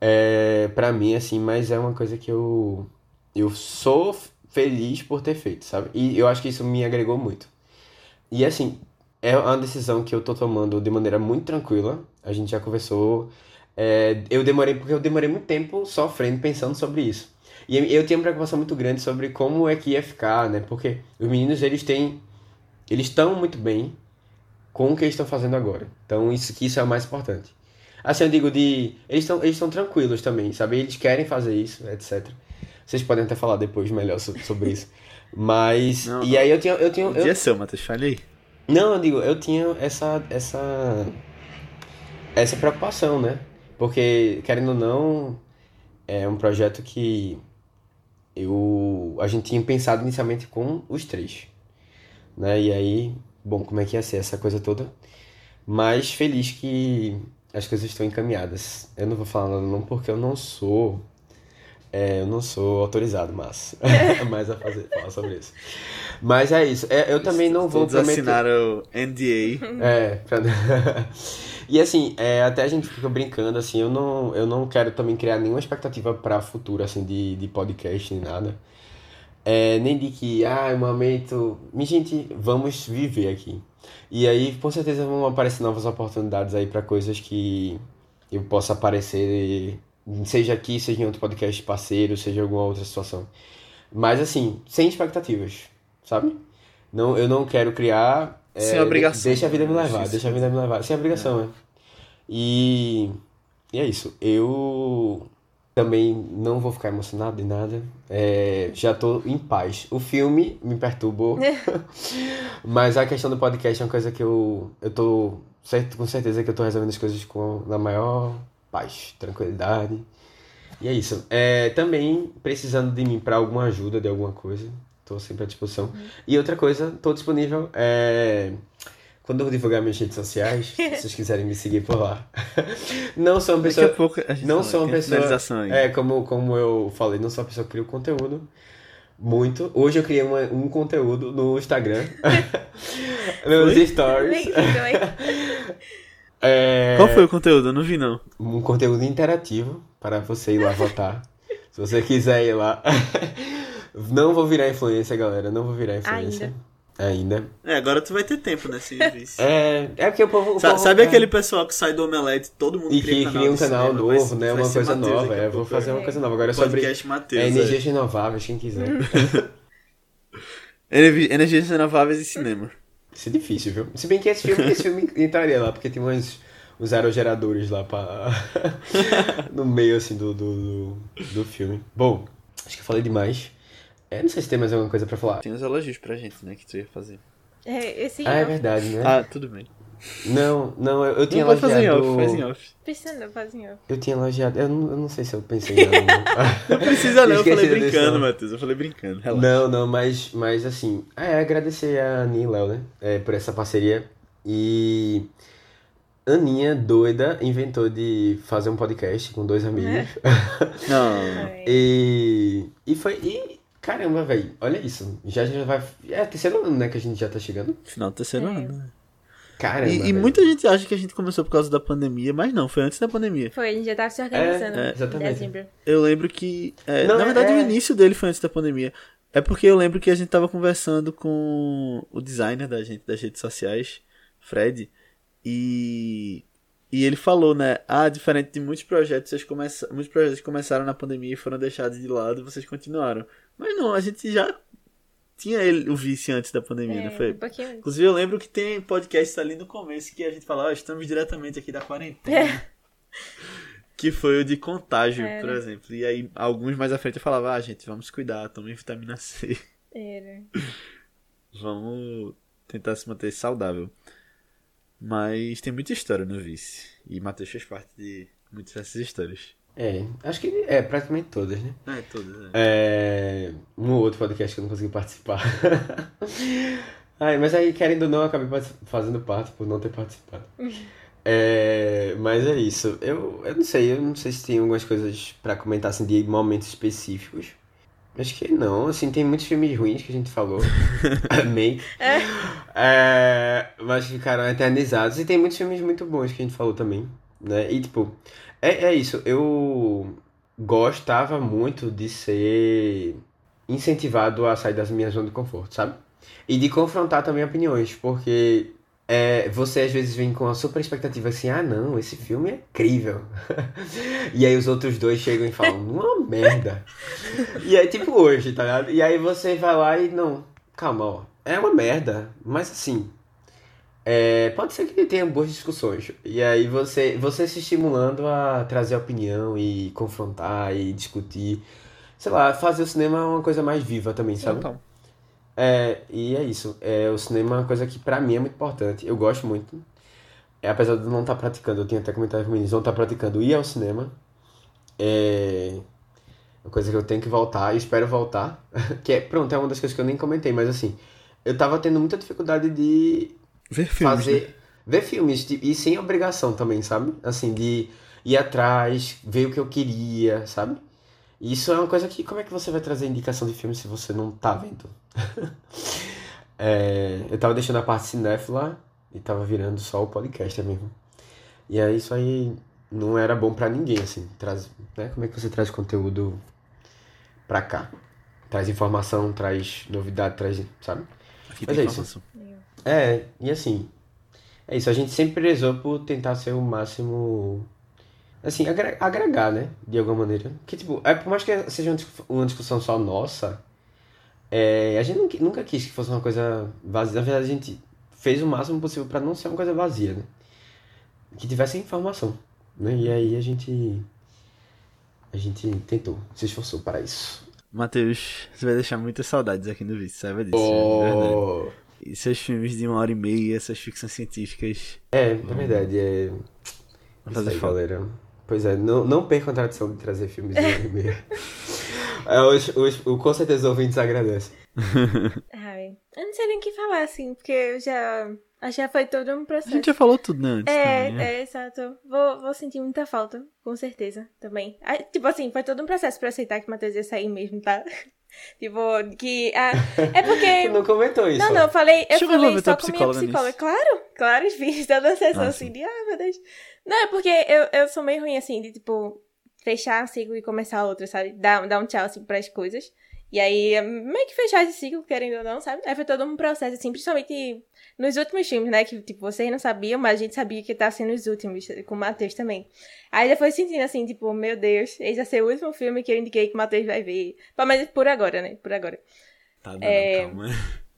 É, pra mim, assim, mas é uma coisa que eu, eu sou feliz por ter feito, sabe? E eu acho que isso me agregou muito. E assim, é uma decisão que eu tô tomando de maneira muito tranquila. A gente já conversou. É, eu demorei, porque eu demorei muito tempo sofrendo, pensando sobre isso. E eu tinha uma preocupação muito grande sobre como é que ia ficar, né? Porque os meninos, eles têm. Eles estão muito bem com o que eles estão fazendo agora. Então, isso que isso é o mais importante. Assim, eu digo de. Eles estão eles tranquilos também, sabe? Eles querem fazer isso, etc. Vocês podem até falar depois melhor so- sobre isso. Mas. Não, e não. aí eu tinha. Eu tinha eu- dia seu, Matheus, fale aí. não, eu digo, eu tinha essa, essa, essa preocupação, né? Porque, querendo ou não, é um projeto que eu, a gente tinha pensado inicialmente com os três, né? E aí, bom, como é que ia ser essa coisa toda? Mas feliz que as coisas estão encaminhadas. Eu não vou falar nada não, porque eu não sou, é, eu não sou autorizado, mas, *laughs* *laughs* mas a fazer, falar sobre isso. Mas é isso. É, eu também não vou Todos prometer... assinaram o NDA. É, pra... *laughs* E assim, é, até a gente fica brincando, assim, eu não, eu não quero também criar nenhuma expectativa pra futuro, assim, de, de podcast nem nada. É, nem de que, ah, é um momento. Minha gente, vamos viver aqui. E aí, com certeza, vão aparecer novas oportunidades aí pra coisas que eu possa aparecer, seja aqui, seja em outro podcast parceiro, seja em alguma outra situação. Mas assim, sem expectativas, sabe? Não, eu não quero criar. é, Sem obrigação. Deixa a vida me levar, isso. deixa a vida me levar. Sem obrigação, é. E, e é isso. Eu também não vou ficar emocionado de nada. É, já tô em paz. O filme me perturbou. *laughs* *laughs* Mas a questão do podcast é uma coisa que eu, eu tô certo, com certeza que eu tô resolvendo as coisas com na maior paz, tranquilidade. E é isso. É, também precisando de mim para alguma ajuda de alguma coisa. Tô sempre à disposição. E outra coisa, tô disponível. É, quando eu divulgar minhas redes sociais, *laughs* se vocês quiserem me seguir por lá. *laughs* Não sou uma Daqui pessoa. a pouco a gente Não sou uma pessoa. É, como, como eu falei, não sou uma pessoa que cria conteúdo. Muito. Hoje eu criei uma- um conteúdo no Instagram. *laughs* Meus stories. É, Qual foi o conteúdo? Eu não vi, não. um conteúdo interativo para você ir lá votar. *laughs* Se você quiser ir lá. *laughs* Não vou virar influência, galera. Não vou virar influência. Ainda. É, agora tu vai ter tempo, né, serviço. *laughs* É, é porque o povo. o Sa- povo- sabe é, aquele pessoal que sai do Omelete, todo mundo E cria que canal cria um canal cinema, novo, né? Uma coisa Matheus nova. É, vou fazer é. uma coisa nova. Agora é sobre Matheus. é, é. energias renováveis, quem quiser. Energi- Energias renováveis e cinema. Isso é difícil, viu? Se bem que esse filme, esse filme entraria lá, porque tem uns, uns aerogeradores lá pra... *laughs* no meio, assim, do, do, do, do filme. Bom, acho que eu falei demais. É, não sei se tem mais alguma coisa pra falar. Tem os elogios pra gente, né, que tu ia fazer. É, esse Ah, é off. verdade, né? Ah, tudo bem. Não, não, eu, eu tinha Não pode fazer em elogiado... off, faz em off. Precisa não, faz em off. Eu tinha elogiado... Eu não, eu não sei se eu pensei em algo. *laughs* Não precisa não, eu falei brincando. Matheus. Eu falei brincando, relaxa. Não, não, mas, mas assim, é agradecer a Aninha e Léo, né? É, por essa parceria. E Aninha, doida, inventou de fazer um podcast com dois amigos. *laughs* Não. É. E, e foi. E, caramba, velho, olha isso. Já, já vai. É terceiro ano, né? Que a gente já tá chegando. Final do terceiro É. ano. né? Caramba. E, e muita gente acha que a gente começou por causa da pandemia, mas não, foi antes da pandemia. Foi, a gente já tava se organizando É, em dezembro. Eu lembro que. é, Não, na verdade, é- o início dele foi antes da pandemia. É porque eu lembro que a gente tava conversando com o designer da gente, das redes sociais, Fred, e. E ele falou, né? Ah, diferente de muitos projetos, vocês começam, muitos projetos começaram na pandemia e foram deixados de lado e vocês continuaram. Mas não, a gente já tinha ele, o vice antes da pandemia, É, não foi? um. Inclusive, eu lembro que tem podcasts ali no começo que a gente fala, ó, estamos diretamente aqui da quarentena. *laughs* Que foi o de contágio, Era. por exemplo. E aí, alguns mais à frente eu falava, ah, gente, vamos cuidar, tomem vitamina C. Era. *laughs* Vamos tentar se manter saudável. Mas tem muita história no Vice. E Matheus fez parte de muitas dessas histórias. É, acho que é praticamente todas, né? É, todas. É. É, um ou outro podcast que eu não consegui participar. *laughs* Ai, mas aí, querendo ou não, eu acabei fazendo parte por não ter participado. *laughs* É, mas é isso. Eu, eu não sei, eu não sei se tem algumas coisas pra comentar assim de momentos específicos. Acho que não, assim, tem muitos filmes ruins que a gente falou. *laughs* Amém. É, mas ficaram eternizados. E tem muitos filmes muito bons que a gente falou também, né? E tipo, é, é isso. Eu gostava muito de ser incentivado a sair das minhas zonas de conforto, sabe? E de confrontar também opiniões, porque é, você às vezes vem com uma super expectativa assim, ah não, esse filme é incrível. *laughs* e aí os outros dois chegam e falam, uma merda. E aí tipo hoje, tá ligado? E aí você vai lá e não, calma, ó, é uma merda, mas assim, é, pode ser que tenha boas discussões. E aí você, você se estimulando a trazer opinião e confrontar e discutir. Sei lá, fazer o cinema uma coisa mais viva também, sabe? Então, É, e é isso. É, o cinema é uma coisa que pra mim é muito importante. Eu gosto muito. É, apesar de não estar praticando, eu tinha até comentado com o meninos, não estar praticando ir ao cinema. É uma coisa que eu tenho que voltar e espero voltar. *laughs* Que é, pronto, é uma das coisas que eu nem comentei, mas assim, eu tava tendo muita dificuldade de ver filmes. fazer né? ver filmes de- e sem obrigação também, sabe? Assim, de ir atrás, ver o que eu queria, sabe? E isso é uma coisa que como é que você vai trazer indicação de filme se você não tá vendo? *laughs* É, eu tava deixando a parte cinéfila e tava virando só o podcast mesmo. E aí isso aí não era bom pra ninguém, assim, traz, né? Como é que você traz conteúdo pra cá? Traz informação, traz novidade, traz, sabe? Aqui Mas é isso. É, e assim, é isso, a gente sempre prezou por tentar ser o máximo, assim, agre- agregar, né, de alguma maneira. Que, tipo, é, por mais que seja uma discu- uma discussão só nossa, é, a gente nunca, quis que fosse uma coisa vazia. Na verdade, a gente fez o máximo possível pra não ser uma coisa vazia, né? Que tivesse informação, né? E aí a gente, a gente tentou, se esforçou para isso. Matheus, você vai deixar muitas saudades aqui no Vice, saiba disso. É verdade. Oh, E seus filmes de uma hora e meia, essas ficções científicas. é, é verdade, é... Falta. galera. Pois é, não, não percam a tradição de trazer filmes de hora e meia. *laughs* É, os, os, o, com certeza os ouvintes agradecem. *laughs* Ai, eu não sei nem o que falar, assim, porque eu já. Acho que já foi todo um A processo. gente já falou tudo, né? Antes É, também, né? é, exato. Vou, vou sentir muita falta, com certeza, também. Ah, tipo assim, foi todo um processo pra aceitar que o Matheus ia sair mesmo, tá? Tipo, que. Ah, é *laughs* Tu porque. não comentou isso. Não, não, eu falei, eu Chegou a falei tua só com minha psicóloga nisso? Claro, claro, fiz toda a sessão Ah, assim sim. de, ah, meu Deus. Não, é porque eu, eu sou meio ruim assim, de tipo, fechar um ciclo e começar outro, sabe? Dar, dar um tchau assim pras coisas. E aí, meio que fechar esse ciclo, querendo ou não, sabe? Aí foi todo um processo, assim, principalmente nos últimos filmes, né? Que, tipo, vocês não sabiam, mas a gente sabia que tá sendo os últimos, com o Matheus também. Aí já foi sentindo assim, tipo, meu Deus, esse vai ser o último filme que eu indiquei que o Matheus vai ver. Mas por agora, né? Por agora. Tá dando, É. calma.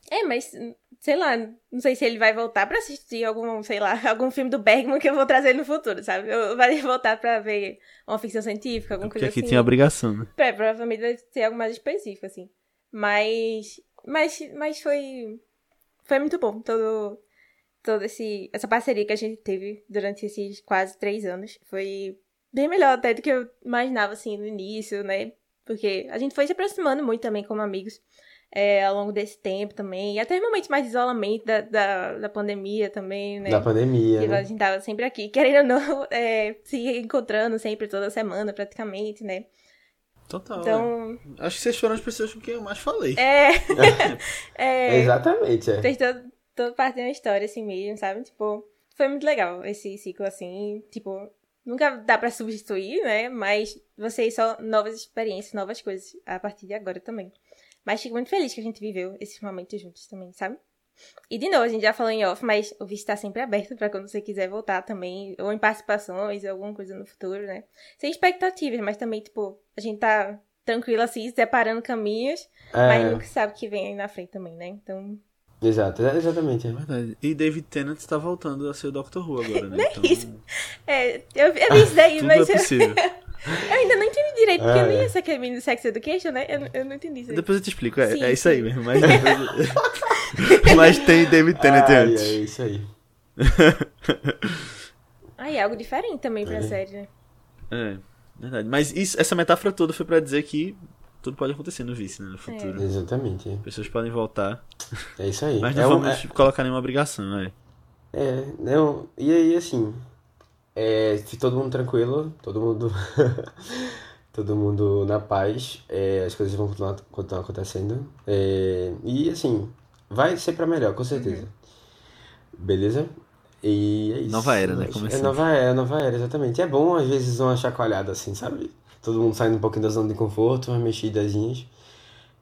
É, mas, sei lá, não sei se ele vai voltar pra assistir algum, sei lá, *laughs* algum filme do Bergman que eu vou trazer no futuro, sabe? Eu vai voltar pra ver uma ficção científica, alguma Porque coisa aqui assim. tem obrigação, né? É, provavelmente vai ser algo mais específico, assim. Mas, mas, mas foi, foi muito bom todo, todo esse, essa parceria que a gente teve durante esses quase três anos. Foi bem melhor até do que eu imaginava, assim, no início, né? Porque a gente foi se aproximando muito também como amigos é, ao longo desse tempo também. E até momentos mais de isolamento da, da, da pandemia também, né? Da pandemia, E a né? gente tava sempre aqui, *laughs* querendo ou não, é, se encontrando sempre, toda semana, praticamente, né? Total. Então, é. Acho que vocês foram as pessoas com quem eu mais falei. é. *laughs* é Exatamente, é. fez todo, todo parte de uma história assim mesmo, sabe? Tipo, foi muito legal esse ciclo assim. Tipo, nunca dá pra substituir, né? Mas vocês só novas experiências, novas coisas a partir de agora também. Mas fico muito feliz que a gente viveu esses momentos juntos também, sabe? E de novo, a gente já falou em off, mas o visto tá sempre aberto pra quando você quiser voltar também, ou em participações, ou alguma coisa no futuro, né? Sem expectativas, mas também, tipo, a gente tá tranquilo assim, separando caminhos, mas É, nunca sabe o que vem aí na frente também, né? Então, Exato, é- exatamente. é. Verdade. E David Tennant tá voltando a ser o Doctor Who agora, né? *laughs* Então, isso. É, eu, eu vi isso daí, *laughs* tudo mas é possível. *laughs* eu ainda não entendi direito, porque É. eu não ia ser aquele menino Sex Education, né? Eu, eu não entendi isso. Depois eu te explico, é, Sim, é isso aí mesmo. Mas, *laughs* mas tem David Tennant Ai, antes. é isso aí. *laughs* Ah, é algo diferente também pra É. série, né? É, verdade. Mas isso, essa metáfora toda foi pra dizer que tudo pode acontecer no vice, né? No futuro. Exatamente. Pessoas podem voltar, É isso aí. mas não é um- vamos colocar nenhuma obrigação, né? É, não, e aí assim, é, todo mundo tranquilo, todo mundo, *laughs* todo mundo na paz, é, as coisas vão continuar, continuar acontecendo, é, e assim, vai ser pra melhor, com certeza. Beleza? E é isso. Nova era, né? Começando. É nova era, nova era, exatamente. É bom às vezes uma chacoalhada assim, sabe? Todo mundo saindo um pouquinho da zona de conforto, umas mexidazinhas.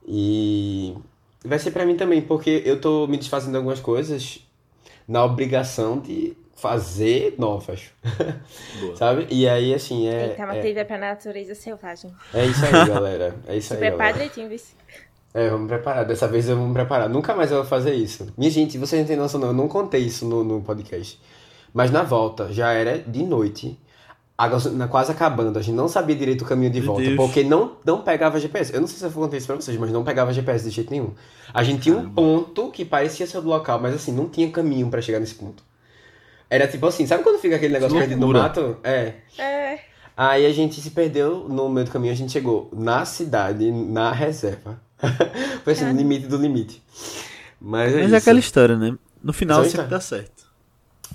E vai ser pra mim também, porque eu tô me desfazendo de algumas coisas na obrigação de fazer novas, Boa. *laughs* sabe? E aí, assim, é, Eita, mas é, teve pra natureza selvagem. é isso aí, *laughs* galera. É isso Se aí, prepara direitinho, vice. É, vamos preparar. Dessa vez eu vou me preparar. Nunca mais eu vou fazer isso. Minha gente, vocês não têm noção, não. Eu não contei isso no, no podcast. Mas na volta, já era de noite. A gasolina quase acabando. A gente não sabia direito o caminho de Meu volta. Deus. Porque não, não pegava GPS. Eu não sei se eu contei isso pra vocês, mas não pegava GPS de jeito nenhum. A gente tinha um ponto que parecia ser do local, mas assim, não tinha caminho pra chegar nesse ponto. Era tipo assim, sabe quando fica aquele negócio perdido no mato? É. É. Aí a gente se perdeu no meio do caminho, a gente chegou na cidade, na reserva. *laughs* Foi assim, no limite do limite. Mas é Mas isso. é aquela história, né? No final Essa sempre história. dá certo.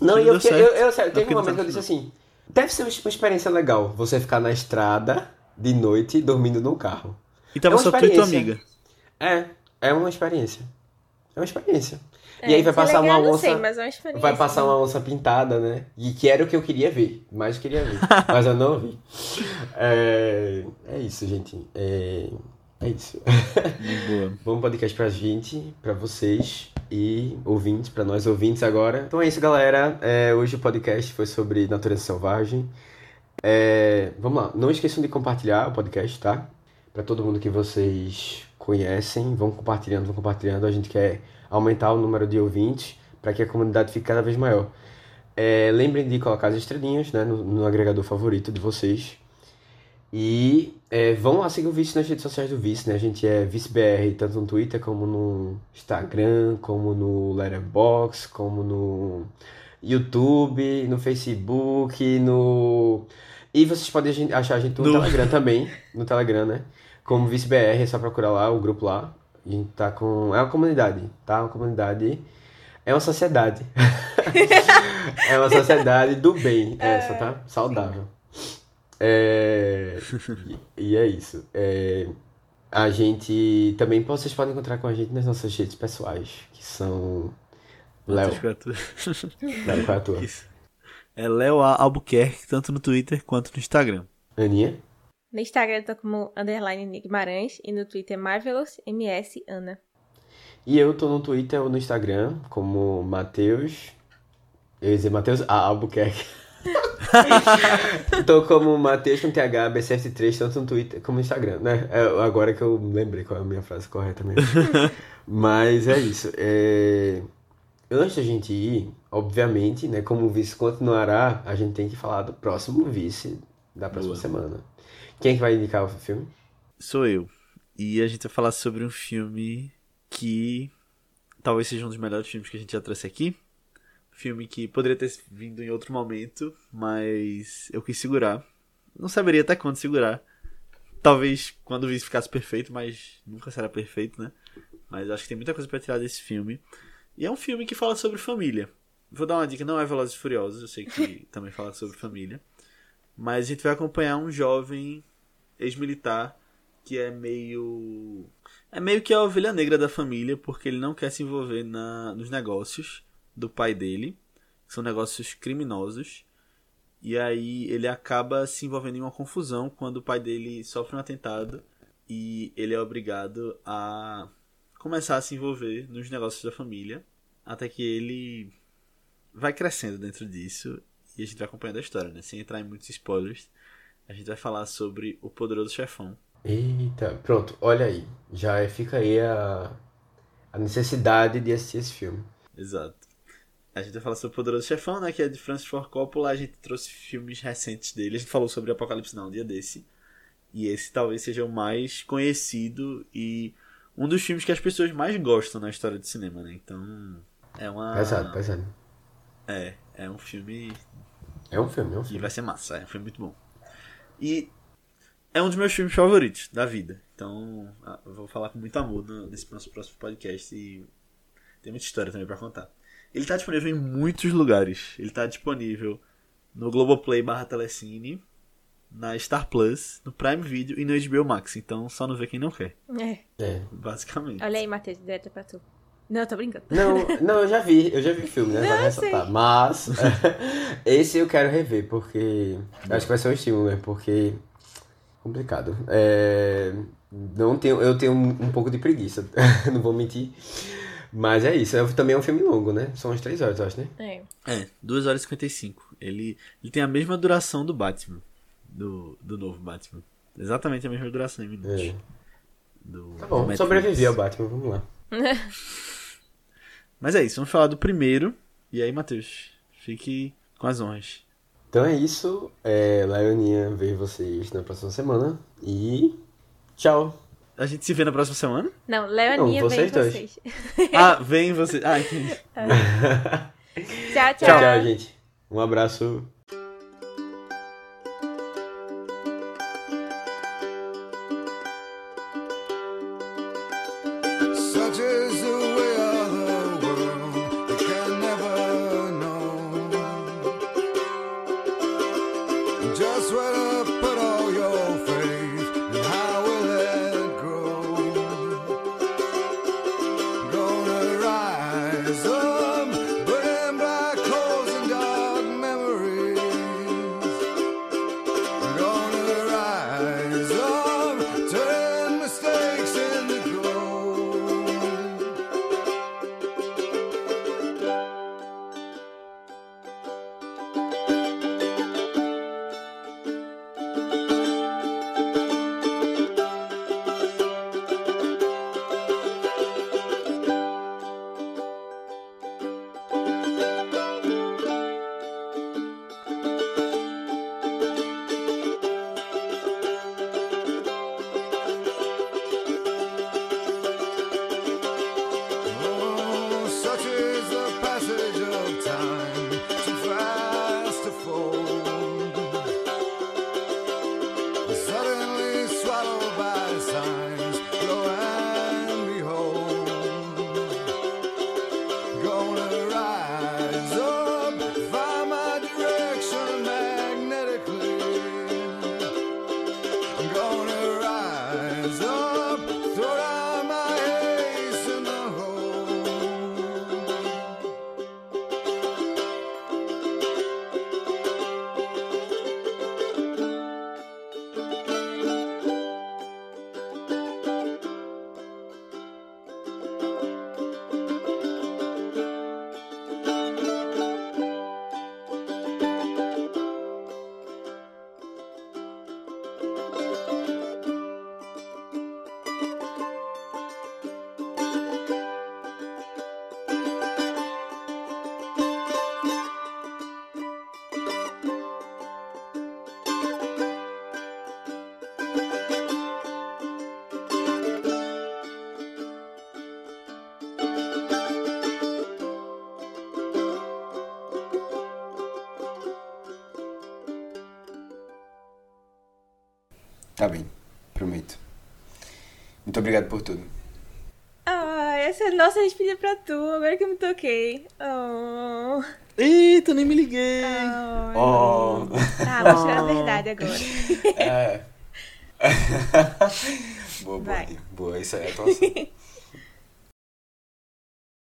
Não, e eu, certo. eu, eu, sério, É teve um não momento que eu tá disse assim, deve ser uma experiência legal você ficar na estrada de noite dormindo no carro. E tava É só tu e tua amiga. É, é uma experiência. É uma experiência. É, e aí vai é passar legal, uma onça. sei, mas é uma. Vai passar uma onça pintada, né? E que era o que eu queria ver. Mais queria ver. *laughs* Mas eu não vi. É, é isso, gente. É, é isso. Boa. *laughs* Bom podcast pra gente, pra vocês e ouvintes, pra nós ouvintes agora. Então é isso, galera. É, hoje o podcast foi sobre natureza selvagem. É, vamos lá, não esqueçam de compartilhar o podcast, tá? Pra todo mundo que vocês conhecem, vão compartilhando, vão compartilhando. A gente quer aumentar o número de ouvintes para que a comunidade fique cada vez maior. É, lembrem de colocar as estrelinhas né, no, no agregador favorito de vocês. E é, vão lá seguir o Vice nas redes sociais do Vice, né? A gente é ViceBR, tanto no Twitter como no Instagram, como no Letterboxd, como no YouTube, no Facebook, no... E vocês podem achar a gente no No- Telegram também, no Telegram, né? *laughs* Como ViceBR, é só procurar lá, o grupo lá. A gente tá com... É uma comunidade, tá? Uma comunidade... É uma sociedade. *laughs* é uma sociedade do bem, essa, tá? Saudável. É... E, é isso. É... A gente também vocês podem encontrar com a gente nas nossas redes pessoais, que são Léo. Léo, qual é a tua? Isso. É Léo A. Albuquerque, tanto no Twitter quanto no Instagram. Aninha? No Instagram eu tô como underline Nick Guimarães e no Twitter Marvelous MS Ana. E eu tô no Twitter ou no Instagram como Matheus. Eu ia dizer Matheus A. Albuquerque. *laughs* tô como Matheus com TH BCF3, tanto no Twitter como no Instagram, né? É, agora que eu lembrei qual é a minha frase correta mesmo. *laughs* Mas é isso. É... Antes da gente ir, obviamente, né? Como o vice continuará, a gente tem que falar do próximo vice da próxima Boa. semana. Quem é que vai indicar o filme? Sou eu. E a gente vai falar sobre um filme que talvez seja um dos melhores filmes que a gente já trouxe aqui. Filme que poderia ter vindo em outro momento, mas eu quis segurar. Não saberia até quando segurar. Talvez quando vice ficasse perfeito, mas nunca será perfeito, né? Mas acho que tem muita coisa pra tirar desse filme. E é um filme que fala sobre família. Vou dar uma dica, não é Velozes e Furiosos, eu sei que *laughs* também fala sobre família. Mas a gente vai acompanhar um jovem ex-militar que é meio. É meio que a ovelha negra da família, porque ele não quer se envolver na, nos negócios do pai dele, que são negócios criminosos. E aí ele acaba se envolvendo em uma confusão quando o pai dele sofre um atentado e ele é obrigado a começar a se envolver nos negócios da família, até que ele vai crescendo dentro disso e a gente vai acompanhando a história, né? Sem entrar em muitos spoilers, a gente vai falar sobre o Poderoso Chefão. Eita, pronto, olha aí. Já fica aí a, a necessidade de assistir esse filme. Exato. A gente vai falar sobre o Poderoso Chefão, né? Que é de Francis Ford Coppola. A gente trouxe filmes recentes dele. A gente falou sobre Apocalipse Now um dia desse. E esse talvez seja o mais conhecido e um dos filmes que as pessoas mais gostam na história do cinema, né? Então, é uma... Pesado, pesado. É, é um filme É um filme, é um filme. vai ser massa. É um filme muito bom. E é um dos meus filmes favoritos da vida. Então, ah, eu vou falar com muito amor nesse nosso próximo podcast e tem muita história também pra contar. Ele tá disponível em muitos lugares. Ele tá disponível no Globoplay barra Telecine, na Star Plus, no Prime Video e no HBO Max. Então, só não vê quem não quer, É. É. basicamente. Olha aí, Matheus, direto pra tu. Não, tô brincando. Não, *laughs* não, eu já vi, eu já vi o filme, né? Não, Vale eu ressaltar. Mas *laughs* esse eu quero rever, porque acho que vai ser um estímulo, né? Porque complicado. É, não tenho, eu tenho um, um pouco de preguiça, *laughs* não vou mentir. Mas é isso, é, também é um filme longo, né? São umas três horas, eu acho, né? É. É, 2 horas e 55. Ele, ele tem a mesma duração do Batman. Do, do novo Batman. Exatamente a mesma duração em minutos. É. Do, Tá bom, sobrevivi ao. Batman, vamos lá. Mas é isso, vamos falar do primeiro. E aí, Matheus, fique com as honras. Então é isso, é, Laioninha ver vocês na próxima semana e tchau. A gente se vê na próxima semana? Não, Leoninha Não, vem vocês dois. vocês. *laughs* Ah, vem você. Ah, entendi. *laughs* tchau, tchau. Tchau, gente. Um abraço. Toquei. Oh. Eita, nem me liguei. Oh. Oh. Tá, vou tirar a verdade agora. *laughs* É. *laughs* *laughs* boa, boa, Vai. boa, isso aí é atuação.